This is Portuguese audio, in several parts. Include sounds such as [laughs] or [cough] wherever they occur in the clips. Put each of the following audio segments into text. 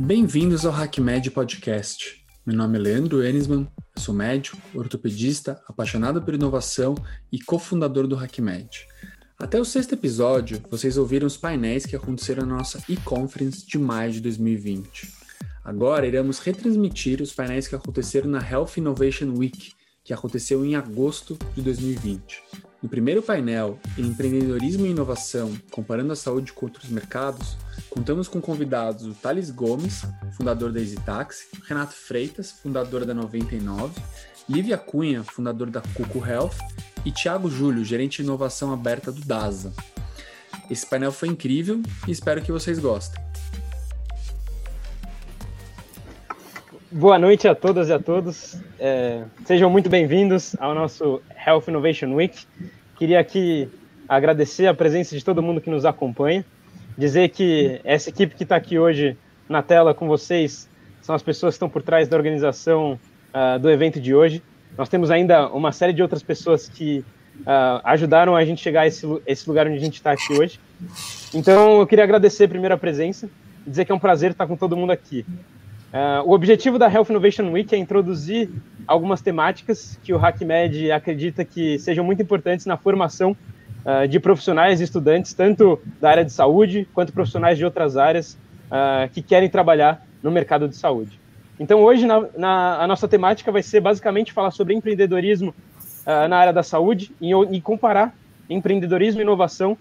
Bem-vindos ao HackMed Podcast. Meu nome é Leandro Enisman, sou médico, ortopedista, apaixonado por inovação e cofundador do HackMed. Até o sexto episódio, vocês ouviram os painéis que aconteceram na nossa e-conference de maio de 2020. Agora iremos retransmitir os painéis que aconteceram na Health Innovation Week, que aconteceu em agosto de 2020. No primeiro painel, em empreendedorismo e inovação, comparando a saúde com outros mercados, contamos com convidados o Thales Gomes, fundador da EasyTaxi, Renato Freitas, fundador da 99, Lívia Cunha, fundador da Cuco Health, e Thiago Júlio, gerente de inovação aberta do DASA. Esse painel foi incrível e espero que vocês gostem. Boa noite a todas e a todos. É, sejam muito bem-vindos ao nosso Health Innovation Week. Queria aqui agradecer a presença de todo mundo que nos acompanha, dizer que essa equipe que está aqui hoje na tela com vocês são as pessoas que estão por trás da organização uh, do evento de hoje. Nós temos ainda uma série de outras pessoas que uh, ajudaram a gente chegar a esse, esse lugar onde a gente está aqui hoje. Então, eu queria agradecer primeiro a presença dizer que é um prazer estar com todo mundo aqui. Uh, o objetivo da Health Innovation Week é introduzir algumas temáticas que o HackMed acredita que sejam muito importantes na formação uh, de profissionais e estudantes, tanto da área de saúde quanto profissionais de outras áreas uh, que querem trabalhar no mercado de saúde. Então, hoje, na, na, a nossa temática vai ser basicamente falar sobre empreendedorismo na área da saúde e, e, comparar empreendedorismo e inovação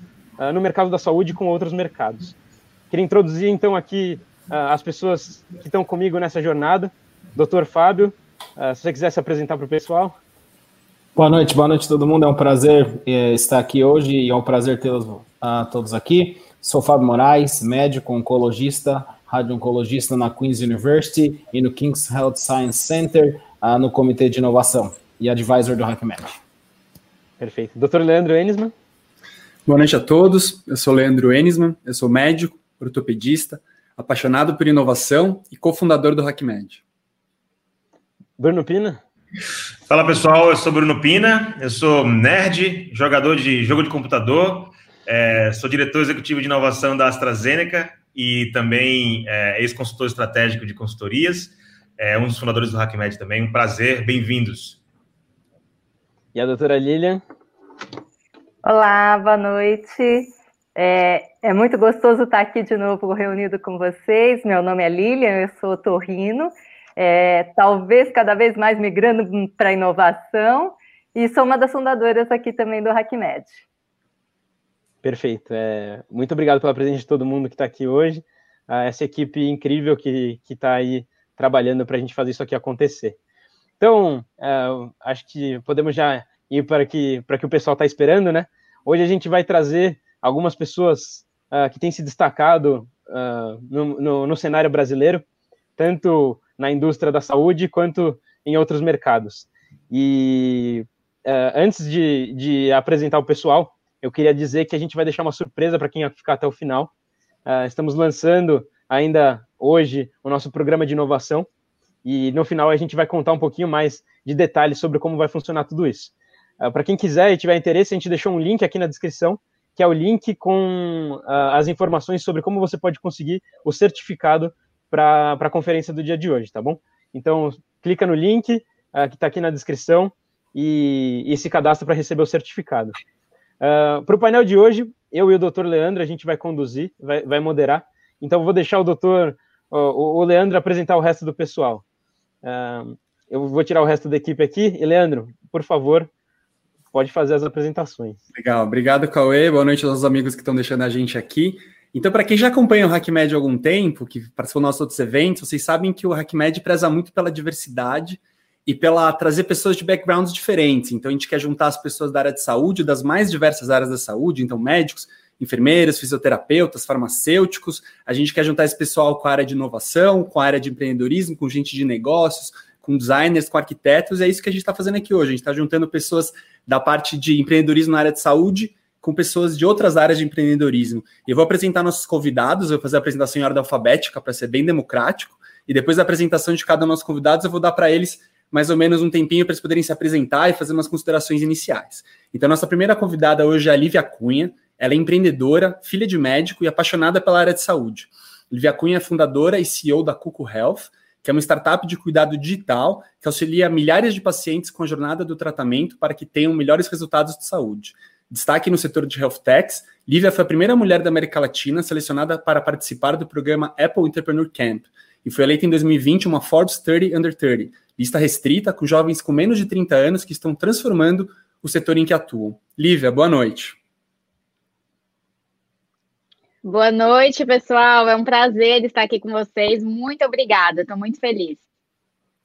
no mercado da saúde com outros mercados. Queria introduzir, então, aqui as pessoas que estão comigo nessa jornada. Doutor Fábio, uh, se você quiser se apresentar para o pessoal. Boa noite, boa noite a todo mundo. É um prazer eh, estar aqui hoje e é um prazer tê-los uh, todos aqui. Sou Fábio Moraes, médico, oncologista, radio-oncologista na Queen's University e no King's Health Science Center, uh, no Comitê de Inovação e advisor do HackMed. Perfeito. Doutor Leandro Enisman. Boa noite a todos. Eu sou Leandro Enisman, eu sou médico, ortopedista, apaixonado por inovação e cofundador do HackMed. Bruno Pina? Fala pessoal, eu sou Bruno Pina, eu sou nerd, jogador de jogo de computador, é, sou diretor executivo de inovação da AstraZeneca e também é, ex-consultor estratégico de consultorias, é, um dos fundadores do HackMed também. Um prazer, bem-vindos. E a doutora Lilian? Olá, boa noite. É, é, muito gostoso estar aqui de novo reunido com vocês. Meu nome é Lilian, eu sou torrino, é, talvez cada vez mais migrando para inovação, e sou uma das fundadoras aqui também do HackMed. Perfeito. É, muito obrigado pela presença de todo mundo que está aqui hoje. Ah, essa equipe incrível que está aí trabalhando para a gente fazer isso aqui acontecer. Então, é, acho que podemos já ir para que, para que o pessoal está esperando, né? Hoje a gente vai trazer algumas pessoas uh, que têm se destacado uh, no, no, no, cenário brasileiro, tanto na indústria da saúde quanto em outros mercados. E uh, antes de, de, apresentar o pessoal, eu queria dizer que a gente vai deixar uma surpresa para quem ficar até o final. estamos lançando ainda hoje o nosso programa de inovação e no final a gente vai contar um pouquinho mais de detalhes sobre como vai funcionar tudo isso. para quem quiser e tiver interesse, a gente deixou um link aqui na descrição que é o link com uh, as informações sobre como você pode conseguir o certificado para a conferência do dia de hoje, tá bom? Então, clica no link uh, que está aqui na descrição e, e se cadastra para receber o certificado. Uh, para o painel de hoje, eu e o doutor Leandro, a gente vai conduzir, vai, vai moderar. Então, vou deixar o doutor, o, o Leandro, apresentar o resto do pessoal. Eu vou tirar o resto da equipe aqui. E, Leandro, por favor, pode fazer as apresentações. Legal, obrigado, Cauê. Boa noite aos amigos que estão deixando a gente aqui. Então, para quem já acompanha o HackMed há algum tempo, que participou dos nossos outros eventos, vocês sabem que o HackMed preza muito pela diversidade e pela trazer pessoas de backgrounds diferentes. Então, a gente quer juntar as pessoas da área de saúde, das mais diversas áreas da saúde, então médicos, enfermeiras, fisioterapeutas, farmacêuticos. A gente quer juntar esse pessoal com a área de inovação, com a área de empreendedorismo, com gente de negócios, com designers, com arquitetos. É isso que a gente está fazendo aqui hoje. A gente está juntando pessoas da parte de empreendedorismo na área de saúde com pessoas de outras áreas de empreendedorismo. Eu vou apresentar nossos convidados, eu vou fazer a apresentação em ordem alfabética para ser bem democrático, e depois da apresentação de cada um dos nossos convidados, eu vou dar para eles mais ou menos um tempinho para eles poderem se apresentar e fazer umas considerações iniciais. Então, nossa primeira convidada hoje é a Lívia Cunha, ela é empreendedora, filha de médico e apaixonada pela área de saúde. Lívia Cunha é fundadora e CEO da Cuco Health, que é uma startup de cuidado digital que auxilia milhares de pacientes com a jornada do tratamento para que tenham melhores resultados de saúde. Destaque no setor de health techs, Lívia foi a primeira mulher da América Latina selecionada para participar do programa Apple Entrepreneur Camp e foi eleita em 2020 uma Forbes 30 Under 30, lista restrita com jovens com menos de 30 anos que estão transformando o setor em que atuam. Lívia, boa noite. Boa noite, pessoal. É um prazer estar aqui com vocês. Muito obrigada, estou muito feliz.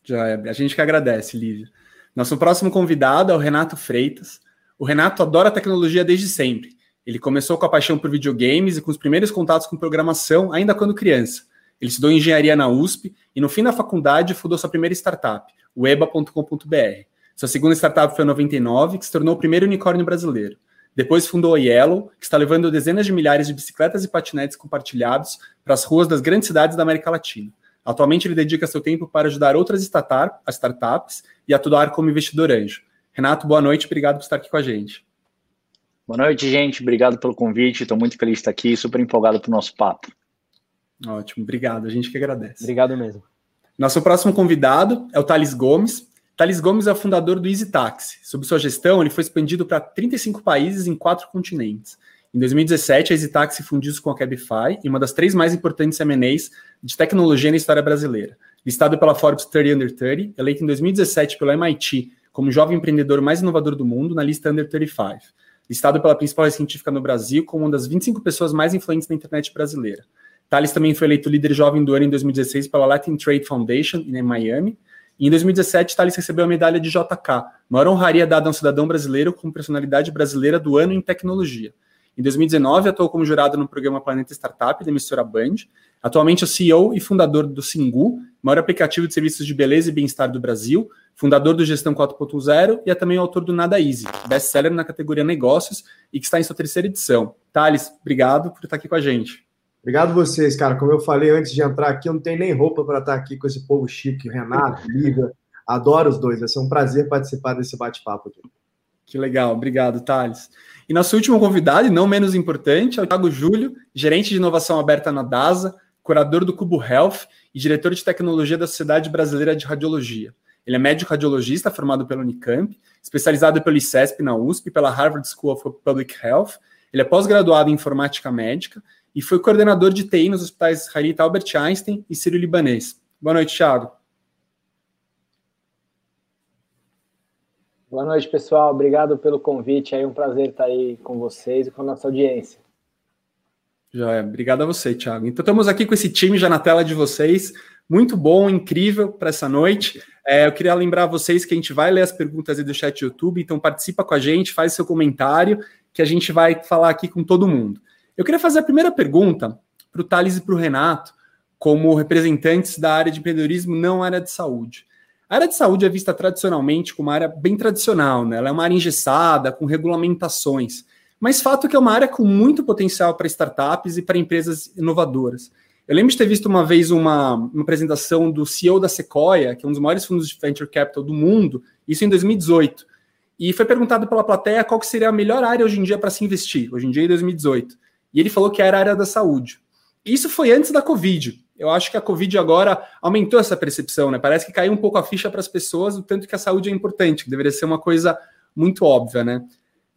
Já. A gente que agradece, Lívia. Nosso próximo convidado é o Renato Freitas. O Renato adora tecnologia desde sempre. Ele começou com a paixão por videogames e com os primeiros contatos com programação ainda quando criança. Ele estudou engenharia na USP e no fim da faculdade fundou sua primeira startup, o eba.com.br. Sua segunda startup foi a 99, que se tornou o primeiro unicórnio brasileiro. Depois fundou a Yellow, que está levando dezenas de milhares de bicicletas e patinetes compartilhados para as ruas das grandes cidades da América Latina. Atualmente, ele dedica seu tempo para ajudar outras startups e atuar como investidor anjo. Renato, boa noite, obrigado por estar aqui com a gente. Boa noite, gente. Obrigado pelo convite. Estou muito feliz de estar aqui, super empolgado para o nosso papo. Ótimo, obrigado. A gente que agradece. Obrigado mesmo. Nosso próximo convidado é o Thales Gomes. Thales Gomes é o fundador do Easy Taxi. Sob sua gestão, ele foi expandido para 35 países em quatro continentes. Em 2017, a Easy Taxi fundiu-se com a Cabify e uma das três mais importantes M&As de tecnologia na história brasileira. Listado pela Forbes 30 Under 30, eleito em 2017 pelo MIT como jovem empreendedor mais inovador do mundo na lista Under 35. Listado pela principal científica no Brasil como uma das 25 pessoas mais influentes na internet brasileira. Thales também foi eleito líder jovem do ano em 2016 pela Latin Trade Foundation em Miami em 2017, Thales recebeu a medalha de JK, maior honraria dada a um cidadão brasileiro como personalidade brasileira do ano em tecnologia. Em 2019, atuou como jurado no programa Planeta Startup da emissora Band. Atualmente é CEO e fundador do Singu, maior aplicativo de serviços de beleza e bem-estar do Brasil, fundador do Gestão 4.0 e é também autor do Nada Easy, best-seller na categoria Negócios e que está em sua terceira edição. Thales, obrigado por estar aqui com a gente. Obrigado vocês, cara. Como eu falei antes de entrar aqui, eu não tenho nem roupa para estar aqui com esse povo chique, Renato, Lívia. Adoro os dois. Vai ser um prazer participar desse bate-papo aqui. Que legal. Obrigado, Thales. E nosso último convidado, e não menos importante, é o Thiago Júlio, gerente de inovação aberta na DASA, curador do Cubo Health e diretor de tecnologia da Sociedade Brasileira de Radiologia. Ele é médico radiologista formado pela Unicamp, especializado pelo ICESP na USP e pela Harvard School of Public Health. Ele é pós-graduado em informática médica e foi coordenador de TI nos hospitais Harita Albert Einstein e Sírio-Libanês. Boa noite, Thiago. Boa noite, pessoal. Obrigado pelo convite. É um prazer estar aí com vocês e com a nossa audiência. Já é. Obrigado a você, Thiago. Então, estamos aqui com esse time já na tela de vocês. Muito bom, incrível para essa noite. É, eu queria lembrar vocês que a gente vai ler as perguntas aí do chat do YouTube, então participa com a gente, faz seu comentário, que a gente vai falar aqui com todo mundo. Eu queria fazer a primeira pergunta para o Thales e para o Renato, como representantes da área de empreendedorismo, não área de saúde. A área de saúde é vista tradicionalmente como uma área bem tradicional, né? Ela é uma área engessada, com regulamentações. Mas fato é que é uma área com muito potencial para startups e para empresas inovadoras. Eu lembro de ter visto uma vez uma, uma apresentação do CEO da Sequoia, que é um dos maiores fundos de venture capital do mundo, isso em 2018. E foi perguntado pela plateia qual seria a melhor área hoje em dia para se investir, hoje em dia em 2018 e ele falou que era a área da saúde. Isso foi antes da Covid. Eu acho que a Covid agora aumentou essa percepção, né? Parece que caiu um pouco a ficha para as pessoas, o tanto que a saúde é importante, que deveria ser uma coisa muito óbvia, né?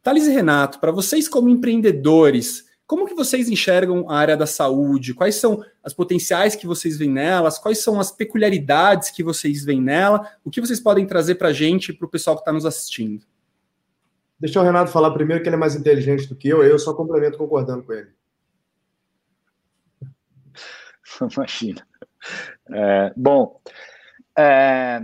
Thales e Renato, para vocês como empreendedores, como que vocês enxergam a área da saúde? Quais são as potenciais que vocês veem nelas? Quais são as peculiaridades que vocês veem nela? O que vocês podem trazer para a gente, para o pessoal que está nos assistindo? Deixa o Renato falar primeiro, que ele é mais inteligente do que eu, eu só complemento concordando com ele. [laughs] Imagina. É, bom, é,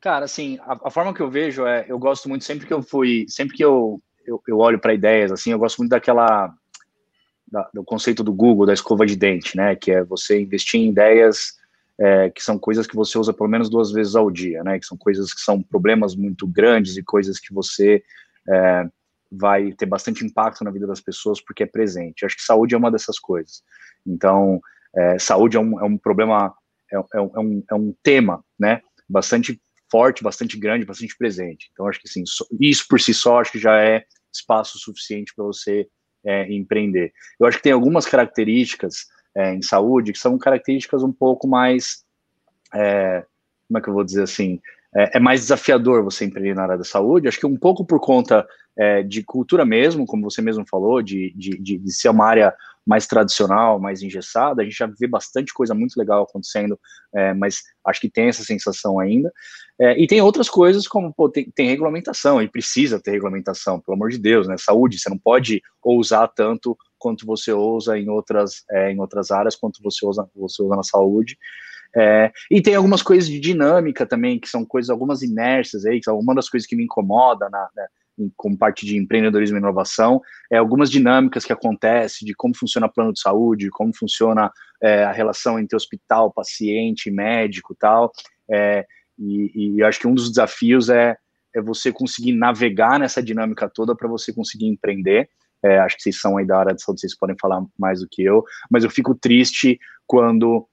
cara, assim, a, a, forma que eu vejo é, eu gosto muito sempre que eu fui, sempre que eu, eu, eu olho para ideias, assim, eu gosto muito daquela, da, do conceito do Google, da escova de dente, né, que é você investir em ideias é, que são coisas que você usa pelo menos duas vezes ao dia, né? Que são coisas que são problemas muito grandes e coisas que você é, vai ter bastante impacto na vida das pessoas porque é presente. Eu acho que saúde é uma dessas coisas. Então, é, saúde é um, é um problema, é, é, é, um, é um tema, né? Bastante forte, bastante grande, bastante presente. Então, acho que sim, isso por si só acho que já é espaço suficiente para você é, empreender. Eu acho que tem algumas características é, em saúde, que são características um pouco mais, é, como é que eu vou dizer assim, é, é, mais desafiador você empreender na área da saúde, acho que um pouco por conta é, de cultura mesmo, como você mesmo falou, de, de, de, de, ser uma área mais tradicional, mais engessada, a gente já vê bastante coisa muito legal acontecendo, é, mas acho que tem essa sensação ainda. É, e tem outras coisas como pô, tem, tem, regulamentação, e precisa ter regulamentação, pelo amor de Deus, né? Saúde, você não pode ousar tanto quanto você ousa em outras, é, em outras áreas, quanto você usa, você usa na saúde. É, e tem algumas coisas de dinâmica também, que são coisas, algumas inércias aí, que uma das coisas que me incomoda na, né, como parte de empreendedorismo e inovação, é algumas dinâmicas que acontecem de como funciona plano de saúde, como funciona é, a relação entre hospital, paciente, médico tal. É, e, e eu acho que um dos desafios é, é você conseguir navegar nessa dinâmica toda para você conseguir empreender. É, acho que vocês são aí da área de saúde, vocês podem falar mais do que eu, mas eu fico triste quando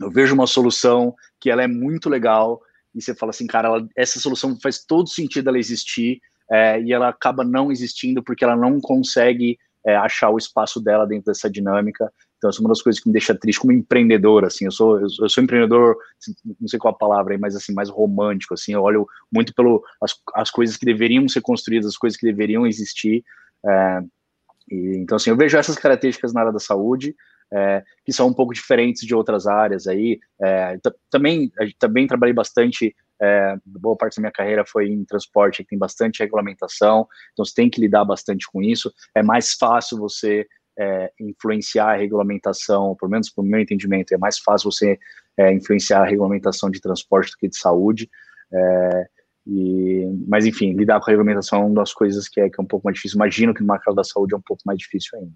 eu vejo uma solução que ela é muito legal e você fala assim, cara, ela, essa solução faz todo sentido ela existir é, e ela acaba não existindo porque ela não consegue é, achar o espaço dela dentro dessa dinâmica. Então, é uma das coisas que me deixa triste como empreendedor, assim, eu sou, eu, eu sou empreendedor, não sei qual a palavra aí, mas assim, mais romântico, assim, eu olho muito pelo as, as coisas que deveriam ser construídas, as coisas que deveriam existir, é, e, então, assim, eu vejo essas características na área da saúde, é, que são um pouco diferentes de outras áreas aí. É, também, também trabalhei bastante, é, boa parte da minha carreira foi em transporte, que tem bastante regulamentação, então você tem que lidar bastante com isso. É mais fácil você é, influenciar a regulamentação, pelo menos para o meu entendimento, é mais fácil você é, influenciar a regulamentação de transporte do que de saúde. É, e, mas, enfim, lidar com a regulamentação é uma das coisas que é, que é um pouco mais difícil. Imagino que no mercado da saúde é um pouco mais difícil ainda.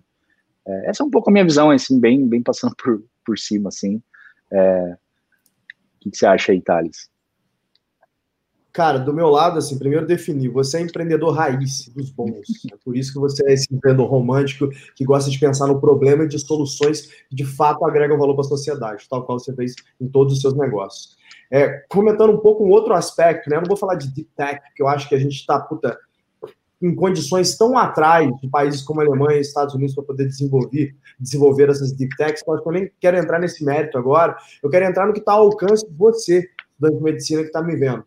É, essa é um pouco a minha visão, assim, bem, bem passando por, por cima, assim. É, o que, que, você acha aí, Thales? Cara, do meu lado, assim, primeiro definir, você é empreendedor raiz dos bons. É por isso que você é esse empreendedor romântico que gosta de pensar no problema e de soluções que de fato agregam valor para a sociedade, tal qual você fez em todos os seus negócios. É, comentando um pouco um outro aspecto, né? Eu não vou falar de deep tech, porque eu acho que a gente está, puta, em condições tão atrás de países como a Alemanha e Estados Unidos para poder desenvolver, desenvolver essas deep techs, que eu nem quero entrar nesse mérito agora, eu quero entrar no que está ao alcance de você, de medicina, que está me vendo.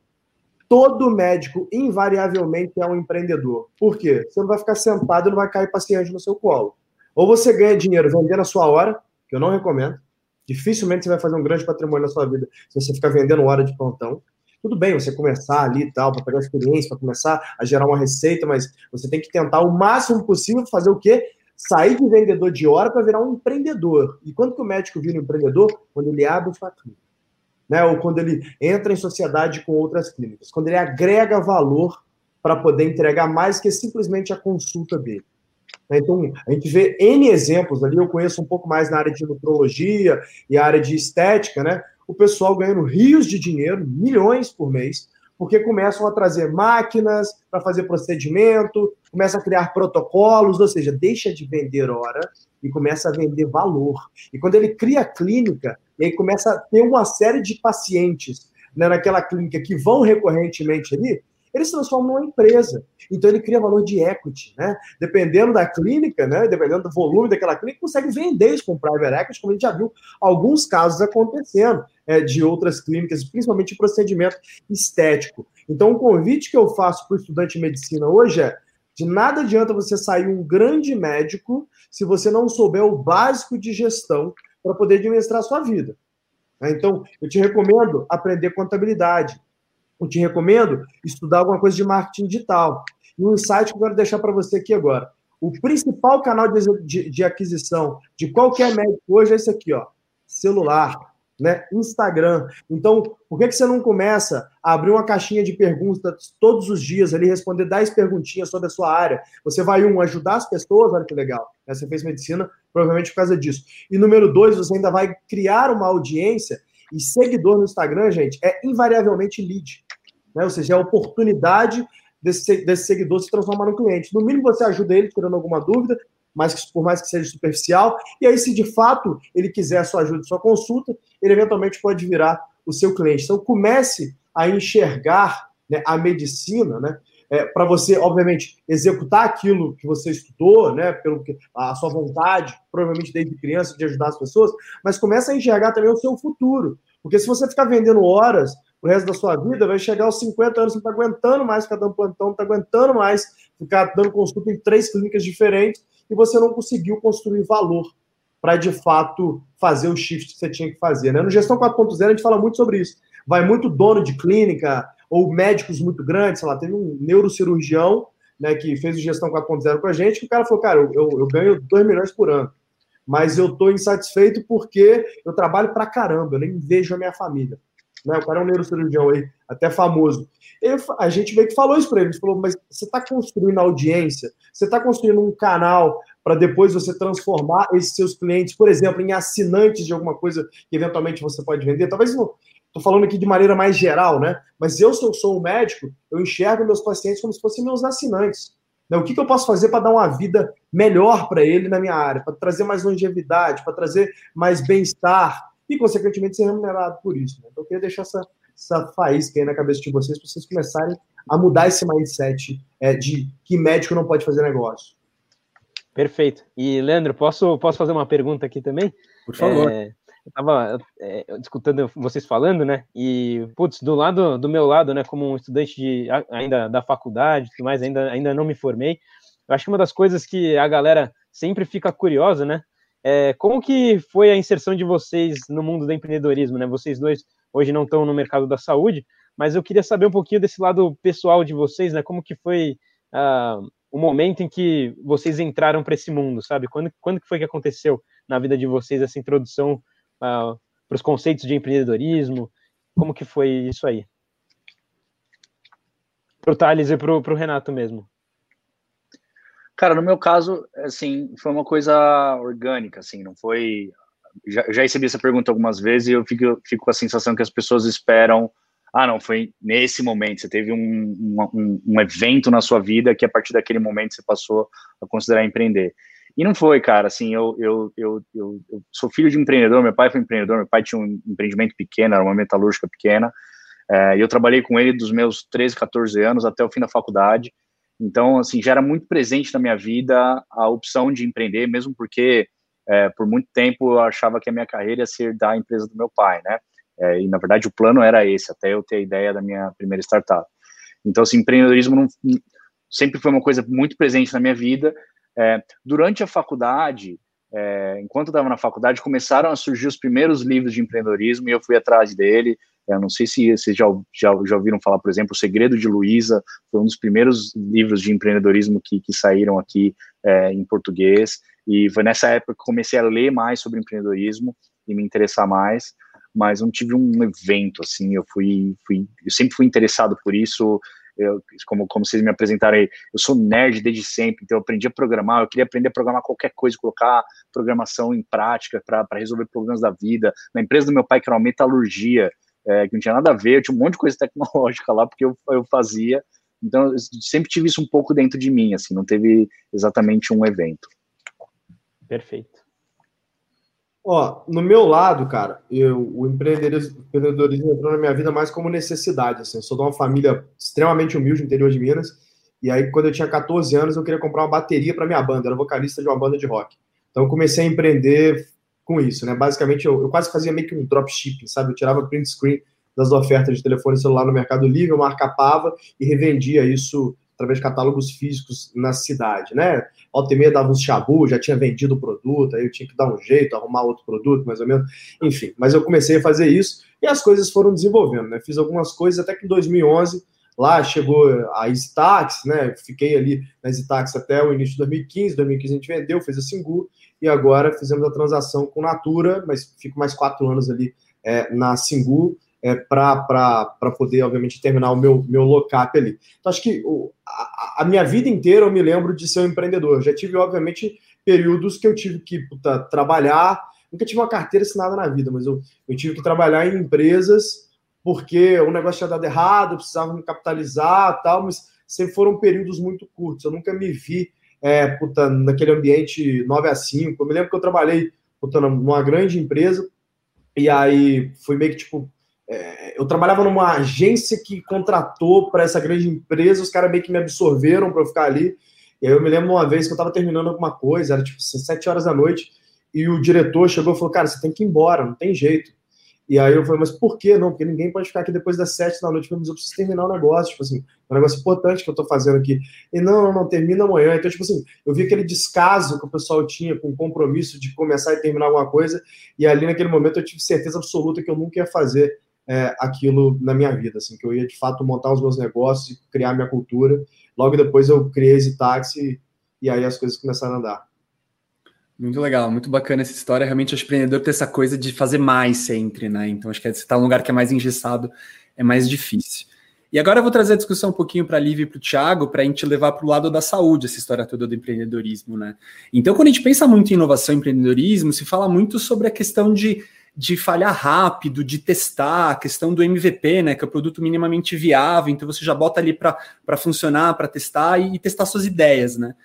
Todo médico, invariavelmente, é um empreendedor. Por quê? Você não vai ficar sentado e não vai cair paciente no seu colo. Ou você ganha dinheiro vendendo a sua hora, que eu não recomendo, dificilmente você vai fazer um grande patrimônio na sua vida se você ficar vendendo hora de plantão. Tudo bem você começar ali e tal, para pegar experiência, para começar a gerar uma receita, mas você tem que tentar o máximo possível fazer o quê? Sair de vendedor de hora para virar um empreendedor. E quando que o médico vira um empreendedor? Quando ele abre sua clínica. Né? Ou quando ele entra em sociedade com outras clínicas. Quando ele agrega valor para poder entregar mais que simplesmente a consulta dele. Né? Então, a gente vê N exemplos ali, eu conheço um pouco mais na área de nutrologia e área de estética, né? o pessoal ganhando rios de dinheiro, milhões por mês, porque começam a trazer máquinas para fazer procedimento, começa a criar protocolos, ou seja, deixa de vender hora e começa a vender valor. E quando ele cria clínica, e aí começa a ter uma série de pacientes né, naquela clínica que vão recorrentemente ali, ele se transforma numa empresa. Então ele cria valor de equity, né? Dependendo da clínica, né? Dependendo do volume daquela clínica, consegue vender isso com private equity, como a gente já viu alguns casos acontecendo é, de outras clínicas, principalmente procedimento estético. Então o convite que eu faço para o estudante de medicina hoje é de nada adianta você sair um grande médico se você não souber o básico de gestão para poder administrar sua vida. Então, eu te recomendo aprender contabilidade, eu te recomendo estudar alguma coisa de marketing digital. E um insight que eu quero deixar para você aqui agora. O principal canal de, de, de, aquisição de qualquer médico hoje é esse aqui, ó, celular, né? Instagram. Então, por que, que você não começa a abrir uma caixinha de perguntas todos os dias ali, responder 10 perguntinhas sobre a sua área? Você vai, um, ajudar as pessoas, olha que legal. Né? Você fez medicina, provavelmente por causa disso. E número dois, você ainda vai criar uma audiência e seguidor no Instagram, gente, é invariavelmente lead. Né? Ou seja, é a oportunidade desse, desse seguidor se transformar no cliente. No mínimo, você ajuda ele tirando alguma dúvida, mas por mais que seja superficial. E aí, se de fato ele quiser a sua ajuda, a sua consulta, ele eventualmente pode virar o seu cliente. Então, comece a enxergar né, a medicina, né? É, para você, obviamente, executar aquilo que você estudou, né, pelo que, a sua vontade, provavelmente desde criança, de ajudar as pessoas, mas começa a enxergar também o seu futuro. Porque se você ficar vendendo horas o resto da sua vida, vai chegar aos 50 anos, você não está aguentando mais ficar dando plantão, não está aguentando mais ficar dando consulta em três clínicas diferentes e você não conseguiu construir valor para, de fato, fazer o shift que você tinha que fazer. Né? No Gestão 4.0, a gente fala muito sobre isso. Vai muito dono de clínica, ou médicos muito grandes, sei lá, teve um neurocirurgião né, que fez o Gestão 4.0 com a gente, que o cara falou, cara, eu, eu ganho 2 milhões por ano, mas eu estou insatisfeito porque eu trabalho pra caramba, eu nem vejo a minha família. Né, o cara é um neurocirurgião aí, até famoso. Ele, a gente meio que falou isso para ele, ele falou, mas você está construindo audiência, você está construindo um canal para depois você transformar esses seus clientes, por exemplo, em assinantes de alguma coisa que eventualmente você pode vender. Talvez não, Estou falando aqui de maneira mais geral, né? Mas eu, se eu sou um médico, eu enxergo meus pacientes como se fossem meus assinantes. Né? O que, que eu posso fazer para dar uma vida melhor para ele na minha área, para trazer mais longevidade, para trazer mais bem-estar e, consequentemente, ser remunerado por isso. Né? Então, eu queria deixar essa, essa faísca aí na cabeça de vocês, para vocês começarem a mudar esse mindset é, de que médico não pode fazer negócio. Perfeito. E, Leandro, posso, posso fazer uma pergunta aqui também? Por favor. É, eu tava é, escutando vocês falando, né? E, putz, do lado do meu lado, né, como um estudante de, ainda da faculdade, tudo mais, ainda, ainda não me formei, eu acho que uma das coisas que a galera sempre fica curiosa, né? É, como que foi a inserção de vocês no mundo do empreendedorismo, né? Vocês dois hoje não estão no mercado da saúde, mas eu queria saber um pouquinho desse lado pessoal de vocês, né? Como que foi uh, o momento em que vocês entraram para esse mundo, sabe? Quando, quando que foi que aconteceu na vida de vocês essa introdução para os conceitos de empreendedorismo? Como que foi isso aí? Para o Thales e para o Renato mesmo. Cara, no meu caso, assim, foi uma coisa orgânica, assim, não foi... Já, já recebi essa pergunta algumas vezes e eu fico, fico com a sensação que as pessoas esperam ah, não, foi nesse momento, você teve um, um, um, evento na sua vida que a partir daquele momento você passou a considerar empreender. E não foi, cara, assim, eu, eu, eu, eu, sou filho de empreendedor, meu pai foi empreendedor, meu pai tinha um empreendimento pequeno, era uma metalúrgica pequena, é, e eu trabalhei com ele dos meus 13, 14 anos até o fim da faculdade, então, assim, já era muito presente na minha vida a opção de empreender, mesmo porque é, por muito tempo eu achava que a minha carreira ia ser da empresa do meu pai, né? É, e na verdade o plano era esse, até eu ter a ideia da minha primeira startup. Então, assim, empreendedorismo não, sempre foi uma coisa muito presente na minha vida, é, durante a faculdade, é, enquanto estava na faculdade, começaram a surgir os primeiros livros de empreendedorismo e eu fui atrás dele. Eu não sei se vocês já, já, já ouviram falar, por exemplo, O Segredo de Luísa, foi um dos primeiros livros de empreendedorismo que, que saíram aqui é, em português. E foi nessa época que comecei a ler mais sobre empreendedorismo e me interessar mais mas não tive um evento assim. Eu fui, fui eu sempre fui interessado por isso eu, como, como vocês me apresentaram aí, eu sou nerd desde sempre, então eu aprendi a programar, eu queria aprender a programar qualquer coisa, colocar programação em prática para resolver problemas da vida. Na empresa do meu pai, que era uma metalurgia, é, que não tinha nada a ver, eu tinha um monte de coisa tecnológica lá, porque eu, eu fazia, então eu sempre tive isso um pouco dentro de mim, assim, não teve exatamente um evento. Perfeito. Ó, no meu lado, cara, eu, o empreendedorismo, empreendedorismo entrou na minha vida mais como necessidade. Assim, eu sou de uma família extremamente humilde interior de Minas. E aí, quando eu tinha 14 anos, eu queria comprar uma bateria para minha banda. Eu era vocalista de uma banda de rock. Então, eu comecei a empreender com isso, né? Basicamente, eu, eu quase fazia meio que um dropshipping, sabe? Eu tirava print screen das ofertas de telefone celular no Mercado Livre, eu marcapava e revendia isso através de catálogos físicos na cidade, né? Volta e meia dava uns chabu, já tinha vendido o produto, aí eu tinha que dar um jeito, arrumar outro produto, mais ou menos. Enfim, mas eu comecei a fazer isso e as coisas foram desenvolvendo, né? Fiz algumas coisas até que em 2011 lá chegou a EasyTax, né? Fiquei ali na EasyTax até o início de 2015. 2015 a gente vendeu, fez a Singu e agora fizemos a transação com Natura, mas fico mais quatro anos ali é, na Singu é, para poder, obviamente, terminar o meu, meu lock-up ali. Então, acho que o, a, a, minha vida inteira eu me lembro de ser um empreendedor. Eu já tive, obviamente, períodos que eu tive que puta, trabalhar. Nunca tive uma carteira assinada na vida, mas eu, eu tive que trabalhar em empresas porque o negócio tinha dado errado, precisava me capitalizar tal, mas sempre foram períodos muito curtos. Eu nunca me vi é, puta, naquele ambiente 9 a 5. Eu me lembro que eu trabalhei puta, numa grande empresa, e aí foi meio que tipo é, eu trabalhava numa agência que contratou para essa grande empresa, os caras meio que me absorveram para eu ficar ali. E aí eu me lembro uma vez que eu estava terminando alguma coisa, era tipo sete horas da noite, e o diretor chegou e falou: Cara, você tem que ir embora, não tem jeito. E aí eu falei, mas por que não? Porque ninguém pode ficar aqui depois das sete da noite, mas eu preciso terminar o negócio, tipo assim, um negócio importante que eu tô fazendo aqui. E não, não, não, termina amanhã. Então, tipo assim, eu vi aquele descaso que o pessoal tinha com o compromisso de começar e terminar alguma coisa, e ali naquele momento eu tive certeza absoluta que eu nunca ia fazer é, aquilo na minha vida, assim, que eu ia de fato montar os meus negócios e criar minha cultura. Logo depois eu criei esse táxi e aí as coisas começaram a andar. Muito legal, muito bacana essa história. Realmente, acho que o empreendedor tem essa coisa de fazer mais sempre, né? Então, acho que você está num lugar que é mais engessado, é mais difícil. E agora eu vou trazer a discussão um pouquinho para a Lívia e para o Thiago, para a gente levar para o lado da saúde, essa história toda do empreendedorismo, né? Então, quando a gente pensa muito em inovação e empreendedorismo, se fala muito sobre a questão de, de falhar rápido, de testar, a questão do MVP, né? Que é o produto minimamente viável, então você já bota ali para funcionar, para testar e, e testar suas ideias, né?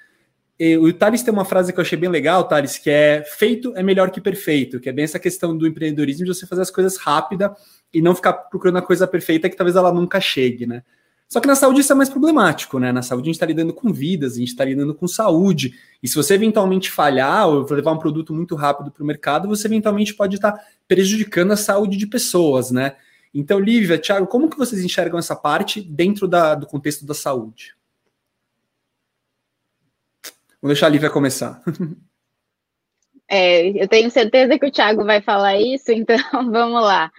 o Thales tem uma frase que eu achei bem legal, Thales, que é feito é melhor que perfeito, que é bem essa questão do empreendedorismo de você fazer as coisas rápida e não ficar procurando a coisa perfeita que talvez ela nunca chegue, né? Só que na saúde isso é mais problemático, né? Na saúde a gente está lidando com vidas, a gente está lidando com saúde. E se você eventualmente falhar ou levar um produto muito rápido para o mercado, você eventualmente pode estar tá prejudicando a saúde de pessoas, né? Então, Lívia, Thiago, como que vocês enxergam essa parte dentro da, do contexto da saúde? Vou deixar a Lívia começar. É, eu tenho certeza que o Thiago vai falar isso, então [laughs] vamos lá.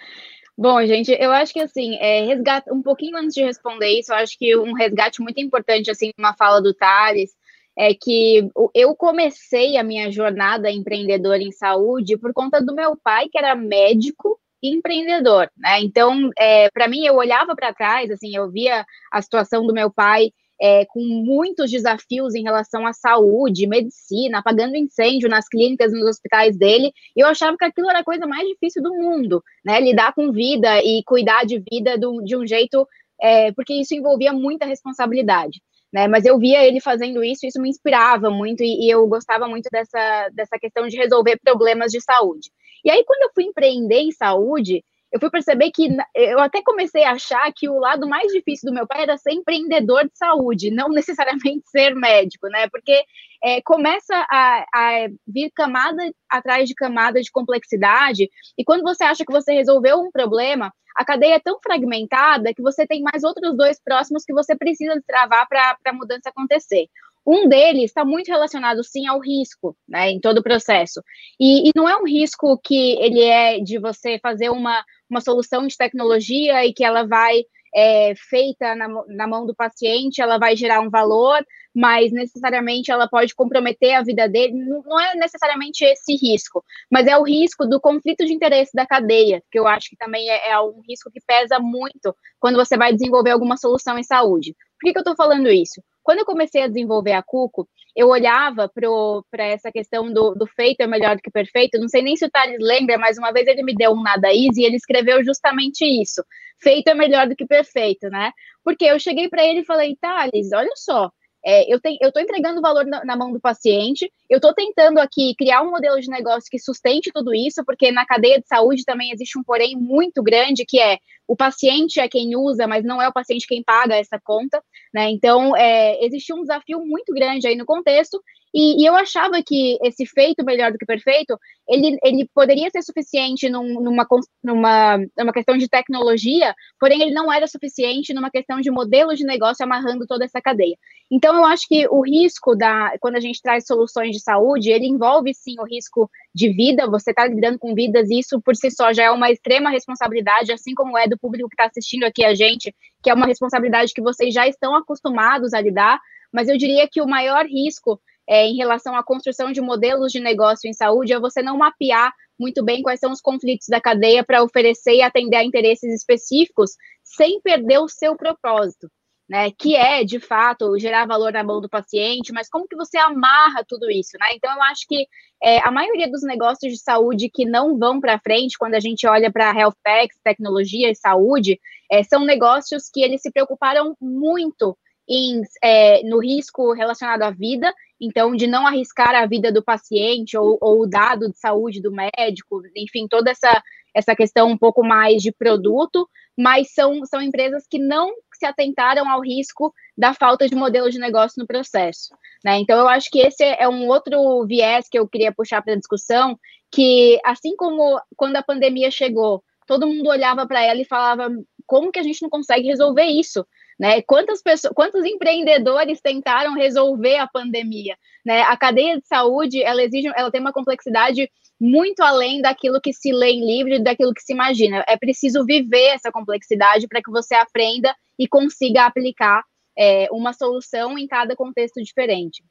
Bom, gente, eu acho que assim, é, resgate, um pouquinho antes de responder isso, eu acho que um resgate muito importante, assim, uma fala do Thales, é que eu comecei a minha jornada empreendedora em saúde por conta do meu pai, que era médico e empreendedor, né? Então, é, para mim, eu olhava para trás, assim, eu via a situação do meu pai é, com muitos desafios em relação à saúde, medicina, apagando incêndio nas clínicas, nos hospitais dele. E eu achava que aquilo era a coisa mais difícil do mundo, né? Lidar com vida e cuidar de vida do, de um jeito, é, porque isso envolvia muita responsabilidade. Né, mas eu via ele fazendo isso, isso me inspirava muito e, e eu gostava muito dessa, dessa questão de resolver problemas de saúde. E aí, quando eu fui empreender em saúde, eu fui perceber que eu até comecei a achar que o lado mais difícil do meu pai era ser empreendedor de saúde, não [laughs] necessariamente ser médico, né? Porque é, começa a, a, vir camada atrás de camada de complexidade, e quando você acha que você resolveu um problema, a cadeia é tão fragmentada que você tem mais outros dois próximos que você precisa travar para a mudança acontecer. Um deles está muito relacionado, sim, ao risco, né, em todo o processo. E, e, não é um risco que ele é de você fazer uma, uma solução de tecnologia e que ela vai é, feita na, na mão do paciente, ela vai gerar um valor, mas necessariamente ela pode comprometer a vida dele. Não, não é necessariamente esse risco, mas é o risco do conflito de interesse da cadeia, que eu acho que também é, é um risco que pesa muito quando você vai desenvolver alguma solução em saúde. Por que, que eu estou falando isso? Quando eu comecei a desenvolver a Cuco, eu olhava para essa questão do, do, feito é melhor do que perfeito. Não sei nem se o Thales lembra, mas uma vez ele me deu um nada easy e ele escreveu justamente isso: feito é melhor do que perfeito, né? Porque eu cheguei para ele e falei, Thales, olha só, é, eu estou entregando valor na, na, mão do paciente, eu estou tentando aqui criar um modelo de negócio que sustente tudo isso, porque na cadeia de saúde também existe um porém muito grande, que é o paciente é quem usa, mas não é o paciente quem paga essa conta, né? Então, é, existe um desafio muito grande aí no contexto, e, e, eu achava que esse feito melhor do que perfeito, ele, ele poderia ser suficiente num, numa, numa, numa questão de tecnologia, porém ele não era suficiente numa questão de modelo de negócio amarrando toda essa cadeia. Então eu acho que o risco da, quando a gente traz soluções de saúde, ele envolve sim o risco de vida, você está lidando com vidas, e isso por si só já é uma extrema responsabilidade, assim como é do público que está assistindo aqui a gente, que é uma responsabilidade que vocês já estão acostumados a lidar, mas eu diria que o maior risco é, em relação à construção de modelos de negócio em saúde é você não mapear muito bem quais são os conflitos da cadeia para oferecer e atender a interesses específicos sem perder o seu propósito. Né, que é, de fato, gerar valor na mão do paciente, mas como que você amarra tudo isso, né? Então, eu acho que é, a maioria dos negócios de saúde que não vão para frente, quando a gente olha para health techs, tecnologia e saúde, é, são negócios que eles se preocuparam muito em, é, no risco relacionado à vida, então, de não arriscar a vida do paciente ou, ou o dado de saúde do médico, enfim, toda essa, essa questão um pouco mais de produto, mas são, são empresas que não se atentaram ao risco da falta de modelo de negócio no processo. Né? Então, eu acho que esse é um outro viés que eu queria puxar para a discussão, que assim como quando a pandemia chegou, todo mundo olhava para ela e falava como que a gente não consegue resolver isso? Né? Quantas pessoas, quantos empreendedores tentaram resolver a pandemia? Né? A cadeia de saúde, ela exige, ela tem uma complexidade muito além daquilo que se lê em livro, daquilo que se imagina. É preciso viver essa complexidade para que você aprenda e consiga aplicar é, uma solução em cada contexto diferente.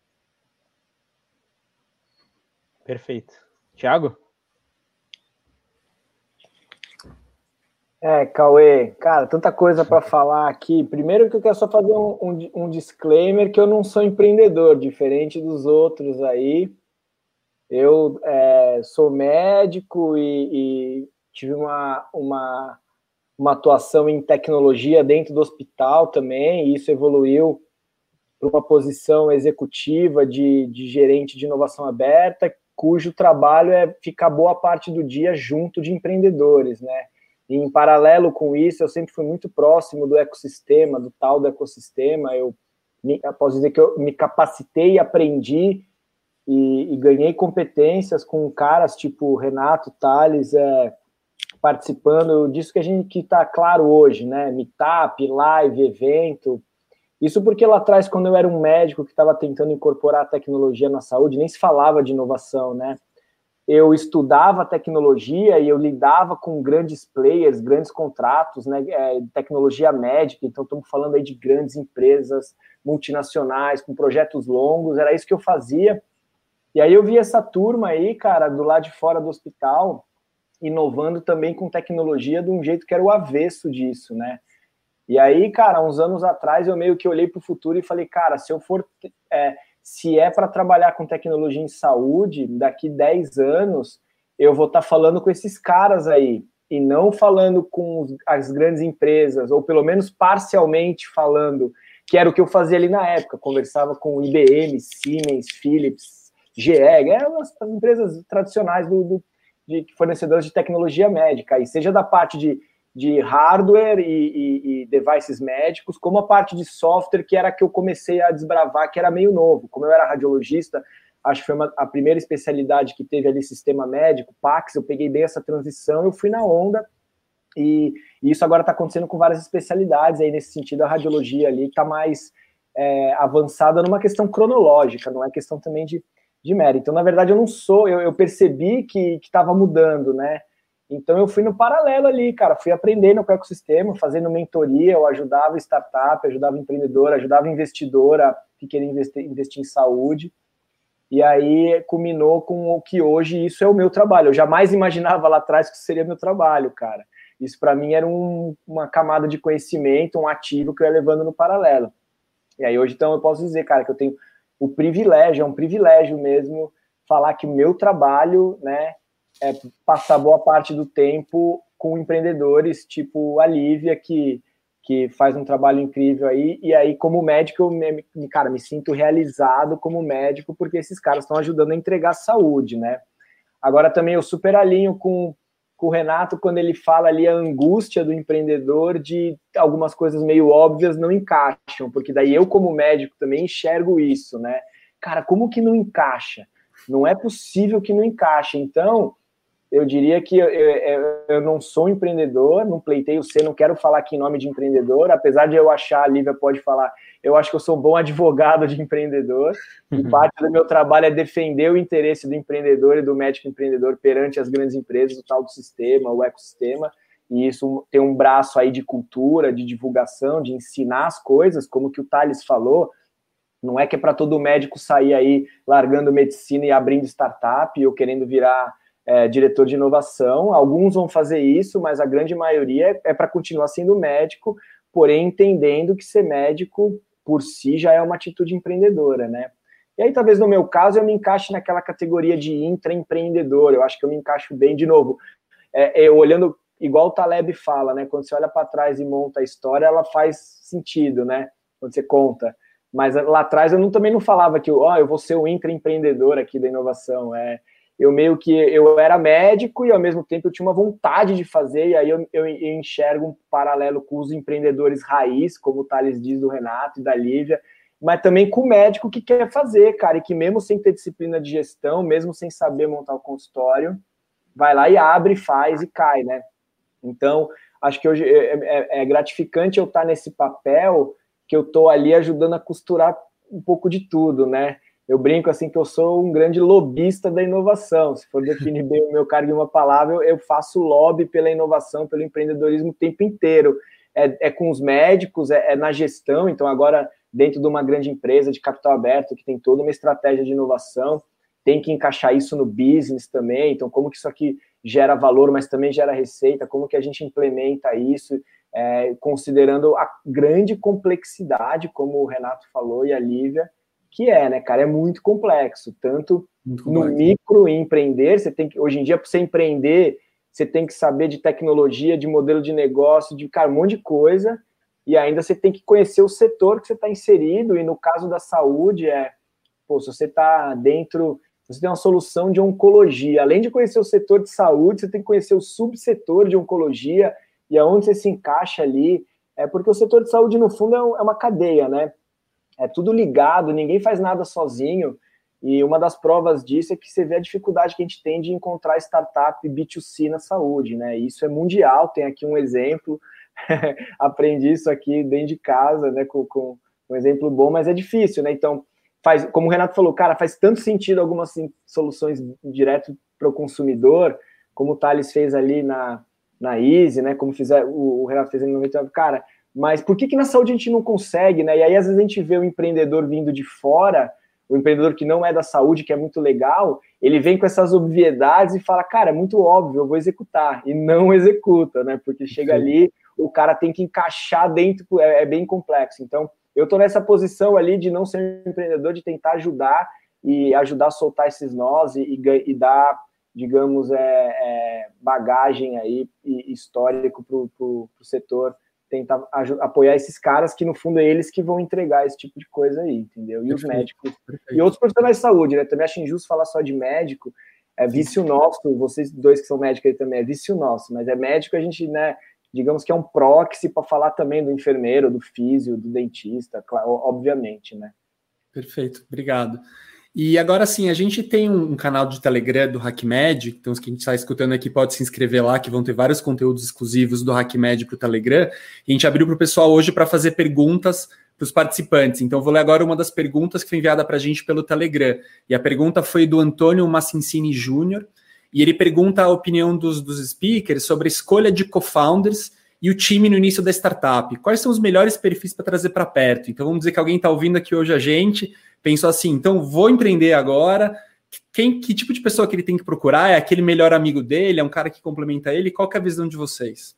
Perfeito. Tiago? É, Cauê, cara, tanta coisa para falar aqui. Primeiro que eu quero só fazer um, um, um, disclaimer que eu não sou empreendedor, diferente dos outros aí. Eu é, sou médico e, e, tive uma, uma, uma atuação em tecnologia dentro do hospital também, e isso evoluiu para uma posição executiva de, de gerente de inovação aberta, cujo trabalho é ficar boa parte do dia junto de empreendedores, né? E em paralelo com isso, eu sempre fui muito próximo do ecossistema, do tal do ecossistema. Eu, eu posso dizer que eu me capacitei, aprendi e, e, ganhei competências com caras tipo Renato, Thales, é, participando disso que a gente que está claro hoje, né? Meetup, live, evento. Isso porque lá atrás, quando eu era um médico que estava tentando incorporar a tecnologia na saúde, nem se falava de inovação, né? eu estudava tecnologia e eu lidava com grandes players, grandes contratos, né, é, tecnologia médica, então estamos falando aí de grandes empresas multinacionais, com projetos longos, era isso que eu fazia. E aí eu vi essa turma aí, cara, do lado de fora do hospital, inovando também com tecnologia de um jeito que era o avesso disso, né? E aí, cara, uns anos atrás eu meio que olhei para o futuro e falei, cara, se eu for é, se é para trabalhar com tecnologia em saúde, daqui 10 anos, eu vou estar tá falando com esses caras aí, e não falando com as grandes empresas, ou pelo menos parcialmente falando, que era o que eu fazia ali na época, conversava com IBM, Siemens, Philips, GE, as, as empresas tradicionais do, do, de fornecedoras de tecnologia médica, e seja da parte de de hardware e, e, e, devices médicos, como a parte de software, que era que eu comecei a desbravar, que era meio novo. Como eu era radiologista, acho que foi uma, a primeira especialidade que teve ali sistema médico, Pax, eu peguei bem essa transição, eu fui na onda, e, e isso agora está acontecendo com várias especialidades aí nesse sentido, a radiologia ali está mais é, avançada numa questão cronológica, não é questão também de, de mérito. Então, na verdade, eu não sou, eu, eu percebi que estava mudando, né? Então eu fui no paralelo ali, cara, fui aprendendo com o ecossistema, fazendo mentoria, eu ajudava startup, ajudava empreendedor, ajudava investidora que queria investir, investir em saúde. E aí culminou com o que hoje isso é o meu trabalho. Eu jamais imaginava lá atrás que seria meu trabalho, cara. Isso para mim era um, uma camada de conhecimento, um ativo que eu ia levando no paralelo. E aí hoje então eu posso dizer, cara, que eu tenho o privilégio, é um privilégio mesmo falar que o meu trabalho, né, é, passar boa parte do tempo com empreendedores tipo a Lívia, que, que faz um trabalho incrível aí, e aí como médico, eu me, cara, me sinto realizado como médico, porque esses caras estão ajudando a entregar saúde, né? Agora também eu super alinho com, com o Renato quando ele fala ali a angústia do empreendedor de algumas coisas meio óbvias não encaixam, porque daí eu como médico também enxergo isso, né? Cara, como que não encaixa? Não é possível que não encaixe. Então, eu diria que eu, eu, eu, não sou empreendedor, não pleiteio ser, não quero falar aqui em nome de empreendedor, apesar de eu achar, a Lívia pode falar, eu acho que eu sou um bom advogado de empreendedor, e uhum. parte do meu trabalho é defender o interesse do empreendedor e do médico empreendedor perante as grandes empresas, o tal do sistema, o ecossistema, e isso tem um braço aí de cultura, de divulgação, de ensinar as coisas, como que o Thales falou, não é que é para todo médico sair aí largando medicina e abrindo startup ou querendo virar é, diretor de inovação. Alguns vão fazer isso, mas a grande maioria é, é para continuar sendo médico, porém entendendo que ser médico por si já é uma atitude empreendedora, né? E aí, talvez no meu caso, eu me encaixe naquela categoria de intraempreendedor. Eu acho que eu me encaixo bem, de novo, é, é, olhando igual o Taleb fala, né? Quando você olha para trás e monta a história, ela faz sentido, né? quando você conta. Mas lá atrás eu não, também não falava que ó, oh, eu vou ser o intraempreendedor aqui da inovação. É, eu meio que eu era médico e ao mesmo tempo eu tinha uma vontade de fazer, e aí eu, eu, enxergo um paralelo com os empreendedores raiz, como o Thales diz do Renato e da Lívia, mas também com o médico que quer fazer, cara, e que mesmo sem ter disciplina de gestão, mesmo sem saber montar o consultório, vai lá e abre, faz e cai, né? Então, acho que hoje é, é, é gratificante eu estar nesse papel que eu estou ali ajudando a costurar um pouco de tudo, né? Eu brinco assim que eu sou um grande lobista da inovação. Se for definir bem o meu cargo em uma palavra, eu faço lobby pela inovação, pelo empreendedorismo o tempo inteiro. É, é com os médicos, é, é na gestão. Então, agora, dentro de uma grande empresa de capital aberto, que tem toda uma estratégia de inovação, tem que encaixar isso no business também. Então, como que isso aqui gera valor, mas também gera receita? Como que a gente implementa isso? É, considerando a grande complexidade, como o Renato falou e a Lívia, que é, né, cara? É muito complexo, tanto muito no micro empreender, você tem que, hoje em dia, para você empreender, você tem que saber de tecnologia, de modelo de negócio, de cara, um monte de coisa, e ainda você tem que conhecer o setor que você está inserido, e no caso da saúde, é, pô, se você está dentro, você tem uma solução de oncologia, além de conhecer o setor de saúde, você tem que conhecer o subsetor de oncologia e aonde você se encaixa ali, é porque o setor de saúde, no fundo, é, é uma cadeia, né? É tudo ligado, ninguém faz nada sozinho. E uma das provas disso é que você vê a dificuldade que a gente tem de encontrar startup B2C na saúde, né? Isso é mundial, tem aqui um exemplo, [laughs] aprendi isso aqui dentro de casa, né? Com, com, um exemplo bom, mas é difícil, né? Então, faz, como o Renato falou, cara, faz tanto sentido algumas assim, soluções direto para o consumidor, como o Thales fez ali na, na Easy, né? Como fizer, o, o Renato fez em 99, cara, mas por que, que na saúde a gente não consegue, né? E aí, às vezes, a gente vê o empreendedor vindo de fora, o empreendedor que não é da saúde, que é muito legal, ele vem com essas obviedades e fala, cara, é muito óbvio, eu vou executar. E não [laughs] executa, né? Porque chega Sim. ali, o cara tem que encaixar dentro, é, é bem complexo. Então, eu estou nessa posição ali de não ser um empreendedor, de tentar ajudar e ajudar a soltar esses nós e, e, e dar, digamos, é, é, bagagem aí e histórico para o setor tentar apoiar esses caras que no fundo é eles que vão entregar esse tipo de coisa aí, entendeu? E os médicos e outros profissionais de saúde, né? Também acho injusto falar só de médico, é vício nosso, vocês dois que são médicos aí também é vício nosso, mas é médico a gente, né, digamos que é um proxy para falar também do enfermeiro, do físio, do dentista, claro, obviamente, né? Perfeito, obrigado. E agora sim, a gente tem um, canal de Telegram do HackMed, então quem está escutando aqui pode se inscrever lá, que vão ter vários conteúdos exclusivos do HackMed para o Telegram. E a gente abriu para o pessoal hoje para fazer perguntas para os participantes. Então, vou ler agora uma das perguntas que foi enviada para a gente pelo Telegram. E a pergunta foi do Antônio Massincini Júnior, e ele pergunta a opinião dos, dos speakers sobre a escolha de co-founders e o time no início da startup. Quais são os melhores perfis para trazer para perto? Então, vamos dizer que alguém está ouvindo aqui hoje a gente pensou assim, então vou empreender agora. Quem, que tipo de pessoa que ele tem que procurar? É aquele melhor amigo dele? É um cara que complementa ele? Qual é a visão de vocês?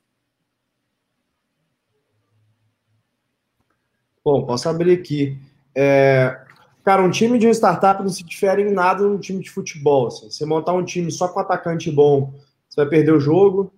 Bom, posso abrir aqui. É, cara, um time de uma startup não se difere em nada de um time de futebol. Assim. Você montar um time só com atacante bom, você vai perder o jogo.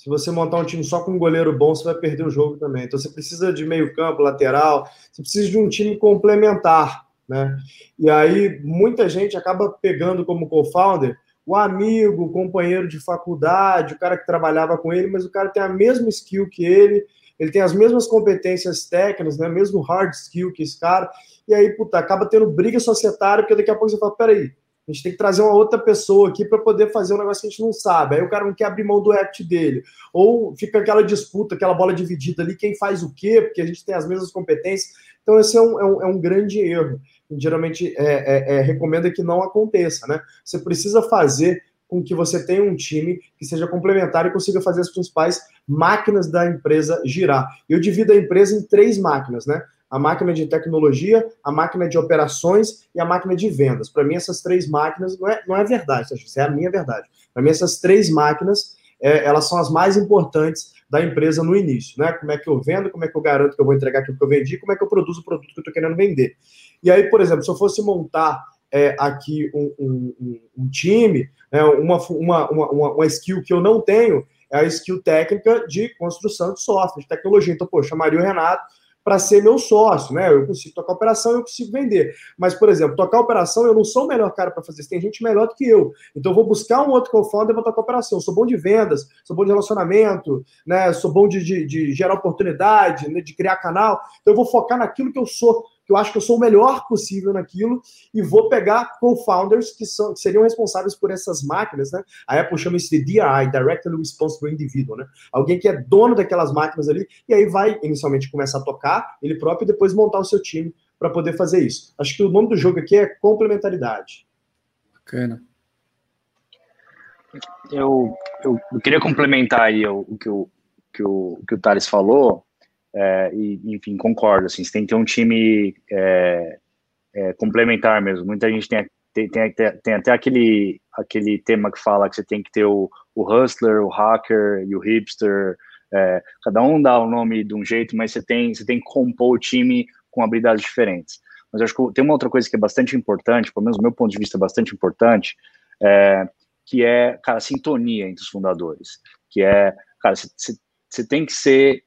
Se você montar um time só com um goleiro bom, você vai perder o jogo também. Então você precisa de meio campo, lateral, você precisa de um time complementar. Né? E aí muita gente acaba pegando como co-founder o amigo, o companheiro de faculdade, o cara que trabalhava com ele, mas o cara tem a mesma skill que ele, ele tem as mesmas competências técnicas, né? mesmo hard skill que esse cara, e aí, puta, acaba tendo briga societária, porque daqui a pouco você fala, peraí, a gente tem que trazer uma outra pessoa aqui para poder fazer um negócio que a gente não sabe. Aí o cara não quer abrir mão do act dele. Ou fica aquela disputa, aquela bola dividida ali, quem faz o quê, porque a gente tem as mesmas competências. Então, esse é um, é um, é um grande erro geralmente é, é, é, recomenda que não aconteça, né? Você precisa fazer com que você tenha um time que seja complementar e consiga fazer as principais máquinas da empresa girar. Eu divido a empresa em três máquinas, né? A máquina de tecnologia, a máquina de operações e a máquina de vendas. Para mim, essas três máquinas não é, não é verdade, isso é a minha verdade. Para mim, essas três máquinas é, elas são as mais importantes da empresa no início, né? Como é que eu vendo, como é que eu garanto que eu vou entregar aquilo que eu vendi, como é que eu produzo o produto que eu estou querendo vender. E aí, por exemplo, se eu fosse montar é, aqui um, um, um time, né, uma, uma, uma, uma skill que eu não tenho, é a skill técnica de construção de software, de tecnologia. Então, pô, chamaria o Renato, para ser meu sócio, né? Eu consigo tocar operação, eu consigo vender. Mas, por exemplo, tocar operação, eu não sou o melhor cara para fazer isso. Tem gente melhor do que eu. Então, eu vou buscar um outro co-founder para tocar operação. Eu sou bom de vendas, sou bom de relacionamento, né? Sou bom de, de, de gerar oportunidade, né? de criar canal. Então, eu vou focar naquilo que eu sou que eu acho que eu sou o melhor possível naquilo e vou pegar co-founders que, são, que seriam responsáveis por essas máquinas, né? A Apple chama isso de DRI, Directly Responsible Individual, né? Alguém que é dono daquelas máquinas ali e aí vai inicialmente começar a tocar ele próprio e depois montar o seu time para poder fazer isso. Acho que o nome do jogo aqui é complementaridade. Bacana. Eu, eu, eu queria complementar aí o, o que o, que o, que o Thales falou, é, e, enfim, concordo, assim, você tem que ter um time é, é, complementar mesmo. Muita gente tem, tem, tem, tem, até aquele, aquele tema que fala que você tem que ter o, o hustler, o hacker e o hipster. É, cada um dá o nome de um jeito, mas você tem, você tem que compor o time com habilidades diferentes. Mas acho que tem uma outra coisa que é bastante importante, pelo menos do meu ponto de vista, é bastante importante, é, que é, cara, a sintonia entre os fundadores. Que é, cara, você tem que ser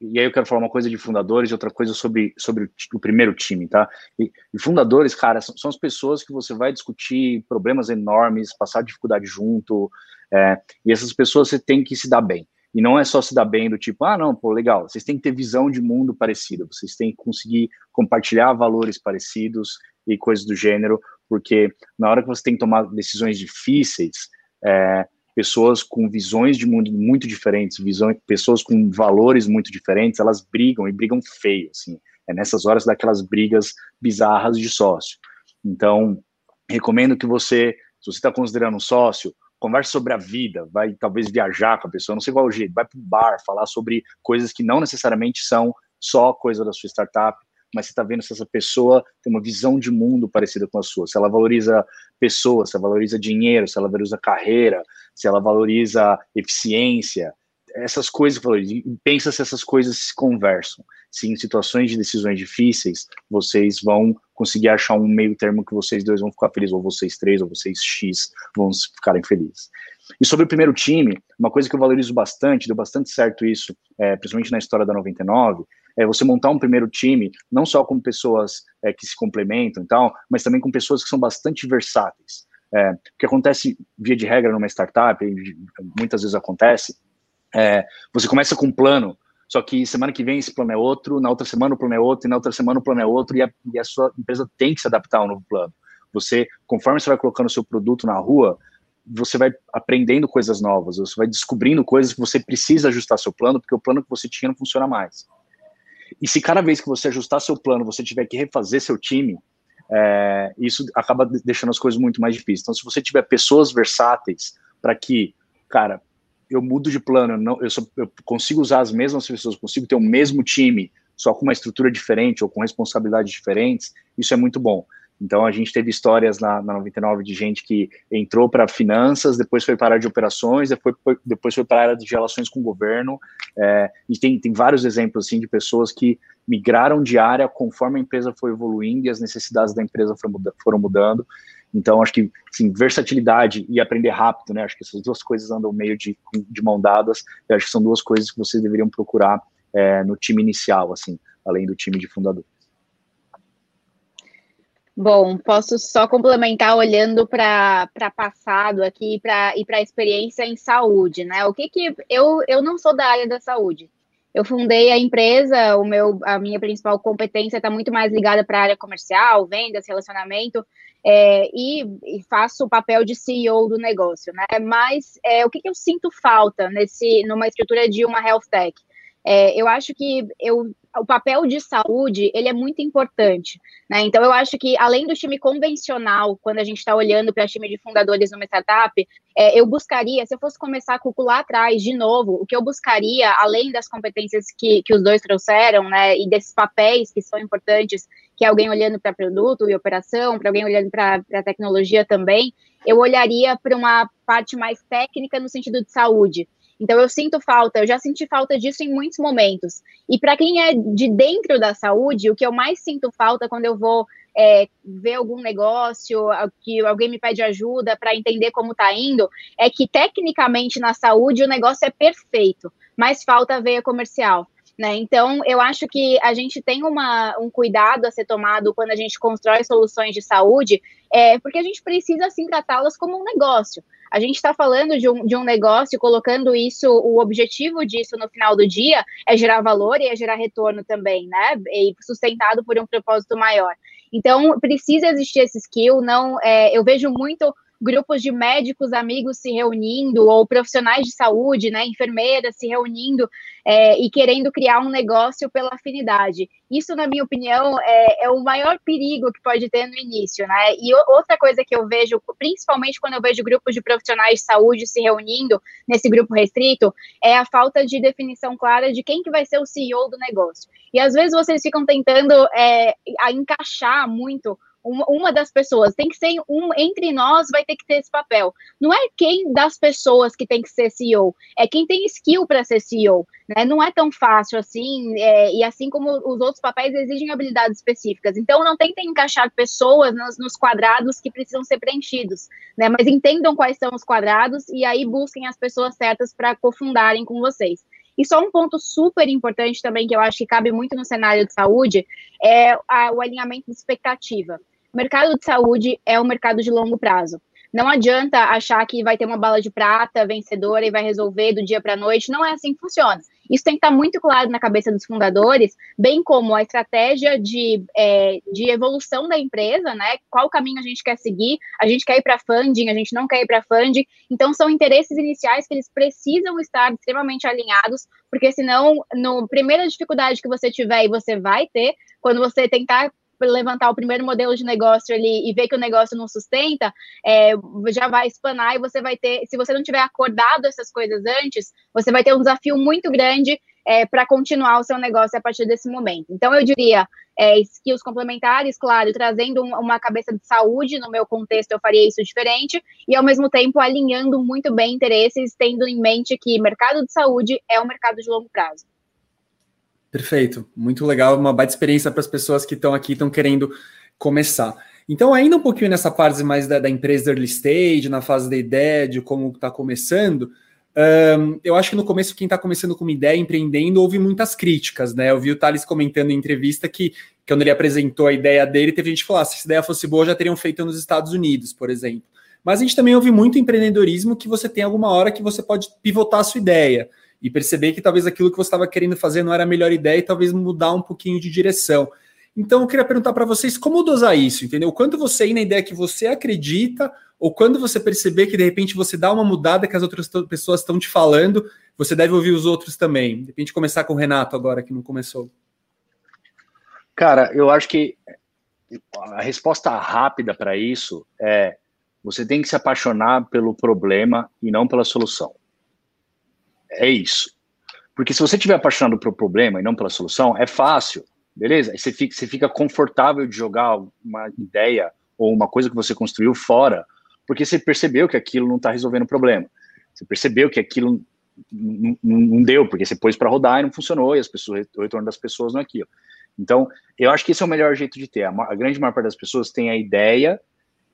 e aí eu quero falar uma coisa de fundadores e outra coisa sobre, sobre o, primeiro time, tá? E, e fundadores, cara, são, são, as pessoas que você vai discutir problemas enormes, passar dificuldade junto, é, e essas pessoas você tem que se dar bem. E não é só se dar bem do tipo, ah, não, pô, legal. Vocês têm que ter visão de mundo parecida, vocês têm que conseguir compartilhar valores parecidos e coisas do gênero, porque na hora que você tem que tomar decisões difíceis, é, pessoas com visões de mundo muito diferentes, visões, pessoas com valores muito diferentes, elas brigam e brigam feio, assim. É nessas horas daquelas brigas bizarras de sócio. Então, recomendo que você, se você está considerando um sócio, converse sobre a vida, vai talvez viajar com a pessoa, não sei qual o jeito, vai para o bar, falar sobre coisas que não necessariamente são só coisa da sua startup, mas você está vendo se essa pessoa tem uma visão de mundo parecida com a sua, se ela valoriza pessoas, se ela valoriza dinheiro, se ela valoriza carreira, se ela valoriza eficiência, essas coisas, pensa se essas coisas se conversam, se em situações de decisões difíceis vocês vão conseguir achar um meio termo que vocês dois vão ficar felizes, ou vocês três, ou vocês X vão ficarem felizes. E sobre o primeiro time, uma coisa que eu valorizo bastante, deu bastante certo isso, é, principalmente na história da 99, é você montar um primeiro time, não só com pessoas é, que se complementam e tal, mas também com pessoas que são bastante versáteis. É, o que acontece, via de regra, numa startup, muitas vezes acontece, é, você começa com um plano, só que semana que vem esse plano é outro, na outra semana o plano é outro, e na outra semana o plano é outro, e a, e a sua empresa tem que se adaptar ao novo plano. Você, conforme você vai colocando o seu produto na rua, você vai aprendendo coisas novas, você vai descobrindo coisas que você precisa ajustar seu plano, porque o plano que você tinha não funciona mais. E se cada vez que você ajustar seu plano, você tiver que refazer seu time, é, isso acaba deixando as coisas muito mais difíceis. Então, se você tiver pessoas versáteis para que, cara, eu mudo de plano, eu, não, eu, só, eu consigo usar as mesmas pessoas, consigo ter o mesmo time, só com uma estrutura diferente ou com responsabilidades diferentes, isso é muito bom. Então, a gente teve histórias na, na 99 de gente que entrou para finanças, depois foi para a área de operações, depois foi, depois foi para a área de relações com o governo. É, e tem, tem vários exemplos assim, de pessoas que migraram de área conforme a empresa foi evoluindo e as necessidades da empresa foram mudando. Então, acho que assim, versatilidade e aprender rápido, né? Acho que essas duas coisas andam meio de, de mão dadas. Eu acho que são duas coisas que vocês deveriam procurar é, no time inicial, assim, além do time de fundador. Bom, posso só complementar olhando para passado aqui pra, e para a experiência em saúde, né? O que que eu, eu não sou da área da saúde. Eu fundei a empresa, o meu, a minha principal competência está muito mais ligada para a área comercial, vendas, relacionamento, é, e, e, faço o papel de CEO do negócio, né? Mas é, o que, que eu sinto falta nesse, numa estrutura de uma health tech? É, eu acho que eu o papel de saúde ele é muito importante, né? Então eu acho que além do time convencional, quando a gente está olhando para time de fundadores numa startup, é, eu buscaria, se eu fosse começar a calcular atrás de novo, o que eu buscaria, além das competências que, que os dois trouxeram, né, e desses papéis que são importantes, que é alguém olhando para produto e operação, para alguém olhando para tecnologia também, eu olharia para uma parte mais técnica no sentido de saúde. Então eu sinto falta, eu já senti falta disso em muitos momentos. E para quem é de dentro da saúde, o que eu mais sinto falta quando eu vou é, ver algum negócio, que alguém me pede ajuda para entender como está indo, é que tecnicamente na saúde o negócio é perfeito, mas falta a veia comercial. Né? Então, eu acho que a gente tem uma, um cuidado a ser tomado quando a gente constrói soluções de saúde, é, porque a gente precisa, assim, tratá-las como um negócio. A gente está falando de um, de um negócio, colocando isso, o objetivo disso no final do dia é gerar valor e é gerar retorno também, né? E sustentado por um propósito maior. Então, precisa existir esse skill. Não, é, eu vejo muito grupos de médicos amigos se reunindo, ou profissionais de saúde, né, enfermeiras se reunindo é, e querendo criar um negócio pela afinidade. Isso, na minha opinião, é, é, o maior perigo que pode ter no início, né? E outra coisa que eu vejo, principalmente quando eu vejo grupos de profissionais de saúde se reunindo nesse grupo restrito, é a falta de definição clara de quem que vai ser o CEO do negócio. E às vezes vocês ficam tentando é, encaixar muito uma, uma das pessoas, tem que ser um entre nós vai ter que ter esse papel. Não é quem das pessoas que tem que ser CEO, é quem tem skill para ser CEO. Né? Não é tão fácil assim, é, e assim como os outros papéis exigem habilidades específicas. Então, não tentem encaixar pessoas nos, nos quadrados que precisam ser preenchidos, né? mas entendam quais são os quadrados e aí busquem as pessoas certas para cofundarem com vocês. E só um ponto super importante também, que eu acho que cabe muito no cenário de saúde, é a, o alinhamento de expectativa. O mercado de saúde é um mercado de longo prazo. Não adianta achar que vai ter uma bala de prata vencedora e vai resolver do dia para a noite. Não é assim que funciona. Isso tem que estar muito claro na cabeça dos fundadores, bem como a estratégia de, é, de evolução da empresa, né? Qual caminho a gente quer seguir? A gente quer ir para funding, a gente não quer ir para funding. Então, são interesses iniciais que eles precisam estar extremamente alinhados, porque senão, no primeira dificuldade que você tiver e você vai ter, quando você tentar levantar o primeiro modelo de negócio ali e ver que o negócio não sustenta, é, já vai espanar e você vai ter, se você não tiver acordado essas coisas antes, você vai ter um desafio muito grande é, para continuar o seu negócio a partir desse momento. Então, eu diria é, skills complementares, claro, trazendo um, uma cabeça de saúde, no meu contexto eu faria isso diferente, e ao mesmo tempo alinhando muito bem interesses, tendo em mente que mercado de saúde é um mercado de longo prazo. Perfeito, muito legal, uma baita experiência para as pessoas que estão aqui, estão querendo começar. Então, ainda um pouquinho nessa fase mais da, da empresa early stage, na fase da ideia, de como está começando, um, eu acho que no começo, quem está começando com uma ideia, empreendendo, houve muitas críticas, né? Eu vi o Thales comentando em entrevista que, quando ele apresentou a ideia dele, teve gente que falou: ah, se essa ideia fosse boa, já teriam feito nos Estados Unidos, por exemplo. Mas a gente também ouve muito empreendedorismo que você tem alguma hora que você pode pivotar a sua ideia e perceber que talvez aquilo que você estava querendo fazer não era a melhor ideia e talvez mudar um pouquinho de direção. Então, eu queria perguntar para vocês como dosar isso, entendeu? Quando você ir na ideia que você acredita, ou quando você perceber que de repente você dá uma mudada que as outras pessoas estão te falando, você deve ouvir os outros também. De repente, começar com o Renato agora, que não começou. Cara, eu acho que a resposta rápida para isso é você tem que se apaixonar pelo problema e não pela solução. É isso. Porque se você estiver apaixonado pelo problema e não pela solução, é fácil, beleza? Você fica, você fica confortável de jogar uma ideia ou uma coisa que você construiu fora, porque você percebeu que aquilo não está resolvendo o problema. Você percebeu que aquilo não, deu, porque você pôs para rodar e não funcionou, e as pessoas, o retorno das pessoas não é aquilo. Então, eu acho que esse é o melhor jeito de ter. A, a grande maior parte das pessoas tem a ideia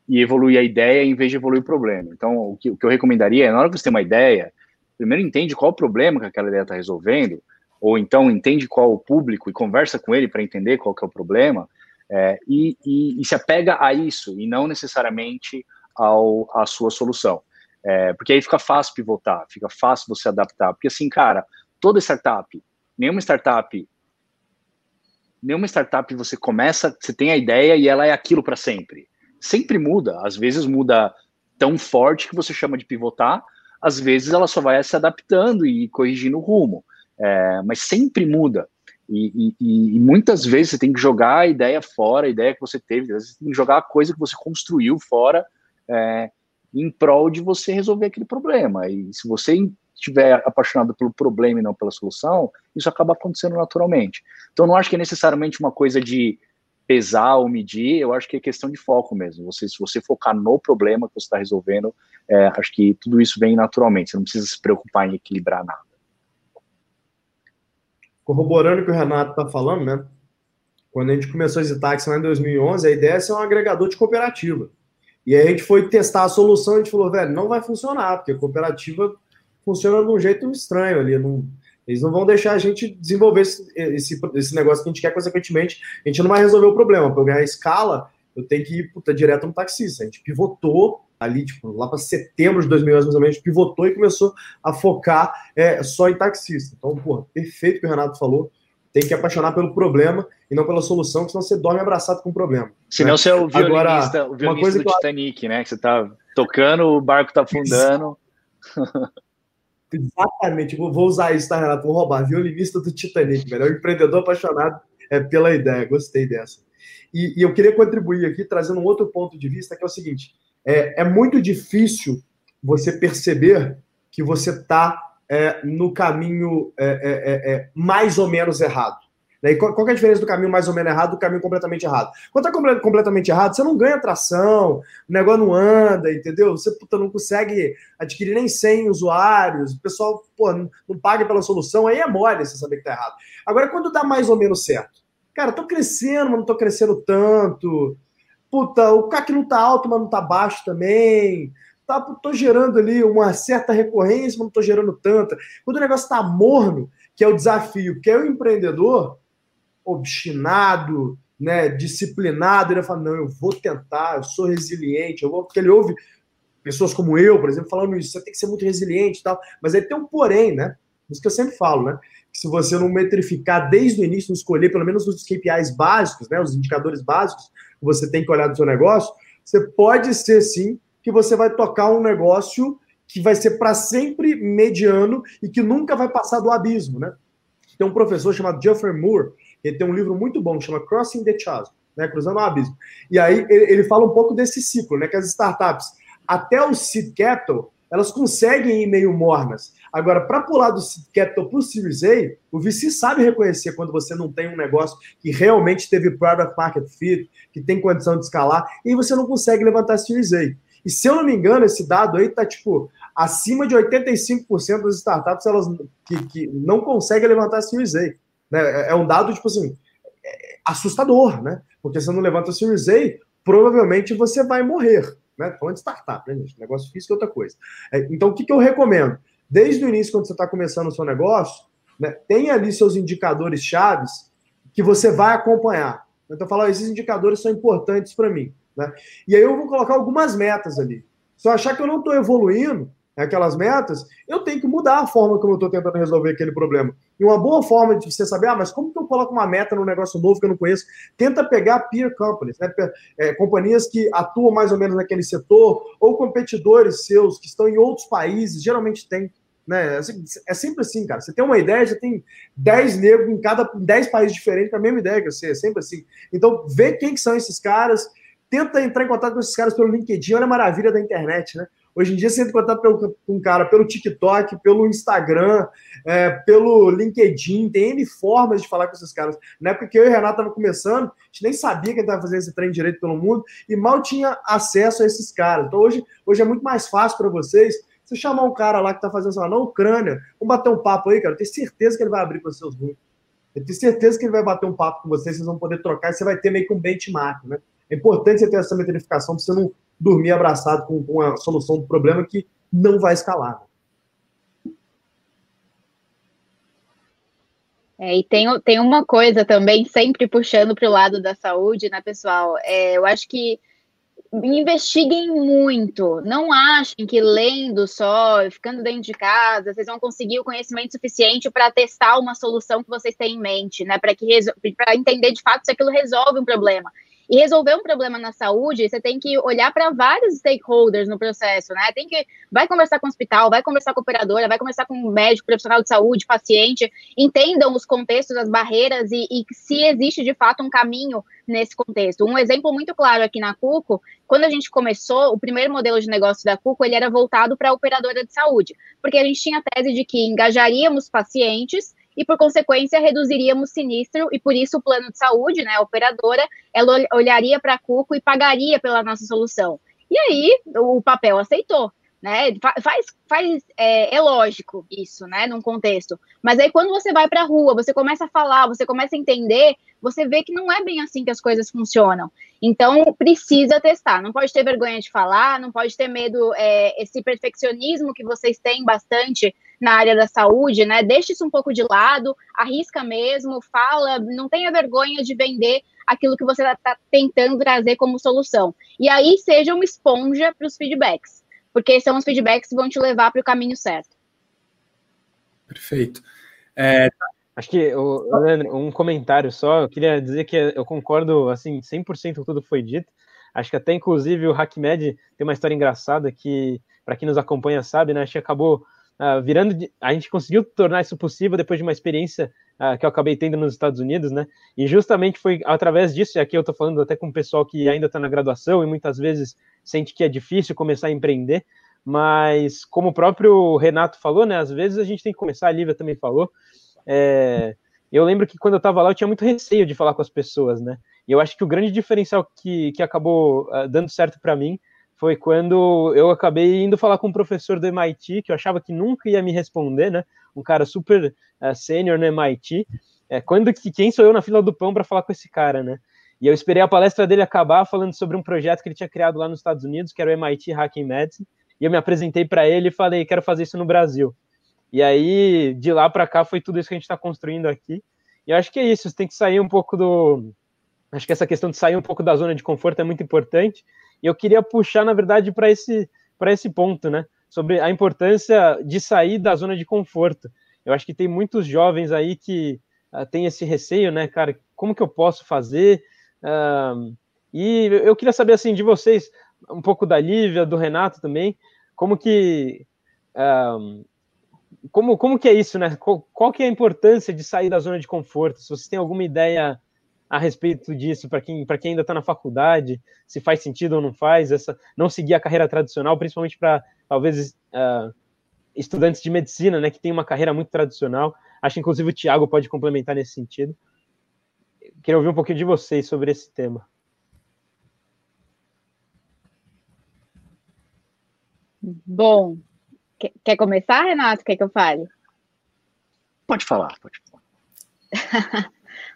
e evolui a ideia em vez de evoluir o problema. Então, o que, o que eu recomendaria é, na hora que você tem uma ideia, primeiro entende qual o problema que aquela ideia está resolvendo, ou então entende qual o público e conversa com ele para entender qual que é o problema, é, e, e, e, se apega a isso, e não necessariamente ao, à sua solução. É, porque aí fica fácil pivotar, fica fácil você adaptar. Porque assim, cara, toda startup, nenhuma startup, nenhuma startup você começa, você tem a ideia e ela é aquilo para sempre. Sempre muda, às vezes muda tão forte que você chama de pivotar, às vezes ela só vai se adaptando e corrigindo o rumo, é, mas sempre muda. E, e, e, muitas vezes você tem que jogar a ideia fora, a ideia que você teve, às vezes você tem que jogar a coisa que você construiu fora é, em prol de você resolver aquele problema. E se você estiver apaixonado pelo problema e não pela solução, isso acaba acontecendo naturalmente. Então, não acho que é necessariamente uma coisa de pesar ou medir, eu acho que é questão de foco mesmo. Você, se você focar no problema que você está resolvendo, é, acho que tudo isso vem naturalmente. Você não precisa se preocupar em equilibrar nada. Corroborando o que o Renato está falando, né? Quando a gente começou a Zitax lá em 2011, a ideia é ser um agregador de cooperativa. E aí a gente foi testar a solução e a gente falou, velho, não vai funcionar, porque a cooperativa funciona de um jeito estranho ali. Não... Eles não vão deixar a gente desenvolver esse, esse, esse negócio que a gente quer, consequentemente, a gente não vai resolver o problema. Para eu ganhar escala, eu tenho que ir puta, direto no taxista. A gente pivotou ali, tipo, lá para setembro de 2011, mais ou menos, pivotou e começou a focar é, só em taxista. Então, porra, perfeito o que o Renato falou. Tem que apaixonar pelo problema e não pela solução, senão você dorme abraçado com o problema. Senão né? você é o violinista, Agora, o violinista do Titanic, eu... né? Que você tá tocando, o barco tá afundando. [laughs] Exatamente, vou usar isso, tá, Renato? Vou roubar. Violinista do Titanic, velho. É um empreendedor apaixonado é, pela ideia. Gostei dessa. E, e, eu queria contribuir aqui, trazendo um outro ponto de vista, que é o seguinte: é, é muito difícil você perceber que você está é, no caminho é, é, é, mais ou menos errado. Né? qual, qual é a diferença do caminho mais ou menos errado do caminho completamente errado? Quando está completamente errado, você não ganha tração, o negócio não anda, entendeu? Você puta, não consegue adquirir nem 100 usuários, o pessoal pô, não, não paga pela solução, aí é mole você saber que está errado. Agora, quando dá mais ou menos certo, cara, tô crescendo, mas não tô crescendo tanto, puta, o CAC não tá alto, mas não tá baixo também, tá, tô gerando ali uma certa recorrência, mas não tô gerando tanta. Quando o negócio tá morno, que é o desafio, que é o empreendedor, obstinado, né, disciplinado, ele fala, não, eu vou tentar, eu sou resiliente, eu vou, porque ele ouve pessoas como eu, por exemplo, falando isso, você tem que ser muito resiliente e tal, mas aí tem um porém, né, isso que eu sempre falo, né, que se você não metrificar desde o início, não escolher pelo menos os KPIs básicos, né, os indicadores básicos que você tem que olhar do seu negócio, você pode ser, sim, que você vai tocar um negócio que vai ser para sempre mediano e que nunca vai passar do abismo, né? Tem um professor chamado Jeffrey Moore, ele tem um livro muito bom, chama Crossing the Chasm, né, Cruzando o Abismo. E aí ele, ele fala um pouco desse ciclo, né, que as startups, até o seed capital, elas conseguem ir meio mornas. Agora, para pular do seed capital para o Series A, o VC sabe reconhecer quando você não tem um negócio que realmente teve product market fit, que tem condição de escalar, e você não consegue levantar Series A. E se eu não me engano, esse dado aí está tipo acima de 85% das startups elas que, que não conseguem levantar Series A. Né? É, é um dado, tipo assim, é assustador, né? Porque se você não levanta a Series A, provavelmente você vai morrer. Né? Falando de startup, né, gente? Negócio físico é outra coisa. É, então, o que, que eu recomendo? Desde o início, quando você está começando o seu negócio, né, tem ali seus indicadores chaves que você vai acompanhar. Então, falar, esses indicadores são importantes para mim. Né? E aí eu vou colocar algumas metas ali. Se eu achar que eu não estou evoluindo, aquelas metas, eu tenho que mudar a forma como eu estou tentando resolver aquele problema. E uma boa forma de você saber, ah, mas como que eu coloco uma meta num negócio novo que eu não conheço? Tenta pegar peer companies, né? É, companhias que atuam mais ou menos naquele setor, ou competidores seus que estão em outros países, geralmente tem. Né? É sempre assim, cara. Você tem uma ideia, já tem 10 negros em cada 10 países diferentes com a mesma ideia que você, é sempre assim. Então, vê quem que são esses caras, tenta entrar em contato com esses caras pelo LinkedIn, olha a maravilha da internet, né? Hoje em dia você entra em contato pelo, com um cara pelo TikTok, pelo Instagram, é, pelo LinkedIn, tem N formas de falar com esses caras. Na época que eu e o Renato estavam começando, a gente nem sabia que estava fazendo esse treino direito pelo mundo e mal tinha acesso a esses caras. Então hoje, hoje é muito mais fácil para vocês você chamar um cara lá que está fazendo isso na Ucrânia, vamos bater um papo aí, cara. Eu tenho certeza que ele vai abrir para os seus grupos. Eu tenho certeza que ele vai bater um papo com vocês, vocês vão poder trocar e você vai ter meio que um benchmark, né? É importante você ter essa metrificação para você não dormir abraçado com, com a solução do problema que não vai escalar. É, e tem, tem uma coisa também, sempre puxando para o lado da saúde, né, pessoal? É, eu acho que investiguem muito. Não achem que lendo só, ficando dentro de casa, vocês vão conseguir o conhecimento suficiente para testar uma solução que vocês têm em mente, né? Para que para entender de fato se aquilo resolve um problema. E resolver um problema na saúde, você tem que olhar para vários stakeholders no processo, né? Tem que vai conversar com o hospital, vai conversar com a operadora, vai conversar com o médico, profissional de saúde, paciente, entendam os contextos, as barreiras e, e se existe de fato um caminho nesse contexto. Um exemplo muito claro aqui na Cuco, quando a gente começou, o primeiro modelo de negócio da Cuco, ele era voltado para a operadora de saúde, porque a gente tinha a tese de que engajaríamos pacientes e, por consequência, reduziríamos sinistro e, por isso, o plano de saúde, né, a operadora, ela olharia para a Cuco e pagaria pela nossa solução. E aí, o papel aceitou. Né? Faz, faz é, é, lógico isso, né? Num contexto. Mas aí quando você vai para a rua, você começa a falar, você começa a entender, você vê que não é bem assim que as coisas funcionam. Então precisa testar. Não pode ter vergonha de falar, não pode ter medo, é, esse perfeccionismo que vocês têm bastante na área da saúde, né? Deixa isso um pouco de lado, arrisca mesmo, fala, não tenha vergonha de vender aquilo que você está tentando trazer como solução. E aí seja uma esponja para os feedbacks, porque são os feedbacks que vão te levar para o caminho certo. Perfeito. É... Acho que, Leandro, um comentário só, eu queria dizer que eu concordo, assim, 100% com tudo que foi dito, acho que até, inclusive, o HackMed tem uma história engraçada que, para quem nos acompanha sabe, né, acho que acabou uh, virando, de, a gente conseguiu tornar isso possível depois de uma experiência uh, que eu acabei tendo nos Estados Unidos, né, e justamente foi através disso, e aqui eu estou falando até com o pessoal que ainda está na graduação e muitas vezes sente que é difícil começar a empreender, mas como o próprio Renato falou, né, às vezes a gente tem que começar, a Lívia também falou, é, eu lembro que quando eu estava lá eu tinha muito receio de falar com as pessoas, né, e eu acho que o grande diferencial que, que acabou uh, dando certo para mim foi quando eu acabei indo falar com um professor do MIT, que eu achava que nunca ia me responder, né, um cara super uh, sênior no MIT, é, quando que quem sou eu na fila do pão para falar com esse cara, né? E eu esperei a palestra dele acabar falando sobre um projeto que ele tinha criado lá nos Estados Unidos, que era o MIT Hacking Medicine, e eu me apresentei para ele e falei, quero fazer isso no Brasil. E aí, de lá para cá, foi tudo isso que a gente está construindo aqui. E eu acho que é isso, você tem que sair um pouco do. Acho que essa questão de sair um pouco da zona de conforto é muito importante. E eu queria puxar, na verdade, para esse, esse ponto, né? Sobre a importância de sair da zona de conforto. Eu acho que tem muitos jovens aí que uh, têm esse receio, né, cara? Como que eu posso fazer? Uh, e eu queria saber, assim, de vocês, um pouco da Lívia, do Renato também, como que um, como, como que é isso, né? Qual, qual, que é a importância de sair da zona de conforto? Se vocês têm alguma ideia a respeito disso para quem, quem ainda está na faculdade, se faz sentido ou não faz, essa não seguir a carreira tradicional, principalmente para talvez uh, estudantes de medicina, né, que tem uma carreira muito tradicional. Acho que inclusive o Tiago pode complementar nesse sentido. Queria ouvir um pouquinho de vocês sobre esse tema. Bom, quer começar, Renato? Quer que eu fale? Pode falar, pode falar. [laughs]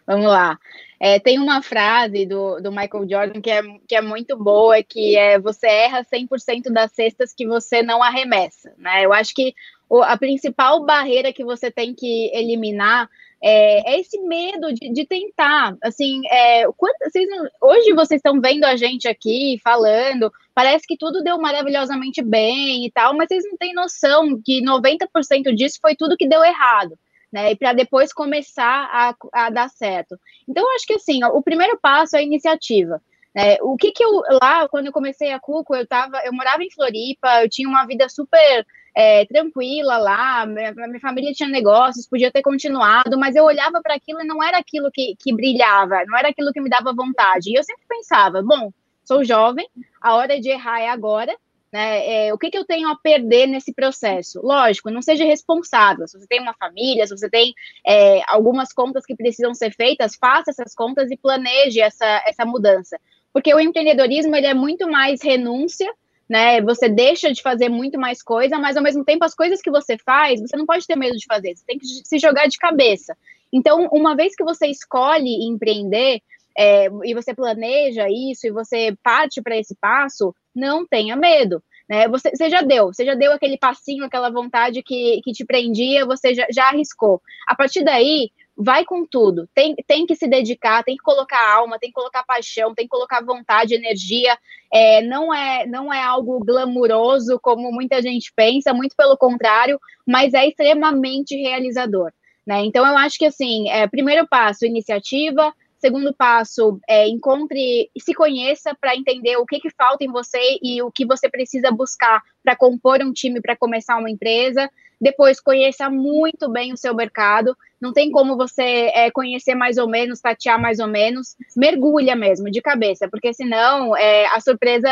Vamos lá. É, tem uma frase do, do Michael Jordan que é, que é muito boa, que é você erra 100% das cestas que você não arremessa, né? Eu acho que o, a principal barreira que você tem que eliminar é, é esse medo de, de tentar. Assim, é, quando, vocês hoje vocês estão vendo a gente aqui falando, parece que tudo deu maravilhosamente bem e tal, mas vocês não têm noção que 90% disso foi tudo que deu errado. Né, e para depois começar a, a, dar certo. Então, eu acho que assim, o primeiro passo é a iniciativa. Né? O que que eu lá, quando eu comecei a Cuco, eu tava, eu morava em Floripa, eu tinha uma vida super é, tranquila lá, minha, minha, família tinha negócios, podia ter continuado, mas eu olhava para aquilo e não era aquilo que, que brilhava, não era aquilo que me dava vontade. E eu sempre pensava, bom, sou jovem, a hora de errar é agora, né? É, o que, que eu tenho a perder nesse processo? Lógico, não seja responsável. Se você tem uma família, se você tem é, algumas contas que precisam ser feitas, faça essas contas e planeje essa, essa mudança. Porque o empreendedorismo ele é muito mais renúncia né? Você deixa de fazer muito mais coisa, mas ao mesmo tempo as coisas que você faz, você não pode ter medo de fazer, você tem que se jogar de cabeça. Então, uma vez que você escolhe empreender é, e você planeja isso e você parte para esse passo, não tenha medo. Né? Você, você, já deu, você já deu aquele passinho, aquela vontade que, que te prendia, você já, já arriscou. A partir daí, vai com tudo. Tem, tem que se dedicar, tem que colocar alma, tem que colocar paixão, tem que colocar vontade, energia. É, não, é, não é algo glamuroso como muita gente pensa, muito pelo contrário, mas é extremamente realizador. Né? Então, eu acho que assim, é, primeiro passo, iniciativa. Segundo passo, é, encontre se conheça para entender o que, que falta em você e o que você precisa buscar para compor um time para começar uma empresa. Depois, conheça muito bem o seu mercado. Não tem como você é, conhecer mais ou menos, tatear mais ou menos. Mergulha mesmo, de cabeça, porque senão é, a surpresa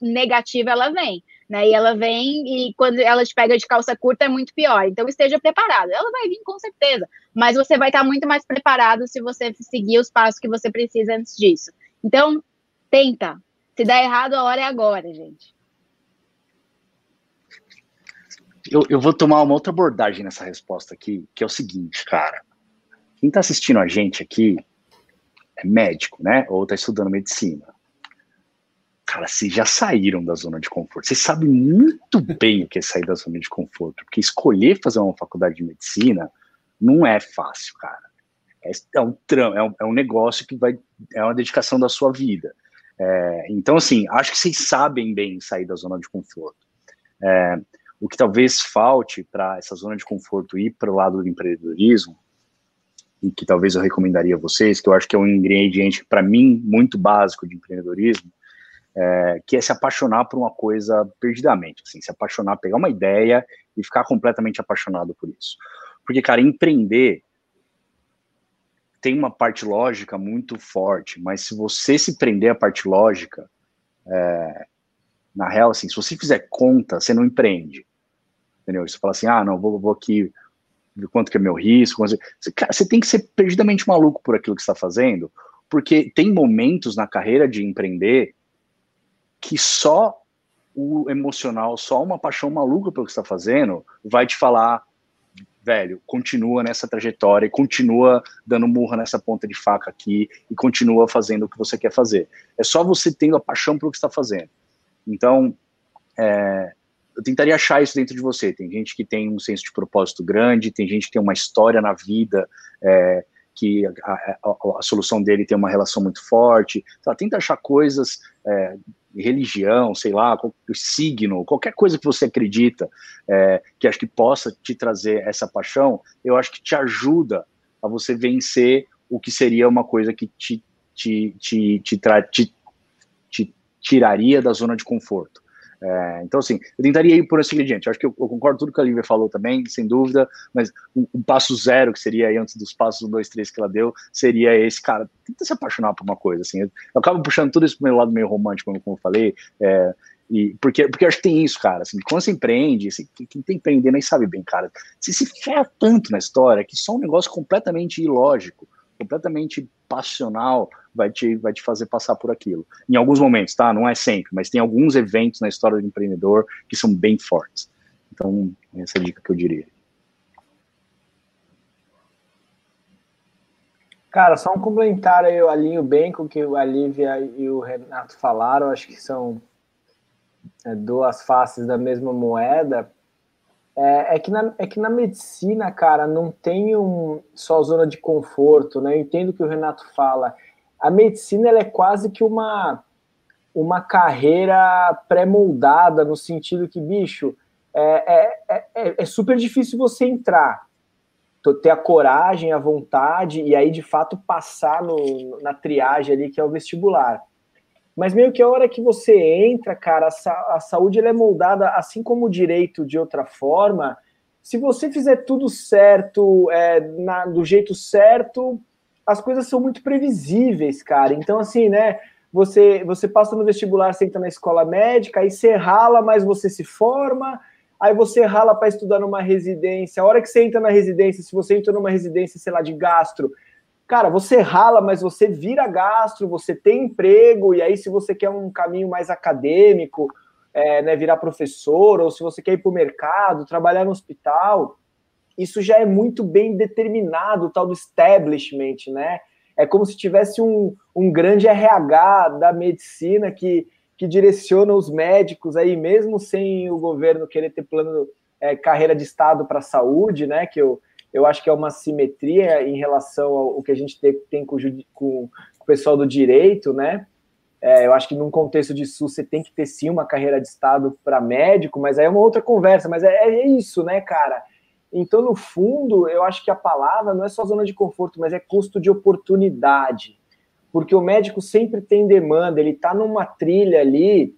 negativa ela vem. Né? E ela vem e quando ela te pega de calça curta é muito pior. Então esteja preparado. Ela vai vir com certeza, mas você vai estar muito mais preparado se você seguir os passos que você precisa antes disso. Então, tenta. Se der errado, a hora é agora, gente. Eu, eu vou tomar uma outra abordagem nessa resposta aqui, que é o seguinte, cara. Quem está assistindo a gente aqui é médico, né? Ou está estudando medicina. Cara, vocês já saíram da zona de conforto. Vocês sabem muito bem o que é sair da zona de conforto, porque escolher fazer uma faculdade de medicina não é fácil, cara. É, é um, é um, é um negócio que vai. É uma dedicação da sua vida. É, então, assim, acho que vocês sabem bem sair da zona de conforto. É, o que talvez falte para essa zona de conforto ir para o lado do empreendedorismo, e que talvez eu recomendaria a vocês, que eu acho que é um ingrediente, para mim, muito básico de empreendedorismo, é, que é se apaixonar por uma coisa perdidamente, assim, se apaixonar, pegar uma ideia e ficar completamente apaixonado por isso. Porque, cara, empreender tem uma parte lógica muito forte, mas se você se prender à parte lógica, é, na real, assim, se você fizer conta, você não empreende. Entendeu? Você fala assim, ah, não, vou, vou aqui ver quanto que é meu risco. Você, cara, você tem que ser perdidamente maluco por aquilo que está fazendo, porque tem momentos na carreira de empreender que só o emocional, só uma paixão maluca pelo que está fazendo, vai te falar, velho, continua nessa trajetória, continua dando murra nessa ponta de faca aqui e continua fazendo o que você quer fazer. É só você tendo a paixão pelo que está fazendo. Então, é, eu tentaria achar isso dentro de você. Tem gente que tem um senso de propósito grande, tem gente que tem uma história na vida, é, que a, a, a, solução dele tem uma relação muito forte. Então, tenta achar coisas é, religião, sei lá, signo, qualquer coisa que você acredita, é, que acho que possa te trazer essa paixão, eu acho que te ajuda a você vencer o que seria uma coisa que te, te, te, te, te, te tiraria da zona de conforto. É, então, assim, eu tentaria ir por esse ingrediente. Eu acho que eu, eu concordo com tudo que a Lívia falou também, sem dúvida, mas um, um, passo zero, que seria aí antes dos passos um, dois, três que ela deu, seria esse, cara, tenta se apaixonar por uma coisa, assim. Eu, eu acabo puxando tudo isso pro meu lado meio romântico, como eu falei, é, e porque, porque eu acho que tem isso, cara, assim, quando você empreende, assim, quem tem empreender nem sabe bem, cara, você se ferra tanto na história que só um negócio completamente ilógico, completamente passional, vai te, vai te fazer passar por aquilo. Em alguns momentos, tá? Não é sempre, mas tem alguns eventos na história do empreendedor que são bem fortes. Então, essa é a dica que eu diria. Cara, só um comentário aí, eu alinho bem com o que a Lívia e o Renato falaram, acho que são é, duas faces da mesma moeda. É, é, que na, é que na medicina, cara, não tem um, só zona de conforto, né? Eu entendo o que o Renato fala. A medicina ela é quase que uma, uma carreira pré-moldada, no sentido que, bicho, é, é, é, é super difícil você entrar, ter a coragem, a vontade, e aí, de fato, passar no, na triagem ali, que é o vestibular. Mas meio que a hora que você entra, cara, a, sa a saúde ela é moldada, assim como o direito de outra forma. Se você fizer tudo certo, é, na, do jeito certo, as coisas são muito previsíveis, cara. Então, assim, né? Você, você passa no vestibular, você entra na escola médica, aí você rala, mas você se forma, aí você rala para estudar numa residência. A hora que você entra na residência, se você entra numa residência, sei lá, de gastro, Cara, você rala, mas você vira gastro, você tem emprego, e aí, se você quer um caminho mais acadêmico, é, né, virar professor, ou se você quer ir para o mercado, trabalhar no hospital, isso já é muito bem determinado, o tal do establishment, né? É como se tivesse um, um grande RH da medicina que, que direciona os médicos aí, mesmo sem o governo querer ter plano, é, carreira de Estado para a saúde, né? Que eu, eu acho que é uma simetria em relação ao que a gente tem, com, com, o pessoal do direito, né? É, eu acho que num contexto de SUS você tem que ter sim uma carreira de Estado para médico, mas aí é uma outra conversa, mas é, é, isso, né, cara? Então, no fundo, eu acho que a palavra não é só zona de conforto, mas é custo de oportunidade. Porque o médico sempre tem demanda, ele está numa trilha ali,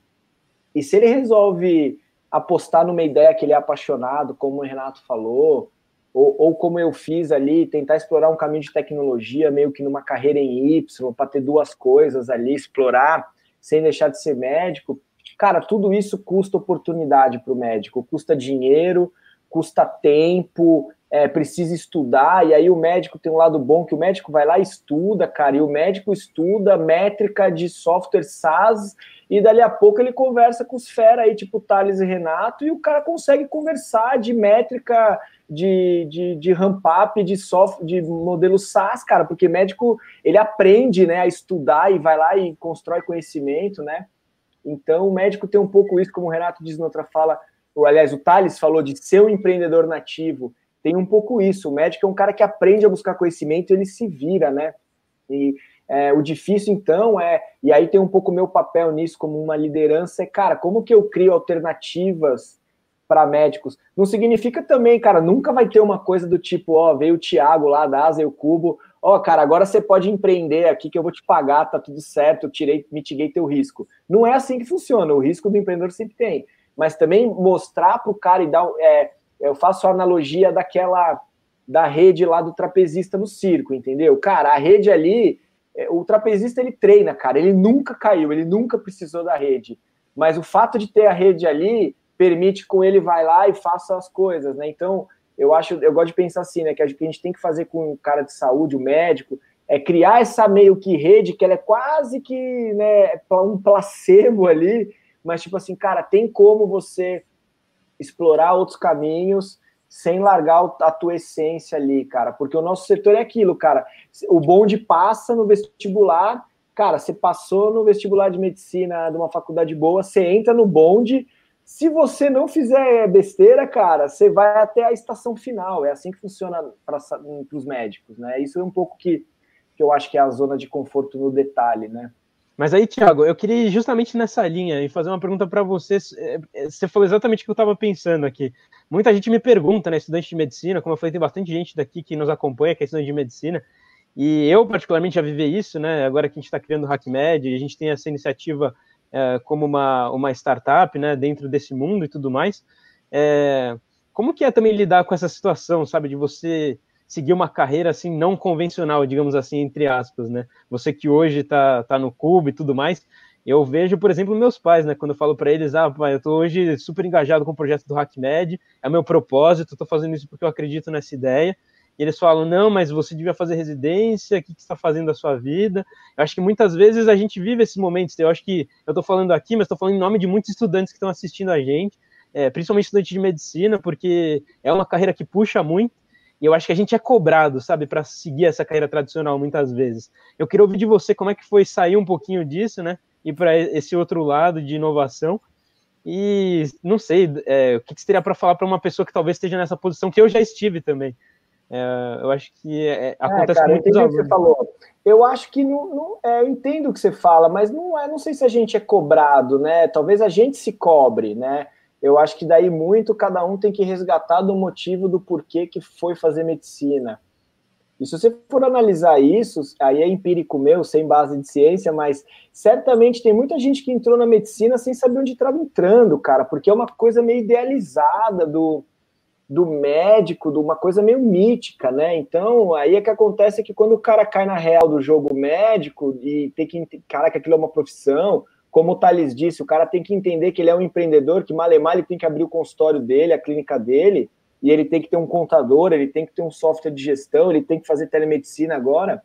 e se ele resolve apostar numa ideia que ele é apaixonado, como o Renato falou, ou, ou, como eu fiz ali, tentar explorar um caminho de tecnologia, meio que numa carreira em Y, para ter duas coisas ali, explorar, sem deixar de ser médico. Cara, tudo isso custa oportunidade para o médico, custa dinheiro, custa tempo, é, precisa estudar, e aí o médico tem um lado bom, que o médico vai lá e estuda, cara, e o médico estuda métrica de software SaaS, e dali a pouco ele conversa com os fera aí, tipo Thales e Renato, e o cara consegue conversar de métrica de, de, de ramp-up de software, de modelo SaaS, cara, porque médico ele aprende né, a estudar e vai lá e constrói conhecimento, né? Então, o médico tem um pouco isso, como o Renato diz na outra fala, ou, aliás, o Thales falou de ser um empreendedor nativo, tem um pouco isso. O médico é um cara que aprende a buscar conhecimento ele se vira, né? E é, o difícil, então, é. E aí tem um pouco meu papel nisso, como uma liderança, é, cara, como que eu crio alternativas para médicos? Não significa também, cara, nunca vai ter uma coisa do tipo, ó, veio o Thiago lá da Asa e o Cubo, ó, cara, agora você pode empreender aqui que eu vou te pagar, tá tudo certo, eu tirei, mitiguei teu risco. Não é assim que funciona, o risco do empreendedor sempre tem. Mas também mostrar para o cara e dar. É, eu faço a analogia daquela da rede lá do trapezista no circo, entendeu? Cara, a rede ali, é, o trapezista ele treina, cara, ele nunca caiu, ele nunca precisou da rede. Mas o fato de ter a rede ali permite com ele vai lá e faça as coisas, né? Então, eu acho, eu gosto de pensar assim, né, que a gente tem que fazer com o cara de saúde, o médico, é criar essa meio que rede que ela é quase que, né, um placebo ali, mas tipo assim, cara, tem como você explorar outros caminhos sem largar a tua essência ali, cara, porque o nosso setor é aquilo, cara. O bonde passa no vestibular, cara, você passou no vestibular de medicina de uma faculdade boa, você entra no bonde. Se você não fizer besteira, cara, você vai até a estação final. É assim que funciona para os médicos, né? Isso é um pouco que, que eu acho que é a zona de conforto no detalhe, né? Mas aí, Thiago, eu queria justamente nessa linha e fazer uma pergunta para você. É, é, você falou exatamente o que eu estava pensando aqui. Muita gente me pergunta, né, estudante de medicina, como eu falei, tem bastante gente daqui que nos acompanha, que é estudante de medicina, e eu, particularmente, já vivi isso, né? Agora que a gente está criando o HackMed, a gente tem essa iniciativa é, como uma, uma startup, né, dentro desse mundo e tudo mais. É, como que é também lidar com essa situação, sabe, de você seguir uma carreira assim não convencional, digamos assim, entre aspas, né? Você que hoje está tá no clube e tudo mais, eu vejo, por exemplo, meus pais, né? Quando eu falo para eles, ah, pai, eu estou hoje super engajado com o projeto do HackMed, é meu propósito, estou fazendo isso porque eu acredito nessa ideia. E eles falam, não, mas você devia fazer residência, o que, que está fazendo da sua vida? Eu acho que muitas vezes a gente vive esses momentos. Eu acho que eu estou falando aqui, mas estou falando em nome de muitos estudantes que estão assistindo a gente, é, principalmente estudantes de medicina, porque é uma carreira que puxa muito e eu acho que a gente é cobrado, sabe, para seguir essa carreira tradicional muitas vezes. Eu queria ouvir de você como é que foi sair um pouquinho disso, né? Ir para esse outro lado de inovação. E não sei, é, o que, que você teria para falar para uma pessoa que talvez esteja nessa posição, que eu já estive também. É, eu acho que é, é acontece é, cara, muito. Eu, que você falou. eu acho que não, não é, eu entendo o que você fala, mas não é, não sei se a gente é cobrado, né? Talvez a gente se cobre, né? eu acho que daí muito cada um tem que resgatar do motivo do porquê que foi fazer medicina. E se você for analisar isso, aí é empírico meu, sem base de ciência, mas certamente tem muita gente que entrou na medicina sem saber onde estava entrando, cara, porque é uma coisa meio idealizada do, do médico, de uma coisa meio mítica, né? Então, aí é que acontece que quando o cara cai na real do jogo médico e tem que, cara, que aquilo é uma profissão, como o Thales disse, o cara tem que entender que ele é um empreendedor, que malemar ele tem que abrir o consultório dele, a clínica dele, e ele tem que ter um contador, ele tem que ter um software de gestão, ele tem que fazer telemedicina agora.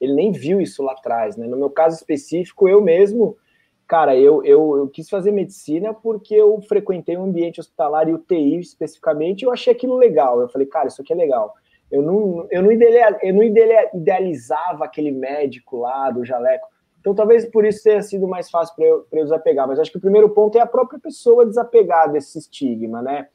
Ele nem viu isso lá atrás, né? No meu caso específico, eu mesmo, cara, eu, eu, eu quis fazer medicina porque eu frequentei um ambiente hospitalar e UTI especificamente, e eu achei aquilo legal. Eu falei, cara, isso aqui é legal. Eu não, eu não, idealizava aquele médico lá do jaleco. Então, talvez por isso tenha sido mais fácil para eu, eu desapegar. Mas acho que o primeiro ponto é a própria pessoa desapegar desse estigma, né?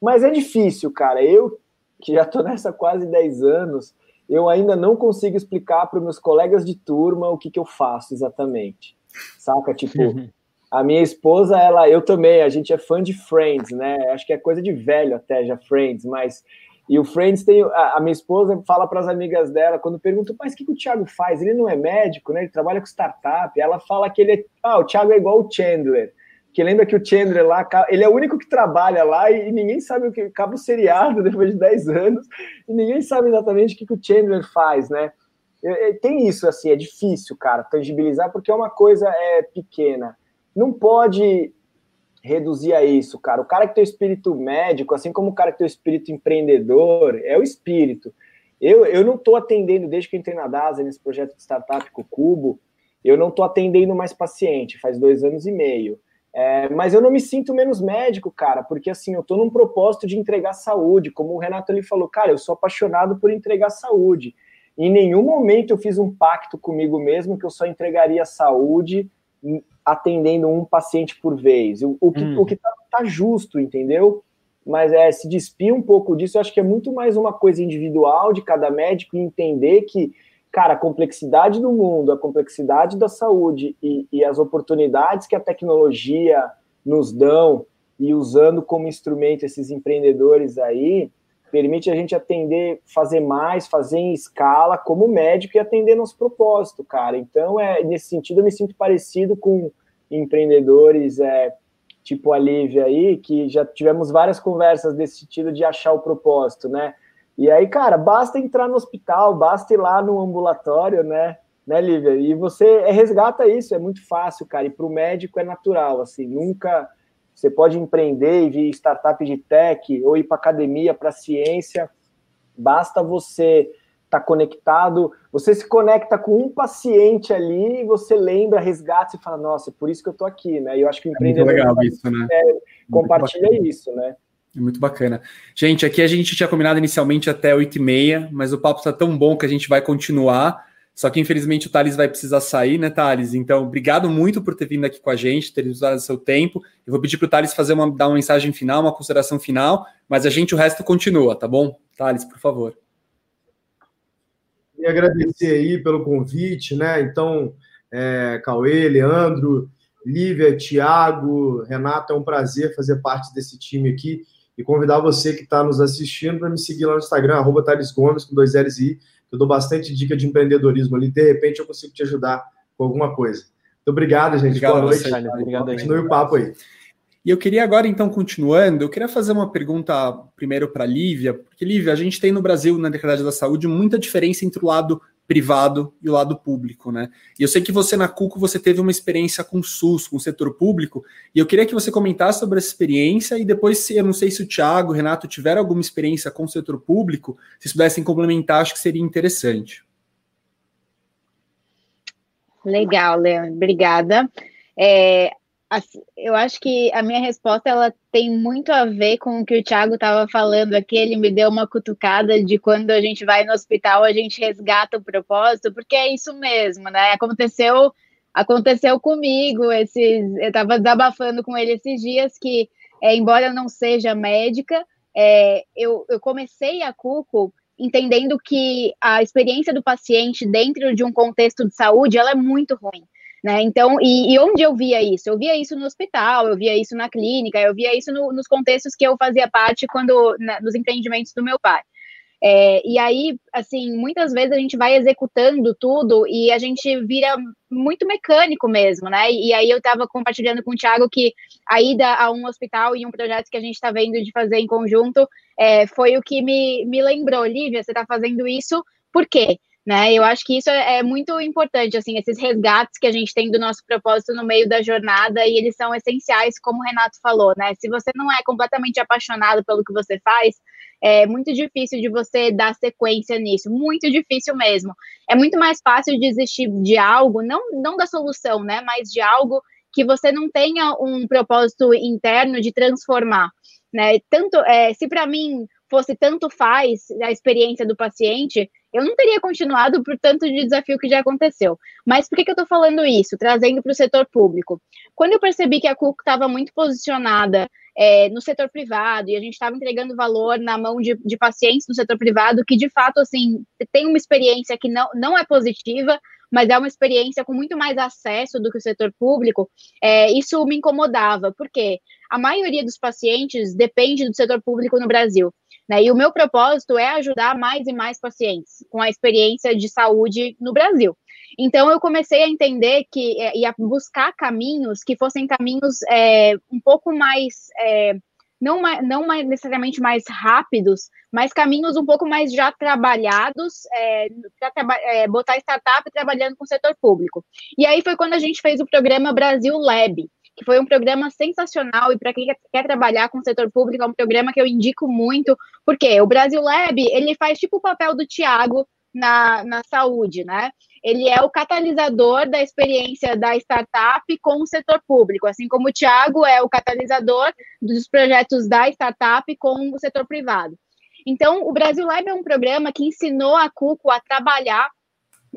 Mas é difícil, cara. Eu, que já estou nessa quase 10 anos, eu ainda não consigo explicar para meus colegas de turma o que, que eu faço exatamente. Saca? Tipo, a minha esposa, ela, eu também, a gente é fã de Friends, né? Acho que é coisa de velho até já, Friends, mas e o Friends tem. A, a minha esposa fala para as amigas dela, quando perguntam, mas o que, que, o Thiago faz? Ele não é médico, né? Ele trabalha com startup. Ela fala que ele é. Ah, o Thiago é igual o Chandler. Que lembra que o Chandler lá, ele é o único que trabalha lá e, e ninguém sabe o que. Acaba o seriado [laughs] depois de 10 anos e ninguém sabe exatamente o que, que o Chandler faz, né? Tem isso, assim, é difícil, cara, tangibilizar, porque é uma coisa é, pequena. Não pode reduzir a isso, cara. O cara que tem o espírito médico, assim como o cara que tem o espírito empreendedor, é o espírito. Eu, eu não estou atendendo, desde que entrei na DASA, nesse projeto de startup com o Cubo, eu não estou atendendo mais paciente, faz dois anos e meio. É, mas eu não me sinto menos médico, cara, porque assim, eu estou num propósito de entregar saúde, como o Renato ali falou, cara, eu sou apaixonado por entregar saúde. Em nenhum momento eu fiz um pacto comigo mesmo que eu só entregaria saúde atendendo um paciente por vez. O, o que hum. o que tá, tá, justo, entendeu? Mas é se despir um pouco disso, eu acho que é muito mais uma coisa individual de cada médico entender que, cara, a complexidade do mundo, a complexidade da saúde e, e as oportunidades que a tecnologia nos dão e usando como instrumento esses empreendedores aí, permite a gente atender, fazer mais, fazer em escala como médico e atender nosso propósito, cara. Então, é nesse sentido, eu me sinto parecido com empreendedores é, tipo a Lívia aí, que já tivemos várias conversas desse sentido de achar o propósito, né? E aí, cara, basta entrar no hospital, basta ir lá no ambulatório, né? Né, Lívia? E você resgata isso, é muito fácil, cara. E para o médico é natural, assim, nunca você pode empreender e vir startup de tech ou ir para academia, para ciência. Basta você estar tá conectado. Você se conecta com um paciente ali e você lembra, resgata e fala: Nossa, é por isso que eu estou aqui, né? E eu acho que o empreendedor é legal isso, né? É, compartilha isso, né? É muito bacana. Gente, aqui a gente tinha combinado inicialmente até 8h30, mas o papo está tão bom que a gente vai continuar. Só que infelizmente o Thales vai precisar sair, né, Thales? Então, obrigado muito por ter vindo aqui com a gente, ter usado seu tempo. Eu vou pedir para o Thales fazer uma, dar uma mensagem final, uma consideração final, mas a gente o resto continua, tá bom? Thales, por favor. E agradecer aí pelo convite, né? Então, é, Cauê, Leandro, Lívia, Tiago, Renato, é um prazer fazer parte desse time aqui e convidar você que está nos assistindo para me seguir lá no Instagram, arroba Thales Gomes, com dois L's e eu dou bastante dica de empreendedorismo ali, de repente eu consigo te ajudar com alguma coisa. Muito obrigado, gente. Obrigado Boa noite. Você, obrigado Continue o papo aí. E eu queria agora, então, continuando, eu queria fazer uma pergunta primeiro para Lívia, porque, Lívia, a gente tem no Brasil, na Declaração da Saúde, muita diferença entre o lado privado e o lado público, né? E eu sei que você na Cuco você teve uma experiência com o SUS, com o setor público, e eu queria que você comentasse sobre essa experiência e depois, eu não sei se o Thiago, o Renato tiveram alguma experiência com o setor público, se pudessem complementar, acho que seria interessante. Legal, Leandro, obrigada. É, eu acho que a minha resposta ela tem muito a ver com o que o Thiago estava falando aqui. Ele me deu uma cutucada de quando a gente vai no hospital, a gente resgata o propósito, porque é isso mesmo, né? Aconteceu, aconteceu comigo. Esses, eu estava desabafando com ele esses dias que, é, embora eu não seja médica, é, eu, eu comecei a CUCO entendendo que a experiência do paciente dentro de um contexto de saúde ela é muito ruim. Né? Então, e, e, onde eu via isso? Eu via isso no hospital, eu via isso na clínica, eu via isso no, nos contextos que eu fazia parte quando na, nos empreendimentos do meu pai. É, e aí, assim, muitas vezes a gente vai executando tudo e a gente vira muito mecânico mesmo, né? E aí eu estava compartilhando com o Thiago que a ida a um hospital e um projeto que a gente está vendo de fazer em conjunto é, foi o que me, me lembrou, Lívia, você está fazendo isso por quê? Né? Eu acho que isso é, é muito importante, assim, esses resgates que a gente tem do nosso propósito no meio da jornada e eles são essenciais, como o Renato falou, né? Se você não é completamente apaixonado pelo que você faz, é muito difícil de você dar sequência nisso, muito difícil mesmo. É muito mais fácil desistir de algo, não, não da solução, né? Mas de algo que você não tenha um propósito interno de transformar, né? Tanto, é, se para mim fosse tanto faz a experiência do paciente, eu não teria continuado por tanto de desafio que já aconteceu. Mas por que, que eu estou falando isso? Trazendo para o setor público. Quando eu percebi que a CUC estava muito posicionada é, no setor privado e a gente estava entregando valor na mão de, de, pacientes no setor privado que, de fato, assim, tem uma experiência que não, não é positiva, mas é uma experiência com muito mais acesso do que o setor público, é, isso me incomodava, porque a maioria dos pacientes depende do setor público no Brasil. Né? E o meu propósito é ajudar mais e mais pacientes com a experiência de saúde no Brasil. Então, eu comecei a entender que é, e a buscar caminhos que fossem caminhos é, um pouco mais. É, não, não necessariamente mais rápidos, mas caminhos um pouco mais já trabalhados é, para é, botar startup trabalhando com o setor público. E aí foi quando a gente fez o programa Brasil Lab, que foi um programa sensacional e para quem quer trabalhar com o setor público é um programa que eu indico muito, porque o Brasil Lab, ele faz tipo o papel do Tiago na, na saúde, né? Ele é o catalisador da experiência da startup com o setor público, assim como o Tiago é o catalisador dos projetos da startup com o setor privado. Então, o Brasil Lab é um programa que ensinou a Cuco a trabalhar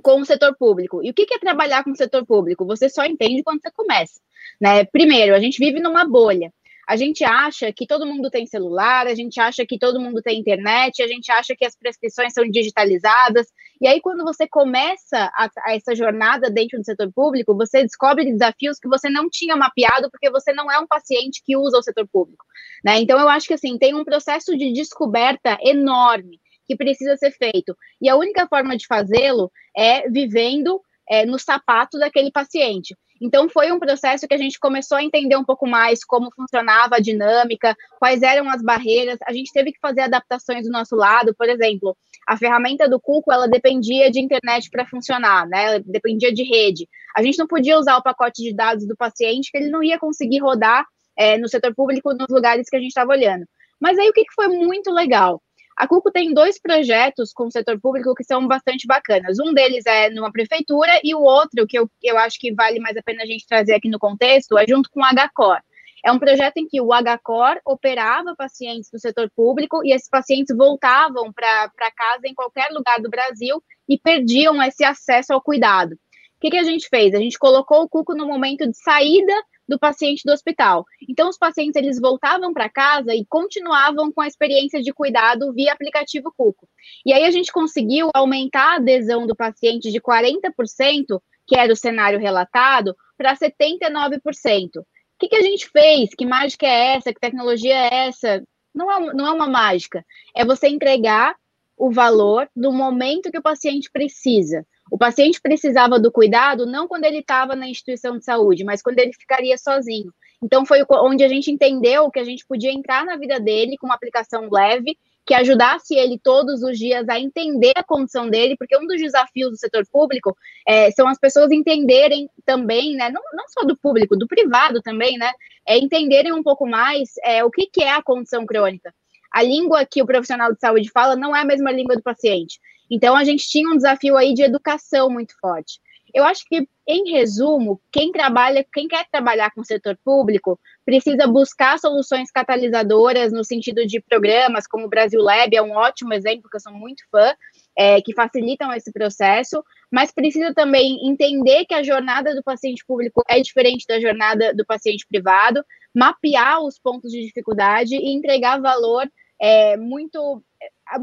com o setor público. E o que é trabalhar com o setor público? Você só entende quando você começa. Né? Primeiro, a gente vive numa bolha. A gente acha que todo mundo tem celular, a gente acha que todo mundo tem internet, a gente acha que as prescrições são digitalizadas. E aí, quando você começa a, a essa jornada dentro do setor público, você descobre desafios que você não tinha mapeado, porque você não é um paciente que usa o setor público. Né? Então, eu acho que assim, tem um processo de descoberta enorme que precisa ser feito. E a única forma de fazê-lo é vivendo é, no sapato daquele paciente. Então, foi um processo que a gente começou a entender um pouco mais como funcionava a dinâmica, quais eram as barreiras. A gente teve que fazer adaptações do nosso lado. Por exemplo, a ferramenta do Cuco, ela dependia de internet para funcionar, né? Ela dependia de rede. A gente não podia usar o pacote de dados do paciente, que ele não ia conseguir rodar é, no setor público nos lugares que a gente estava olhando. Mas aí, o que, que foi muito legal? A CUCO tem dois projetos com o setor público que são bastante bacanas. Um deles é numa prefeitura e o outro, que eu, eu acho que vale mais a pena a gente trazer aqui no contexto, é junto com o HCOR. É um projeto em que o HCOR operava pacientes do setor público e esses pacientes voltavam para casa em qualquer lugar do Brasil e perdiam esse acesso ao cuidado. O que, que a gente fez? A gente colocou o CUCO no momento de saída do paciente do hospital. Então, os pacientes eles voltavam para casa e continuavam com a experiência de cuidado via aplicativo Cuco. E aí a gente conseguiu aumentar a adesão do paciente de 40%, que era o cenário relatado, para 79%. O que, que a gente fez? Que mágica é essa? Que tecnologia é essa? Não é, não é uma mágica. É você entregar o valor no momento que o paciente precisa. O paciente precisava do cuidado não quando ele estava na instituição de saúde, mas quando ele ficaria sozinho. Então foi onde a gente entendeu que a gente podia entrar na vida dele com uma aplicação leve que ajudasse ele todos os dias a entender a condição dele, porque um dos desafios do setor público é, são as pessoas entenderem também, né, não, não só do público, do privado também, né, é entenderem um pouco mais é, o que, que é a condição crônica. A língua que o profissional de saúde fala não é a mesma língua do paciente. Então, a gente tinha um desafio aí de educação muito forte. Eu acho que, em resumo, quem trabalha, quem quer trabalhar com o setor público, precisa buscar soluções catalisadoras no sentido de programas como o Brasil Lab, é um ótimo exemplo, que eu sou muito fã, é, que facilitam esse processo, mas precisa também entender que a jornada do paciente público é diferente da jornada do paciente privado, mapear os pontos de dificuldade e entregar valor é, muito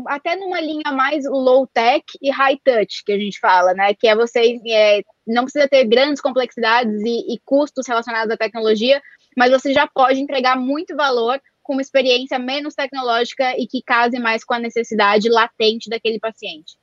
até numa linha mais low tech e high touch que a gente fala, né? Que é você é, não precisa ter grandes complexidades e, e, custos relacionados à tecnologia, mas você já pode entregar muito valor com uma experiência menos tecnológica e que case mais com a necessidade latente daquele paciente.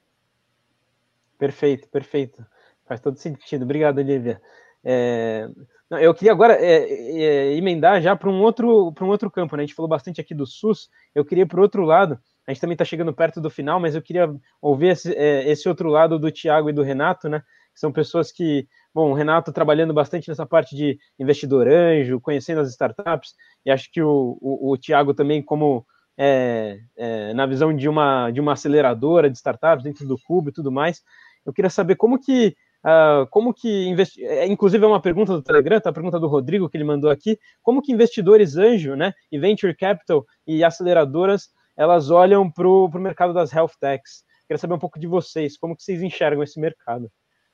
Perfeito, perfeito. Faz todo sentido. Obrigado, Olivia. É, eu queria agora é, é, emendar já para um outro para um outro campo, né? A gente falou bastante aqui do SUS. Eu queria para o outro lado a gente também está chegando perto do final, mas eu queria ouvir esse, é, esse, outro lado do Tiago e do Renato, né? São pessoas que, bom, o Renato trabalhando bastante nessa parte de investidor anjo, conhecendo as startups, e acho que o, o, o Tiago também, como é, é, na visão de uma, de uma aceleradora de startups dentro do Cubo e tudo mais, eu queria saber como que Uh, como que investi... É, inclusive é uma pergunta do Telegram, tá? a pergunta do Rodrigo que ele mandou aqui, como que investidores anjo, né, e venture capital e aceleradoras elas olham para o mercado das health techs. Queria saber um pouco de vocês, como que vocês enxergam esse mercado,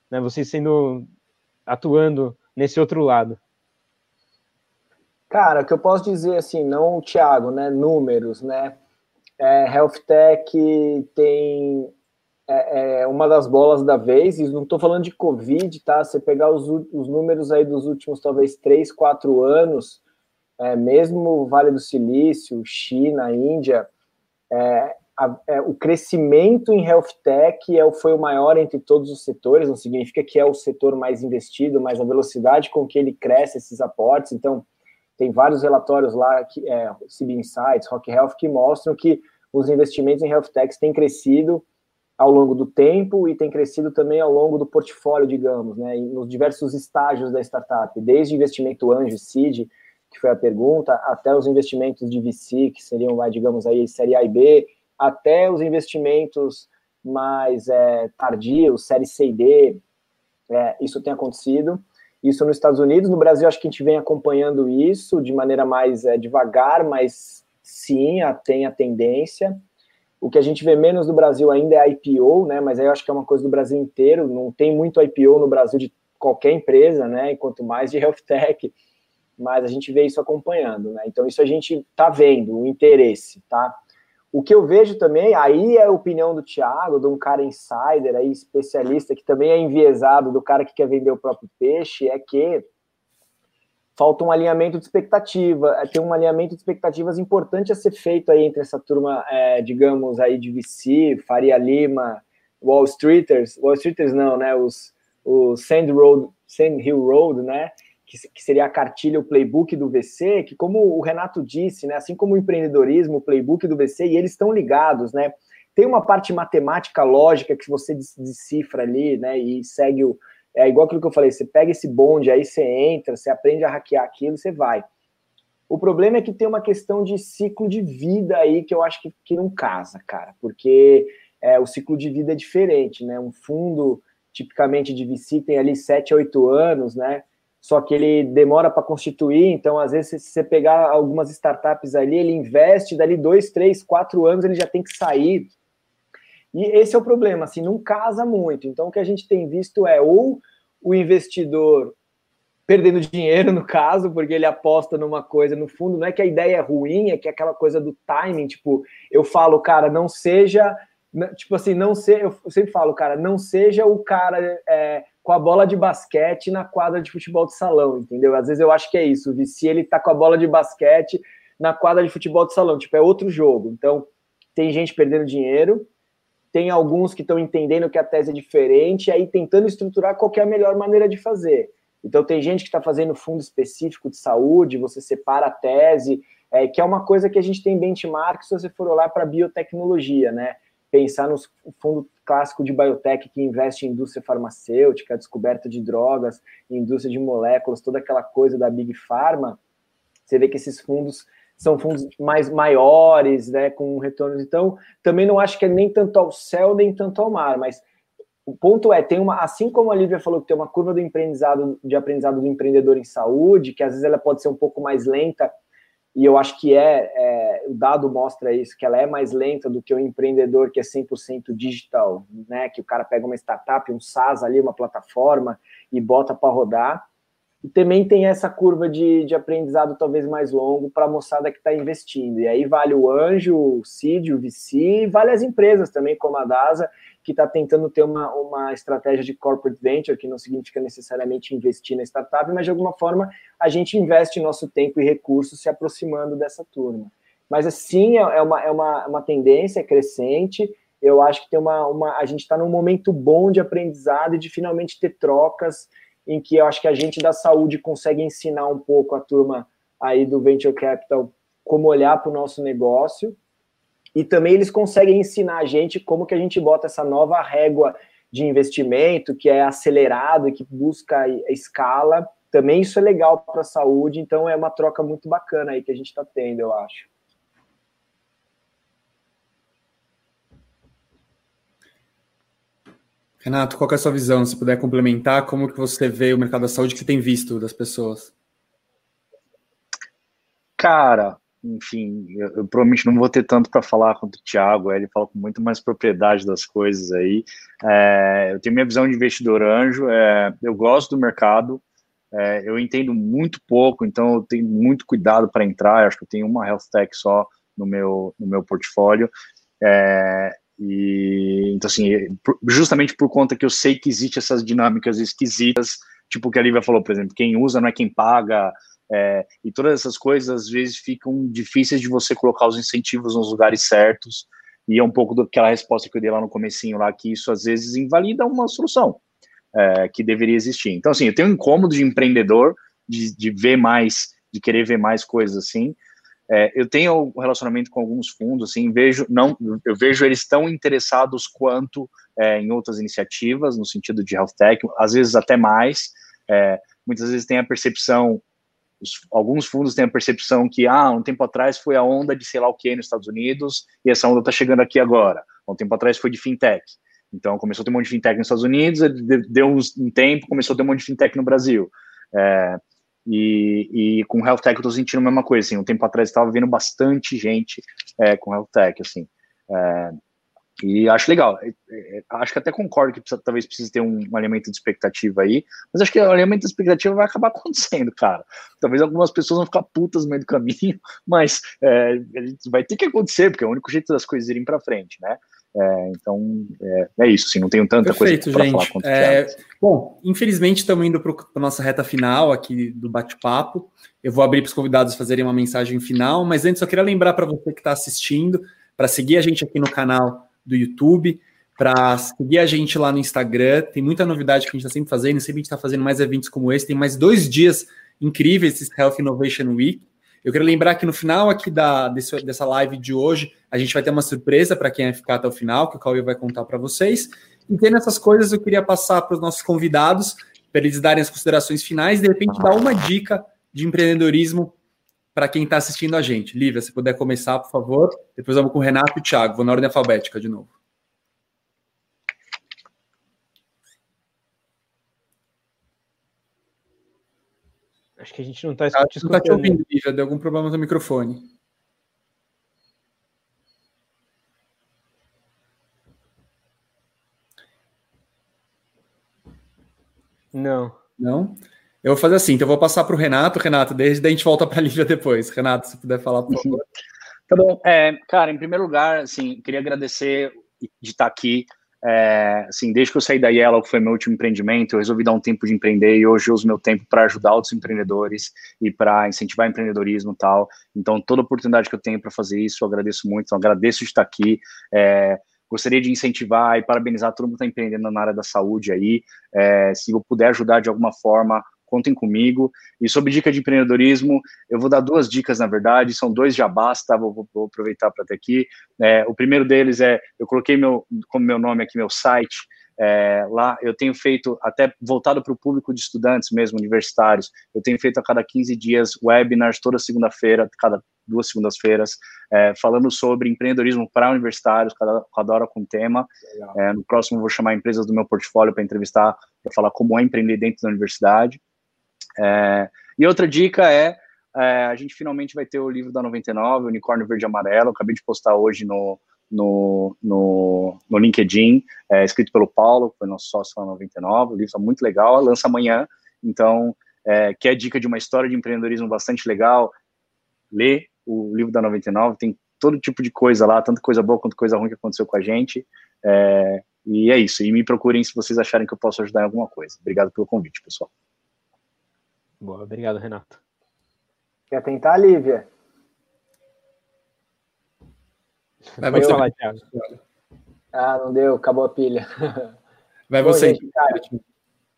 né? Vocês sendo atuando nesse outro lado. Cara, o que eu posso dizer assim, não o Thiago, né? Números, né? É, health tech tem é, é, uma das bolas da vez, e não estou falando de Covid, tá? Você pegar os, os números aí dos últimos talvez três, quatro anos, é, mesmo Vale do Silício, China, Índia, é, a, é, o crescimento em health tech é, foi o maior entre todos os setores, não significa que é o setor mais investido, mas a velocidade com que ele cresce esses aportes. Então, tem vários relatórios lá, que, é, CB Insights, Rock Health, que mostram que os investimentos em health techs têm crescido ao longo do tempo e tem crescido também ao longo do portfólio, digamos, né, nos diversos estágios da startup, desde investimento anjo, seed, que foi a pergunta, até os investimentos de VC, que seriam, digamos aí, série A e B, até os investimentos mais é, tardios, série C e D, é, isso tem acontecido. Isso nos Estados Unidos, no Brasil acho que a gente vem acompanhando isso de maneira mais é, devagar, mas sim, a, tem a tendência. O que a gente vê menos no Brasil ainda é IPO, né? Mas aí eu acho que é uma coisa do Brasil inteiro. Não tem muito IPO no Brasil de qualquer empresa, né? E quanto mais de [laughs] health tech, mas a gente vê isso acompanhando, né? Então isso a gente está vendo, o interesse, tá? O que eu vejo também, aí é a opinião do Thiago, de um cara insider aí, especialista, que também é enviesado do cara que quer vender o próprio peixe, é que falta um alinhamento de expectativa, é, tem um alinhamento de expectativas importante a ser feito aí entre essa turma, é, digamos, aí de VC, Faria Lima, Wall Streeters, Wall Streeters não, né, os, os Sand, Road, Sand Hill Road, né, que, que, seria a cartilha, o playbook do VC, que como o Renato disse, né, assim como o empreendedorismo, o playbook do VC, e eles estão ligados, né, tem uma parte matemática lógica que você decifra ali, né, e segue o, é igual aquilo que eu falei, você pega esse bonde, aí você entra, você aprende a hackear aquilo, você vai. O problema é que tem uma questão de ciclo de vida aí que eu acho que, que não casa, cara, porque é, o ciclo de vida é diferente, né? Um fundo, tipicamente de VC, tem ali 7 a 8 anos, né? Só que ele demora para constituir, então, às vezes, se você pegar algumas startups ali, ele investe, dali 2, 3, 4 anos ele já tem que sair. E esse é o problema, assim, não casa muito. Então, o que a gente tem visto é ou o investidor perdendo dinheiro, no caso, porque ele aposta numa coisa, no fundo, não é que a ideia é ruim, é que é aquela coisa do timing, tipo, eu falo, cara, não seja, tipo assim, não ser, eu sempre falo, cara, não seja o cara é, com a bola de basquete na quadra de futebol de salão, entendeu? Às vezes eu acho que é isso, se ele tá com a bola de basquete na quadra de futebol de salão, tipo, é outro jogo. Então, tem gente perdendo dinheiro, tem alguns que estão entendendo que a tese é diferente e aí tentando estruturar qual é a melhor maneira de fazer. Então tem gente que está fazendo fundo específico de saúde, você separa a tese, é, que é uma coisa que a gente tem benchmark se você for olhar para biotecnologia, né? Pensar no fundo clássico de biotech que investe em indústria farmacêutica, descoberta de drogas, indústria de moléculas, toda aquela coisa da Big Pharma, você vê que esses fundos são fundos mais maiores, né, com retornos. Então, também não acho que é nem tanto ao céu, nem tanto ao mar, mas o ponto é, tem uma, assim como a Lívia falou que tem uma curva do aprendizado, de aprendizado do empreendedor em saúde, que às vezes ela pode ser um pouco mais lenta, e eu acho que é, é o dado mostra isso, que ela é mais lenta do que o empreendedor que é 100% digital, né, que o cara pega uma startup, um SaaS ali, uma plataforma, e bota para rodar, e também tem essa curva de, de aprendizado talvez mais longo para a moçada que está investindo. E aí vale o anjo, o CID, o VC, vale as empresas também, como a DASA, que está tentando ter uma, uma estratégia de corporate venture, que não significa necessariamente investir na startup, mas de alguma forma a gente investe nosso tempo e recursos se aproximando dessa turma. Mas assim, é, é uma, é uma, uma tendência crescente. Eu acho que tem uma, uma a gente está num momento bom de aprendizado e de finalmente ter trocas em que eu acho que a gente da saúde consegue ensinar um pouco a turma aí do Venture Capital como olhar para o nosso negócio, e também eles conseguem ensinar a gente como que a gente bota essa nova régua de investimento, que é acelerado e que busca a escala. Também isso é legal para a saúde, então é uma troca muito bacana aí que a gente está tendo, eu acho. Renato, qual é a sua visão? Se puder complementar, como que você vê o mercado da saúde que você tem visto das pessoas? Cara, enfim, eu, eu provavelmente não vou ter tanto para falar quanto o Thiago, ele fala com muito mais propriedade das coisas aí. É, eu tenho minha visão de investidor anjo, é, eu gosto do mercado, é, eu entendo muito pouco, então eu tenho muito cuidado para entrar, acho que eu tenho uma health tech só no meu, no meu portfólio. É, e então assim, justamente por conta que eu sei que existe essas dinâmicas esquisitas, tipo o que a Lívia falou, por exemplo, quem usa não é quem paga, é, e todas essas coisas às vezes ficam difíceis de você colocar os incentivos nos lugares certos. E é um pouco daquela resposta que eu dei lá no comecinho lá, que isso às vezes invalida uma solução é, que deveria existir. Então, assim, eu tenho um incômodo de empreendedor, de, de ver mais, de querer ver mais coisas assim, é, eu tenho um relacionamento com alguns fundos, assim, vejo, não, eu vejo eles tão interessados quanto é, em outras iniciativas, no sentido de health tech, às vezes até mais. É, muitas vezes tem a percepção, os, alguns fundos têm a percepção que, ah, um tempo atrás foi a onda de sei lá o que nos Estados Unidos e essa onda está chegando aqui agora. Um tempo atrás foi de fintech. Então, começou a ter um monte de fintech nos Estados Unidos, deu um tempo, começou a ter um monte de fintech no Brasil. É, e, e com Health Tech eu tô sentindo a mesma coisa, assim, um tempo atrás estava vendo bastante gente é, com Health Tech, assim. É, e acho legal. É, é, acho que até concordo que precisa, talvez precise ter um, um, alinhamento de expectativa aí, mas acho que o alinhamento de expectativa vai acabar [laughs] acontecendo, cara. Talvez algumas pessoas vão ficar putas no meio do caminho, [laughs] mas é, vai ter que acontecer, porque é o único jeito das coisas irem para frente, né? É, então, é, é, isso, assim, não tenho tanta Perfeito, coisa para falar quanto é, Bom, infelizmente estamos indo para a nossa reta final aqui do bate-papo. Eu vou abrir para os convidados fazerem uma mensagem final, mas antes eu queria lembrar para você que está assistindo, para seguir a gente aqui no canal do YouTube, para seguir a gente lá no Instagram. Tem muita novidade que a gente está sempre fazendo, sempre a gente está fazendo mais eventos como esse. Tem mais dois dias incríveis esse Health Innovation Week. Eu quero lembrar que no final aqui da, desse, dessa live de hoje, a gente vai ter uma surpresa para quem vai ficar até o final, que o Cauê vai contar para vocês. E tendo essas coisas, eu queria passar para os nossos convidados, para eles darem as considerações finais, de repente dar uma dica de empreendedorismo para quem está assistindo a gente. Lívia, se puder começar, por favor. Depois vamos com o Renato e o Thiago. Vou na ordem alfabética de novo. Acho que a gente não está escutando. Não está te ouvindo, Lívia. Deu algum problema no microfone. Não. Não? Eu vou fazer assim, então eu vou passar para o Renato. Renato, desde a gente volta para a Lívia depois. Renato, se puder falar, por favor. Tá bom. É, cara, em primeiro lugar, assim, queria agradecer de estar aqui. É, assim, desde que eu saí da Yellow, que foi meu último empreendimento, eu resolvi dar um tempo de empreender e hoje eu uso meu tempo para ajudar outros empreendedores e para incentivar empreendedorismo e tal. Então, toda oportunidade que eu tenho para fazer isso, eu agradeço muito. Então, agradeço de estar aqui. É, gostaria de incentivar e parabenizar todo mundo que está empreendendo na área da saúde aí. É, se eu puder ajudar de alguma forma, contem comigo. E sobre dica de empreendedorismo, eu vou dar duas dicas, na verdade, são dois jabás, tá? Vou, vou, vou aproveitar para ter aqui. É, o primeiro deles é, eu coloquei meu, como meu nome aqui, meu site, é, lá eu tenho feito, até voltado para o público de estudantes mesmo, universitários, eu tenho feito a cada 15 dias webinars toda segunda-feira, cada duas segundas-feiras, é, falando sobre empreendedorismo para universitários, cada, cada hora com tema. É, no próximo vou chamar empresas do meu portfólio para entrevistar, para falar como é empreender dentro da universidade. É, e outra dica é, é, a gente finalmente vai ter o livro da 99, Unicórnio Verde e Amarelo, acabei de postar hoje no, no, no, no LinkedIn, é, escrito pelo Paulo, que foi nosso sócio na 99, o livro está muito legal, lança amanhã, então, é, que é dica de uma história de empreendedorismo bastante legal, lê o livro da 99, tem todo tipo de coisa lá, tanto coisa boa quanto coisa ruim que aconteceu com a gente, é, e é isso, e me procurem se vocês acharem que eu posso ajudar em alguma coisa. Obrigado pelo convite, pessoal. Boa, obrigado, Renato. Quer tentar, Lívia? Vai você. Falar, Thiago. Ah, não deu, acabou a pilha. [laughs] Vai Bom, você. Gente, cara,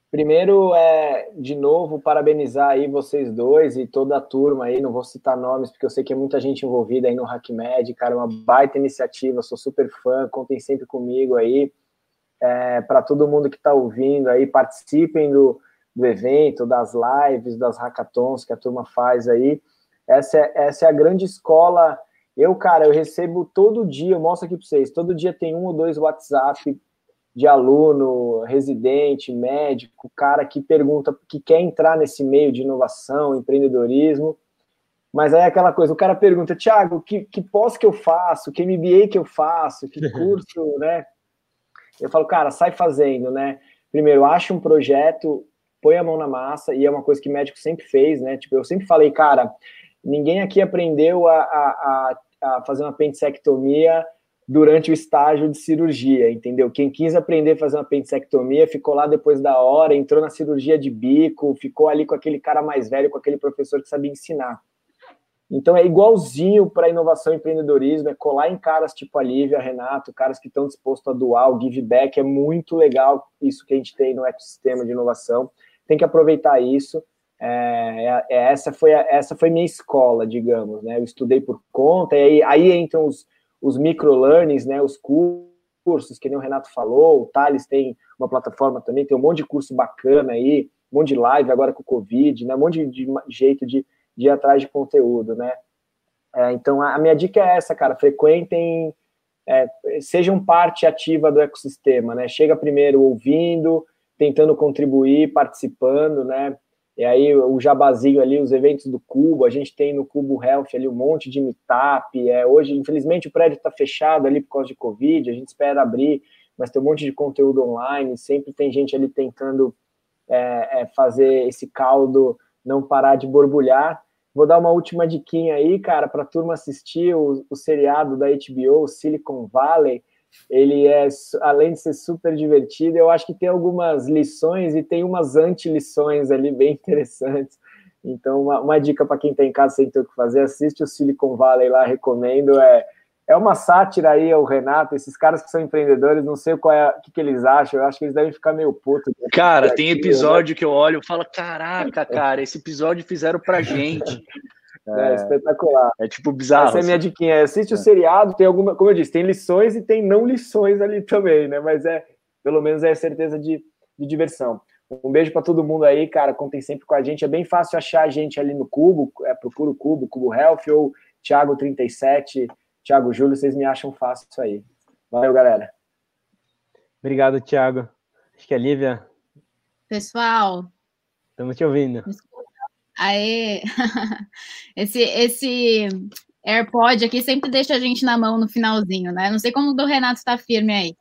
primeiro, é, de novo, parabenizar aí vocês dois e toda a turma aí, não vou citar nomes, porque eu sei que é muita gente envolvida aí no HackMed, cara, uma baita iniciativa, sou super fã, contem sempre comigo aí. É, Para todo mundo que está ouvindo aí, participem do, do evento, das lives, das hackathons que a turma faz aí. Essa é, essa é a grande escola. Eu, cara, eu recebo todo dia, eu mostro aqui para vocês, todo dia tem um ou dois WhatsApp de aluno, residente, médico, cara que pergunta, que quer entrar nesse meio de inovação, empreendedorismo, mas aí é aquela coisa, o cara pergunta, Thiago, que, que pós que eu faço, que MBA que eu faço, que [laughs] curso, né? Eu falo, cara, sai fazendo, né? Primeiro, acha um projeto, põe a mão na massa, e é uma coisa que médico sempre fez, né? Tipo, eu sempre falei, cara, ninguém aqui aprendeu a, a, a, fazer uma apendicectomia durante o estágio de cirurgia, entendeu? Quem quis aprender a fazer uma apendicectomia ficou lá depois da hora, entrou na cirurgia de bico, ficou ali com aquele cara mais velho, com aquele professor que sabia ensinar. Então é igualzinho para inovação e empreendedorismo, é colar em caras tipo a Lívia, Renato, caras que estão dispostos a doar, o give back, é muito legal isso que a gente tem no ecossistema de inovação tem que aproveitar isso. É, é, é, essa foi a, essa foi minha escola, digamos, né? Eu estudei por conta, e aí, aí entram os, os micro-learnings, né? Os cursos, que nem o Renato falou, o Thales tem uma plataforma também, tem um monte de curso bacana aí, um monte de live agora com o Covid, né? Um monte de, de jeito de, de ir atrás de conteúdo, né? É, então, a, a, minha dica é essa, cara, frequentem, é, sejam parte ativa do ecossistema, né? Chega primeiro ouvindo, tentando contribuir, participando, né? E aí o jabazinho ali, os eventos do Cubo, a gente tem no Cubo Health ali um monte de meetup. É, hoje, infelizmente, o prédio está fechado ali por causa de Covid, a gente espera abrir, mas tem um monte de conteúdo online, sempre tem gente ali tentando é, é, fazer esse caldo não parar de borbulhar. Vou dar uma última diquinha aí, cara, para a turma assistir o, o seriado da HBO, Silicon Valley ele é, além de ser super divertido, eu acho que tem algumas lições e tem umas anti-lições ali bem [laughs] interessantes. Então, uma, uma dica para quem está em casa sem ter o que fazer, assiste o Silicon Valley lá, recomendo. É, é uma sátira aí ao Renato, esses caras que são empreendedores, não sei qual é o que, que eles acham, eu acho que eles devem ficar meio putos. Cara, tem episódio né? que eu olho e falo, caraca, cara, esse episódio fizeram pra gente. [laughs] É, é, espetacular. É tipo bizarro. Essa é a minha assim. diquinha. Assiste é. o seriado, tem alguma, como eu disse, tem lições e tem não lições ali também, né? Mas é, pelo menos é certeza de, de diversão. Um beijo para todo mundo aí, cara. Contem sempre com a gente. É bem fácil achar a gente ali no Cubo. É, procura o Cubo, Cubo Health ou Thiago37, Thiago Júlio. Vocês me acham fácil isso aí. Valeu, galera. Obrigado, Thiago. Acho que a Lívia. Pessoal. Estamos te ouvindo. Aê! [laughs] esse, esse AirPod aqui sempre deixa a gente na mão no finalzinho, né? Não sei como o do Renato está firme aí.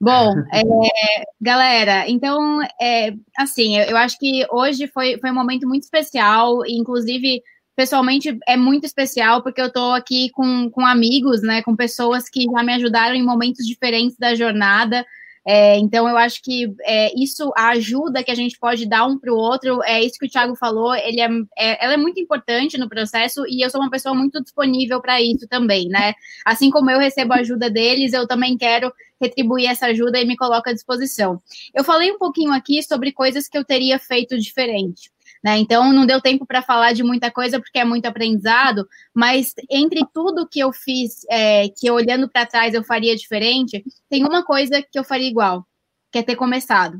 Bom, [laughs] é, galera, então, é, assim, eu, eu, acho que hoje foi, foi um momento muito especial, inclusive, pessoalmente, é muito especial, porque eu estou aqui com, com amigos, né, com pessoas que já me ajudaram em momentos diferentes da jornada, é, então, eu acho que é, isso, a ajuda que a gente pode dar um para o outro, é isso que o Thiago falou, ele é, é, ela é muito importante no processo e eu sou uma pessoa muito disponível para isso também, né? Assim como eu recebo a ajuda deles, eu também quero retribuir essa ajuda e me coloco à disposição. Eu falei um pouquinho aqui sobre coisas que eu teria feito diferente. Né? Então, não deu tempo para falar de muita coisa, porque é muito aprendizado, mas entre tudo que eu fiz, é, que olhando para trás eu faria diferente, tem uma coisa que eu faria igual, que é ter começado.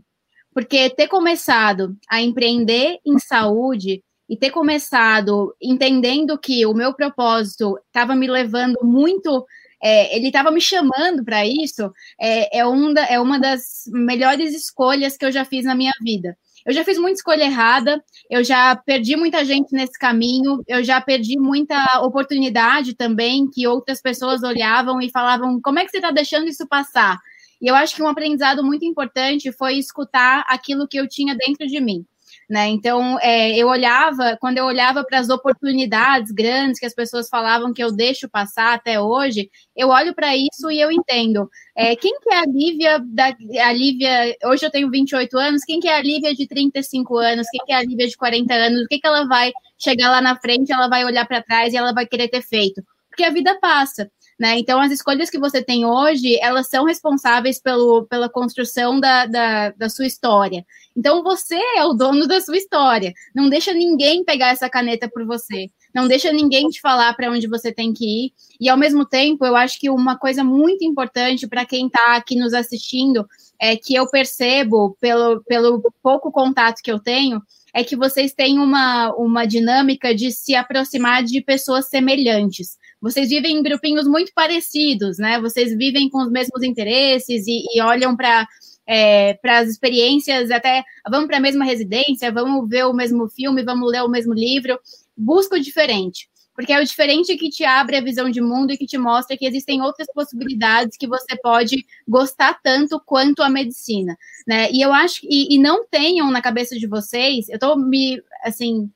Porque ter começado a empreender em saúde e ter começado entendendo que o meu propósito estava me levando muito é, ele estava me chamando para isso, é, é, um da, é uma das melhores escolhas que eu já fiz na minha vida. Eu já fiz muita escolha errada, eu já perdi muita gente nesse caminho, eu já perdi muita oportunidade também, que outras pessoas olhavam e falavam: como é que você está deixando isso passar? E eu acho que um aprendizado muito importante foi escutar aquilo que eu tinha dentro de mim. Né? Então, é, eu olhava, quando eu olhava para as oportunidades grandes que as pessoas falavam que eu deixo passar até hoje, eu olho para isso e eu entendo. É, quem que é a Lívia, da, a Lívia, hoje eu tenho 28 anos, quem que é a Lívia de 35 anos, quem que é a Lívia de 40 anos, o que, que ela vai chegar lá na frente, ela vai olhar para trás e ela vai querer ter feito? Porque a vida passa. Né? Então, as escolhas que você tem hoje, elas são responsáveis pelo, pela construção da, da, da, sua história. Então, você é o dono da sua história. Não deixa ninguém pegar essa caneta por você. Não deixa ninguém te falar para onde você tem que ir. E, ao mesmo tempo, eu acho que uma coisa muito importante para quem está aqui nos assistindo é que eu percebo, pelo, pelo pouco contato que eu tenho, é que vocês têm uma, uma dinâmica de se aproximar de pessoas semelhantes. Vocês vivem em grupinhos muito parecidos, né? Vocês vivem com os mesmos interesses e, e olham para é, para as experiências, até vamos para a mesma residência, vamos ver o mesmo filme, vamos ler o mesmo livro, busca o diferente porque é o diferente que te abre a visão de mundo e que te mostra que existem outras possibilidades que você pode gostar tanto quanto a medicina, né? E eu acho e, e não tenham na cabeça de vocês, eu tô me assim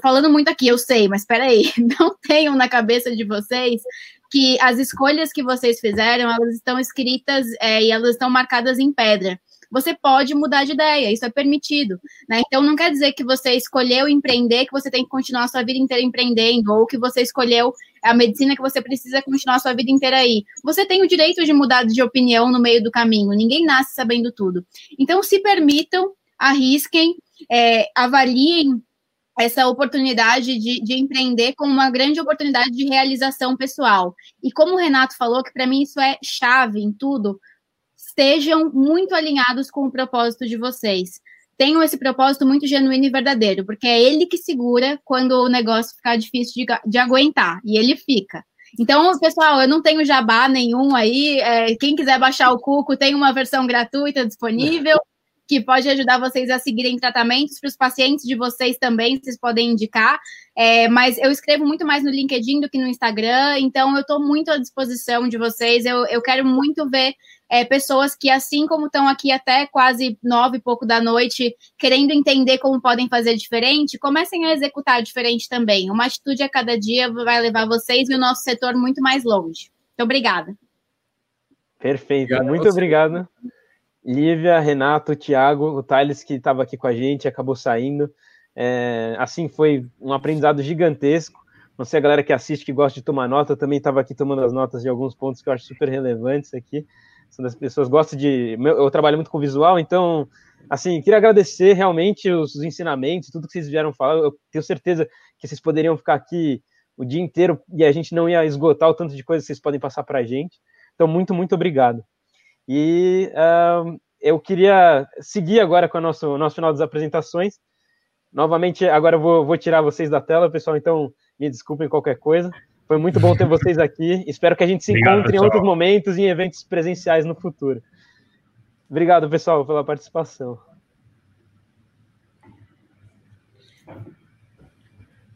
falando muito aqui, eu sei, mas espera aí, [laughs] não tenham na cabeça de vocês que as escolhas que vocês fizeram, elas estão escritas é, e elas estão marcadas em pedra você pode mudar de ideia, isso é permitido. Né? Então, não quer dizer que você escolheu empreender, que você tem que continuar a sua vida inteira empreendendo, ou que você escolheu a medicina que você precisa continuar a sua vida inteira aí. Você tem o direito de mudar de opinião no meio do caminho, ninguém nasce sabendo tudo. Então, se permitam, arrisquem, é, avaliem essa oportunidade de, de, empreender como uma grande oportunidade de realização pessoal. E como o Renato falou, que para mim isso é chave em tudo, estejam muito alinhados com o propósito de vocês. Tenham esse propósito muito genuíno e verdadeiro, porque é ele que segura quando o negócio ficar difícil de, de aguentar, e ele fica. Então, pessoal, eu não tenho jabá nenhum aí. É, quem quiser baixar o Cuco, tem uma versão gratuita disponível. [laughs] que pode ajudar vocês a seguirem tratamentos para os pacientes de vocês também, vocês podem indicar. É, mas eu escrevo muito mais no LinkedIn do que no Instagram, então eu estou muito à disposição de vocês. Eu, eu quero muito ver é, pessoas que, assim como estão aqui até quase nove e pouco da noite, querendo entender como podem fazer diferente, comecem a executar diferente também. Uma atitude a cada dia vai levar vocês e o nosso setor muito mais longe. Muito obrigada. Perfeito, obrigado muito obrigado. Lívia, Renato, Thiago, o Thales que estava aqui com a gente, acabou saindo. É, assim, foi um aprendizado gigantesco. Não sei a galera que assiste, que gosta de tomar nota, também estava aqui tomando as notas de alguns pontos que eu acho super relevantes aqui. São das pessoas gostam de. Eu trabalho muito com visual, então, assim, queria agradecer realmente os, os ensinamentos, tudo que vocês vieram falar. Eu tenho certeza que vocês poderiam ficar aqui o dia inteiro e a gente não ia esgotar o tanto de coisas que vocês podem passar para a gente. Então, muito, muito obrigado. E uh, eu queria seguir agora com o nosso, nosso final das apresentações. Novamente, agora eu vou, vou tirar vocês da tela, pessoal, então me desculpem qualquer coisa. Foi muito bom ter vocês aqui. Espero que a gente se Obrigado, encontre pessoal. em outros momentos e em eventos presenciais no futuro. Obrigado, pessoal, pela participação.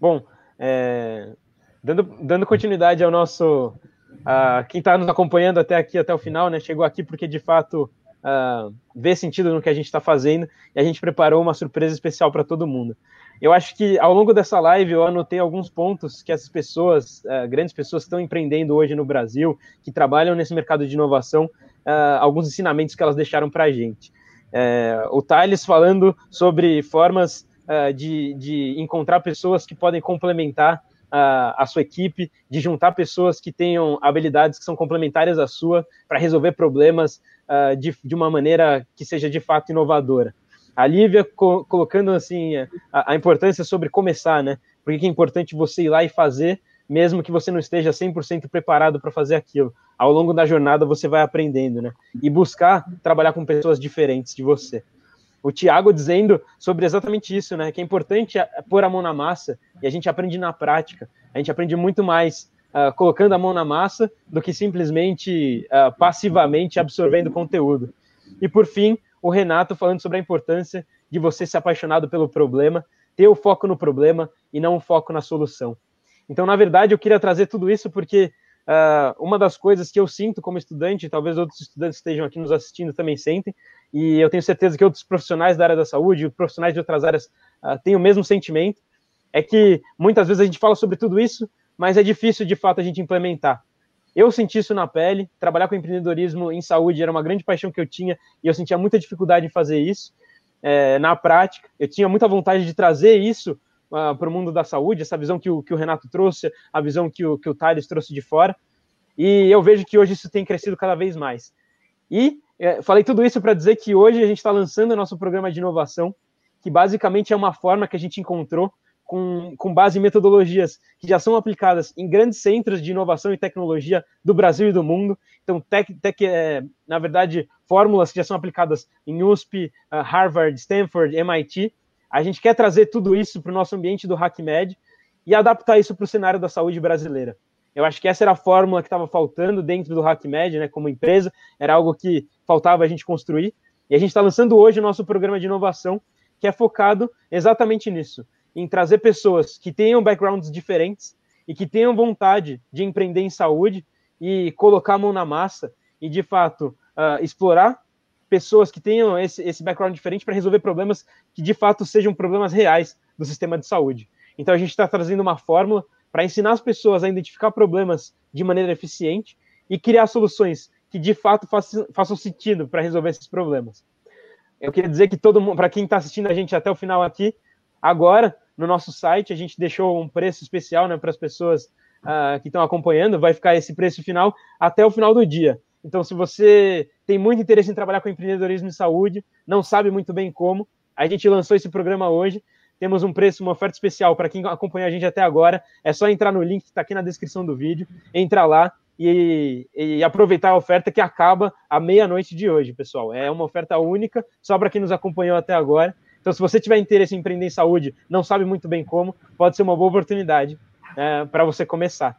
Bom, é, dando, dando continuidade ao nosso. Uh, quem está nos acompanhando até aqui, até o final, né? Chegou aqui porque de fato uh, vê sentido no que a gente está fazendo e a gente preparou uma surpresa especial para todo mundo. Eu acho que ao longo dessa live eu anotei alguns pontos que essas pessoas, uh, grandes pessoas, estão empreendendo hoje no Brasil, que trabalham nesse mercado de inovação, alguns ensinamentos que elas deixaram para a gente. Uh, o Thales falando sobre formas de, de, encontrar pessoas que podem complementar a sua equipe, de juntar pessoas que tenham habilidades que são complementares à sua para resolver problemas de, de uma maneira que seja de fato inovadora. A Lívia co colocando assim a, a, importância sobre começar, né? Porque é importante você ir lá e fazer, mesmo que você não esteja 100% preparado para fazer aquilo. Ao longo da jornada você vai aprendendo, né? E buscar trabalhar com pessoas diferentes de você. O Tiago dizendo sobre exatamente isso, né? Que é importante pôr a mão na massa e a gente aprende na prática. A gente aprende muito mais uh, colocando a mão na massa do que simplesmente uh, passivamente absorvendo conteúdo. E por fim, o Renato falando sobre a importância de você ser apaixonado pelo problema, ter o foco no problema e não o foco na solução. Então, na verdade, eu queria trazer tudo isso porque uh, uma das coisas que eu sinto como estudante, talvez outros estudantes estejam aqui nos assistindo também sentem, e eu tenho certeza que outros profissionais da área da saúde, profissionais de outras áreas, uh, têm o mesmo sentimento, é que muitas vezes a gente fala sobre tudo isso, mas é difícil de fato a gente implementar. Eu senti isso na pele. Trabalhar com empreendedorismo em saúde era uma grande paixão que eu tinha e eu sentia muita dificuldade em fazer isso é, na prática. Eu tinha muita vontade de trazer isso uh, ah, para o mundo da saúde, essa visão que o, que o Renato trouxe, a visão que o, que o Thales trouxe de fora. E eu vejo que hoje isso tem crescido cada vez mais. E é, falei tudo isso para dizer que hoje a gente está lançando o nosso programa de inovação, que basicamente é uma forma que a gente encontrou com, com base em metodologias que já são aplicadas em grandes centros de inovação e tecnologia do Brasil e do mundo. Então, tech, tech, é, na verdade, fórmulas que já são aplicadas em USP, uh, Harvard, Stanford, MIT. A gente quer trazer tudo isso para o nosso ambiente do HackMed e adaptar isso para o cenário da saúde brasileira. Eu acho que essa era a fórmula que estava faltando dentro do HackMed, né, como empresa, era algo que faltava a gente construir. E a gente está lançando hoje o nosso programa de inovação, que é focado exatamente nisso em trazer pessoas que tenham backgrounds diferentes e que tenham vontade de empreender em saúde e colocar a mão na massa e, de fato, uh, explorar pessoas que tenham esse, esse background diferente para resolver problemas que, de fato, sejam problemas reais do sistema de saúde. Então, a gente está trazendo uma fórmula para ensinar as pessoas a identificar problemas de maneira eficiente e criar soluções que, de fato, façam, sentido para resolver esses problemas. Eu queria dizer que todo mundo, para quem está assistindo a gente até o final aqui, agora no nosso site a gente deixou um preço especial né, para as pessoas uh, que estão acompanhando, vai ficar esse preço final até o final do dia. Então, se você tem muito interesse em trabalhar com empreendedorismo e saúde, não sabe muito bem como, a gente lançou esse programa hoje. Temos um preço, uma oferta especial para quem acompanha a gente até agora. É só entrar no link que está aqui na descrição do vídeo, entrar lá e, e, aproveitar a oferta que acaba à meia-noite de hoje, pessoal. É uma oferta única, só para quem nos acompanhou até agora. Então, se você tiver interesse em empreender em saúde, não sabe muito bem como, pode ser uma boa oportunidade é, para você começar.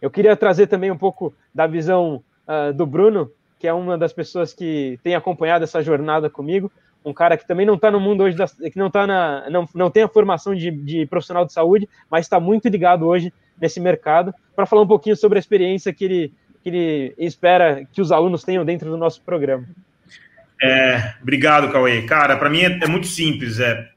Eu queria trazer também um pouco da visão uh, do Bruno, que é uma das pessoas que tem acompanhado essa jornada comigo. Um cara que também não está no mundo hoje, da, que não, tá na, não, não tem a formação de, de profissional de saúde, mas está muito ligado hoje nesse mercado, para falar um pouquinho sobre a experiência que ele, que ele espera que os alunos tenham dentro do nosso programa. É, obrigado, Cauê. Cara, para mim é, é, muito simples. É,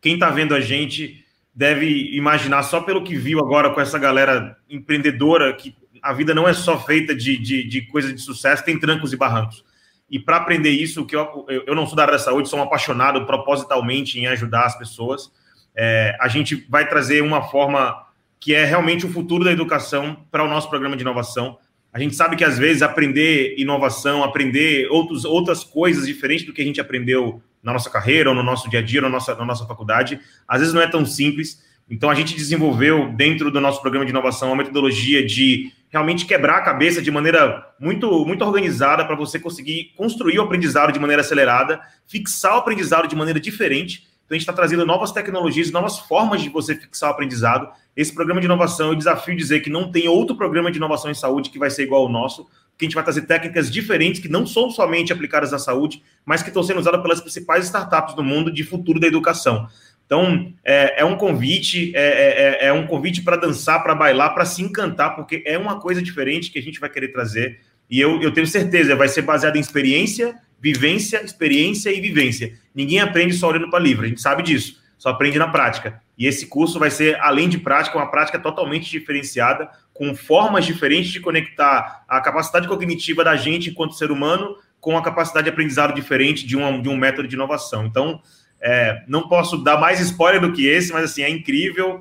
quem está vendo a gente deve imaginar só pelo que viu agora com essa galera empreendedora que a vida não é só feita de, de, de coisas de sucesso, tem trancos e barrancos. E para aprender isso, que eu, eu não sou da área da saúde, sou um apaixonado propositalmente em ajudar as pessoas. É, a gente vai trazer uma forma que é realmente o futuro da educação para o nosso programa de inovação. A gente sabe que às vezes aprender inovação, aprender outros, outras coisas diferentes do que a gente aprendeu na nossa carreira, ou no nosso dia a dia, na nossa, na nossa faculdade, às vezes não é tão simples. Então a gente desenvolveu dentro do nosso programa de inovação uma metodologia de realmente quebrar a cabeça de maneira muito, muito organizada para você conseguir construir o aprendizado de maneira acelerada, fixar o aprendizado de maneira diferente. Então, a gente está trazendo novas tecnologias, novas formas de você fixar o aprendizado. Esse programa de inovação, eu desafio dizer que não tem outro programa de inovação em saúde que vai ser igual ao nosso, que a gente vai trazer técnicas diferentes que não são somente aplicadas à saúde, mas que estão sendo usadas pelas principais startups do mundo de futuro da educação. Então, é, é um convite, é, é, é, é um convite para dançar, para bailar, para se encantar, porque é uma coisa diferente que a gente vai querer trazer. E eu, eu tenho certeza, vai ser baseado em experiência, vivência, experiência e vivência. Ninguém aprende só olhando para livro, a gente sabe disso, só aprende na prática. E esse curso vai ser, além de prática, uma prática totalmente diferenciada, com formas diferentes de conectar a capacidade cognitiva da gente enquanto ser humano com a capacidade de aprendizado diferente de, uma, de um método de inovação. Então, é, não posso dar mais spoiler do que esse, mas assim, é incrível.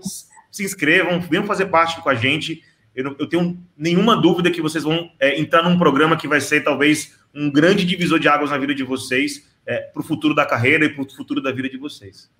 Se inscrevam, venham fazer parte com a gente. Eu, não, eu tenho nenhuma dúvida que vocês vão é, entrar num programa que vai ser talvez um grande divisor de águas na vida de vocês, é, para o futuro da carreira e para o futuro da vida de vocês.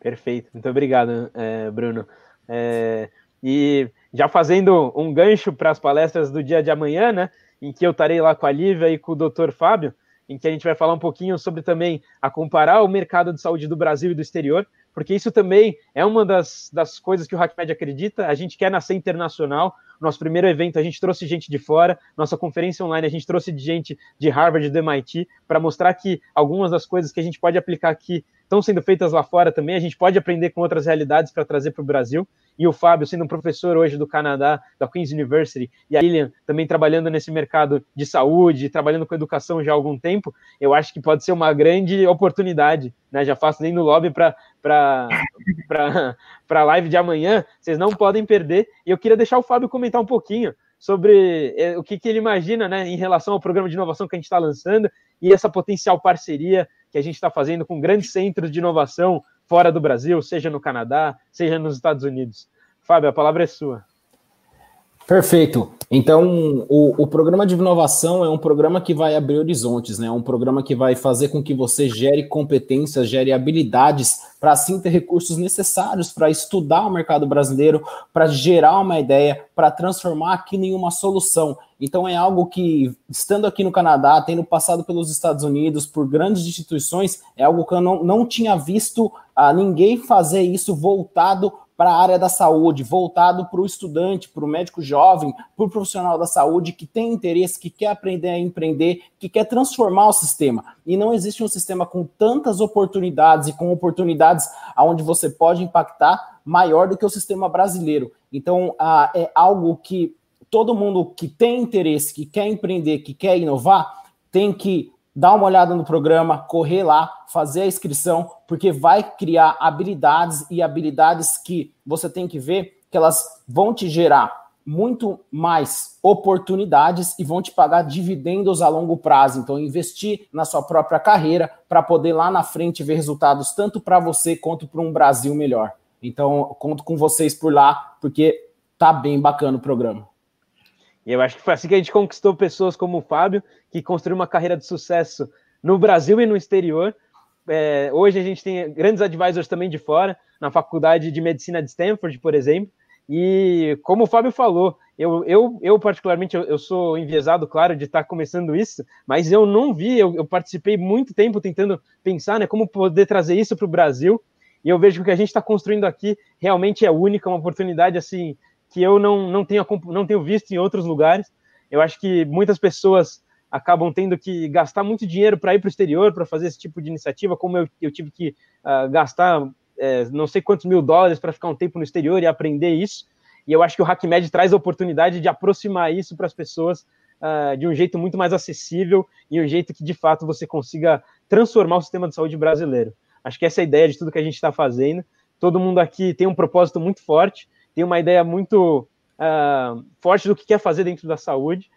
Perfeito, muito obrigado, é, Bruno. É, e já fazendo um gancho para as palestras do dia de amanhã, né, em que eu estarei lá com a Lívia e com o Dr. Fábio, em que a gente vai falar um pouquinho sobre também a comparar o mercado de saúde do Brasil e do exterior, porque isso também é uma das, das coisas que o HackMed acredita. A gente quer nascer internacional. Nosso primeiro evento, a gente trouxe gente de fora. Nossa conferência online, a gente trouxe gente de Harvard do MIT para mostrar que algumas das coisas que a gente pode aplicar aqui estão sendo feitas lá fora também. A gente pode aprender com outras realidades para trazer para o Brasil e o Fábio sendo um professor hoje do Canadá, da Queen's University, e a Lilian também trabalhando nesse mercado de saúde, trabalhando com educação já há algum tempo, eu acho que pode ser uma grande oportunidade, né? Já faço nem no lobby para a [laughs] live de amanhã, vocês não podem perder. E eu queria deixar o Fábio comentar um pouquinho sobre eh, o que, que ele imagina né, em relação ao programa de inovação que a gente está lançando e essa potencial parceria que a gente está fazendo com grandes centros de inovação fora do Brasil, seja no Canadá, seja nos Estados Unidos. Fábio, a palavra é sua. Perfeito. Então, o, o, programa de inovação é um programa que vai abrir horizontes, né? É um programa que vai fazer com que você gere competências, gere habilidades para assim ter recursos necessários para estudar o mercado brasileiro, para gerar uma ideia, para transformar aquilo em uma solução. Então, é algo que, estando aqui no Canadá, tendo passado pelos Estados Unidos, por grandes instituições, é algo que eu não, não tinha visto a ah, ninguém fazer isso voltado para a área da saúde, voltado para o estudante, para o médico jovem, para o profissional da saúde que tem interesse, que quer aprender a empreender, que quer transformar o sistema. E não existe um sistema com tantas oportunidades e com oportunidades onde você pode impactar maior do que o sistema brasileiro. Então, ah, é algo que todo mundo que tem interesse, que quer empreender, que quer inovar, tem que dar uma olhada no programa, correr lá, fazer a inscrição, porque vai criar habilidades e habilidades que você tem que ver que elas vão te gerar muito mais oportunidades e vão te pagar dividendos a longo prazo. Então, investir na sua própria carreira para poder lá na frente ver resultados tanto para você quanto para um Brasil melhor. Então, conto com vocês por lá, porque tá bem bacana o programa. E eu acho que foi assim que a gente conquistou pessoas como o Fábio, que construiu uma carreira de sucesso no Brasil e no exterior. É, hoje a gente tem grandes advisors também de fora, na faculdade de medicina de Stanford, por exemplo. E como o Fábio falou, eu, eu, eu particularmente, eu, eu sou enviesado, claro, de estar começando isso, mas eu não vi, eu, eu participei muito tempo tentando pensar né, como poder trazer isso para o Brasil. E eu vejo que o que a gente está construindo aqui realmente é única, uma oportunidade assim que eu não, não, tenho, não tenho visto em outros lugares. Eu acho que muitas pessoas acabam tendo que gastar muito dinheiro para ir para o exterior para fazer esse tipo de iniciativa, como eu, eu tive que uh, gastar é, não sei quantos mil dólares para ficar um tempo no exterior e aprender isso. E eu acho que o HackMed traz a oportunidade de aproximar isso para as pessoas uh, de um jeito muito mais acessível e um jeito que de fato você consiga transformar o sistema de saúde brasileiro. Acho que essa é a ideia de tudo que a gente está fazendo. Todo mundo aqui tem um propósito muito forte, tem uma ideia muito uh, forte do que quer fazer dentro da saúde.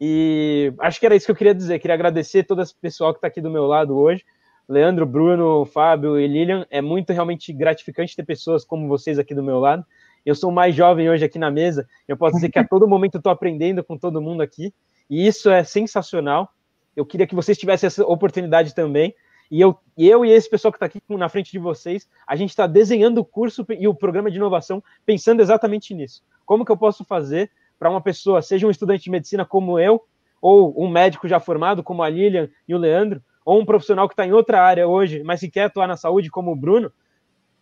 E acho que era isso que eu queria dizer. Queria agradecer todo esse pessoal que está aqui do meu lado hoje. Leandro, Bruno, Fábio e Lilian. É muito realmente gratificante ter pessoas como vocês aqui do meu lado. Eu sou mais jovem hoje aqui na mesa. Eu posso dizer que a [laughs] todo momento eu estou aprendendo com todo mundo aqui. E isso é sensacional. Eu queria que vocês tivessem essa oportunidade também. E eu, eu e esse pessoal que está aqui na frente de vocês, a gente está desenhando o curso e o programa de inovação pensando exatamente nisso. Como que eu posso fazer para uma pessoa, seja um estudante de medicina como eu, ou um médico já formado como a Lilian e o Leandro, ou um profissional que está em outra área hoje, mas que quer atuar na saúde como o Bruno,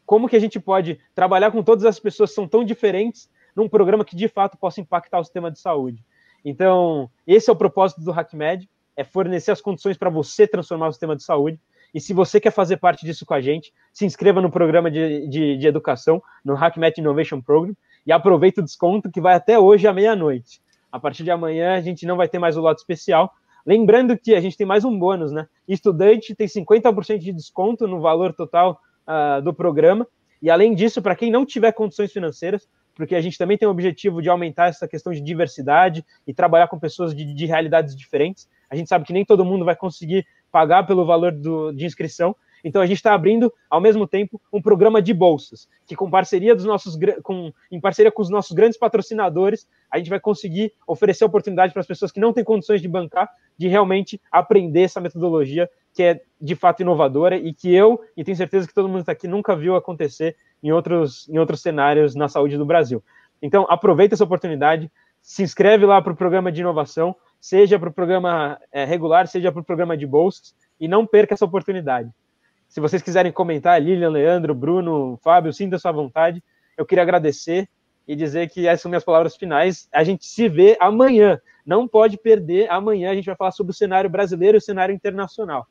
como que a gente pode trabalhar com todas as pessoas que são tão diferentes num programa que de fato possa impactar o sistema de saúde. Então, esse é o propósito do HackMed, é fornecer as condições para você transformar o sistema de saúde. E se você quer fazer parte disso com a gente, se inscreva no programa de, de, de educação, no HackMed Innovation Program, e aproveita o desconto que vai até hoje à meia-noite. A partir de amanhã a gente não vai ter mais o lote especial. Lembrando que a gente tem mais um bônus, né? Estudante tem 50% de desconto no valor total uh, do programa. E além disso, para quem não tiver condições financeiras, porque a gente também tem o objetivo de aumentar essa questão de diversidade e trabalhar com pessoas de, de realidades diferentes. A gente sabe que nem todo mundo vai conseguir pagar pelo valor do, de inscrição. Então a gente está abrindo, ao mesmo tempo, um programa de bolsas, que com parceria dos nossos, com, em parceria com os nossos grandes patrocinadores, a gente vai conseguir oferecer oportunidade para as pessoas que não têm condições de bancar, de realmente aprender essa metodologia que é de fato inovadora e que eu, e tenho certeza que todo mundo está aqui, nunca viu acontecer em outros, em outros cenários na saúde do Brasil. Então, aproveita essa oportunidade, se inscreve lá para o programa de inovação, seja para o programa é, regular, seja para o programa de bolsas, e não perca essa oportunidade. Se vocês quiserem comentar, Lilian, Leandro, Bruno, Fábio, sinta sua vontade. Eu queria agradecer e dizer que essas são minhas palavras finais. A gente se vê amanhã. Não pode perder. Amanhã a gente vai falar sobre o cenário brasileiro e o cenário internacional.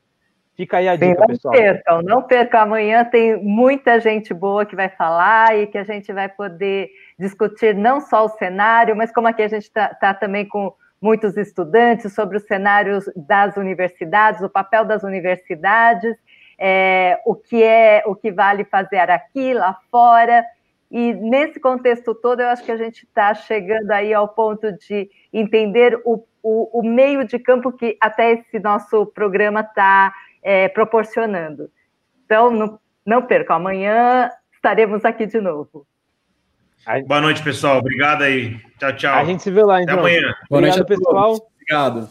Fica aí a dica, Sim, não pessoal. Não percam, não percam. Amanhã tem muita gente boa que vai falar e que a gente vai poder discutir não só o cenário, mas como aqui a gente está tá também com muitos estudantes sobre os cenários das universidades, o papel das universidades é, o que é o que vale fazer aqui, lá fora. E nesse contexto todo, eu acho que a gente está chegando aí ao ponto de entender o, o, o, meio de campo que até esse nosso programa está é, proporcionando. Então, não, não percam, amanhã estaremos aqui de novo. Boa noite, pessoal. Obrigado aí. Tchau, tchau. A gente se vê lá, então. Até amanhã. Boa noite, pessoal. Obrigado.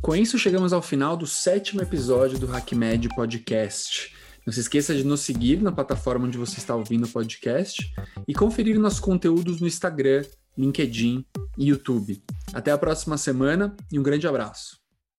Com isso, chegamos ao final do sétimo episódio do HackMed Podcast. Não se esqueça de nos seguir na plataforma onde você está ouvindo o podcast e conferir nossos conteúdos no Instagram, LinkedIn e YouTube. Até a próxima semana e um grande abraço.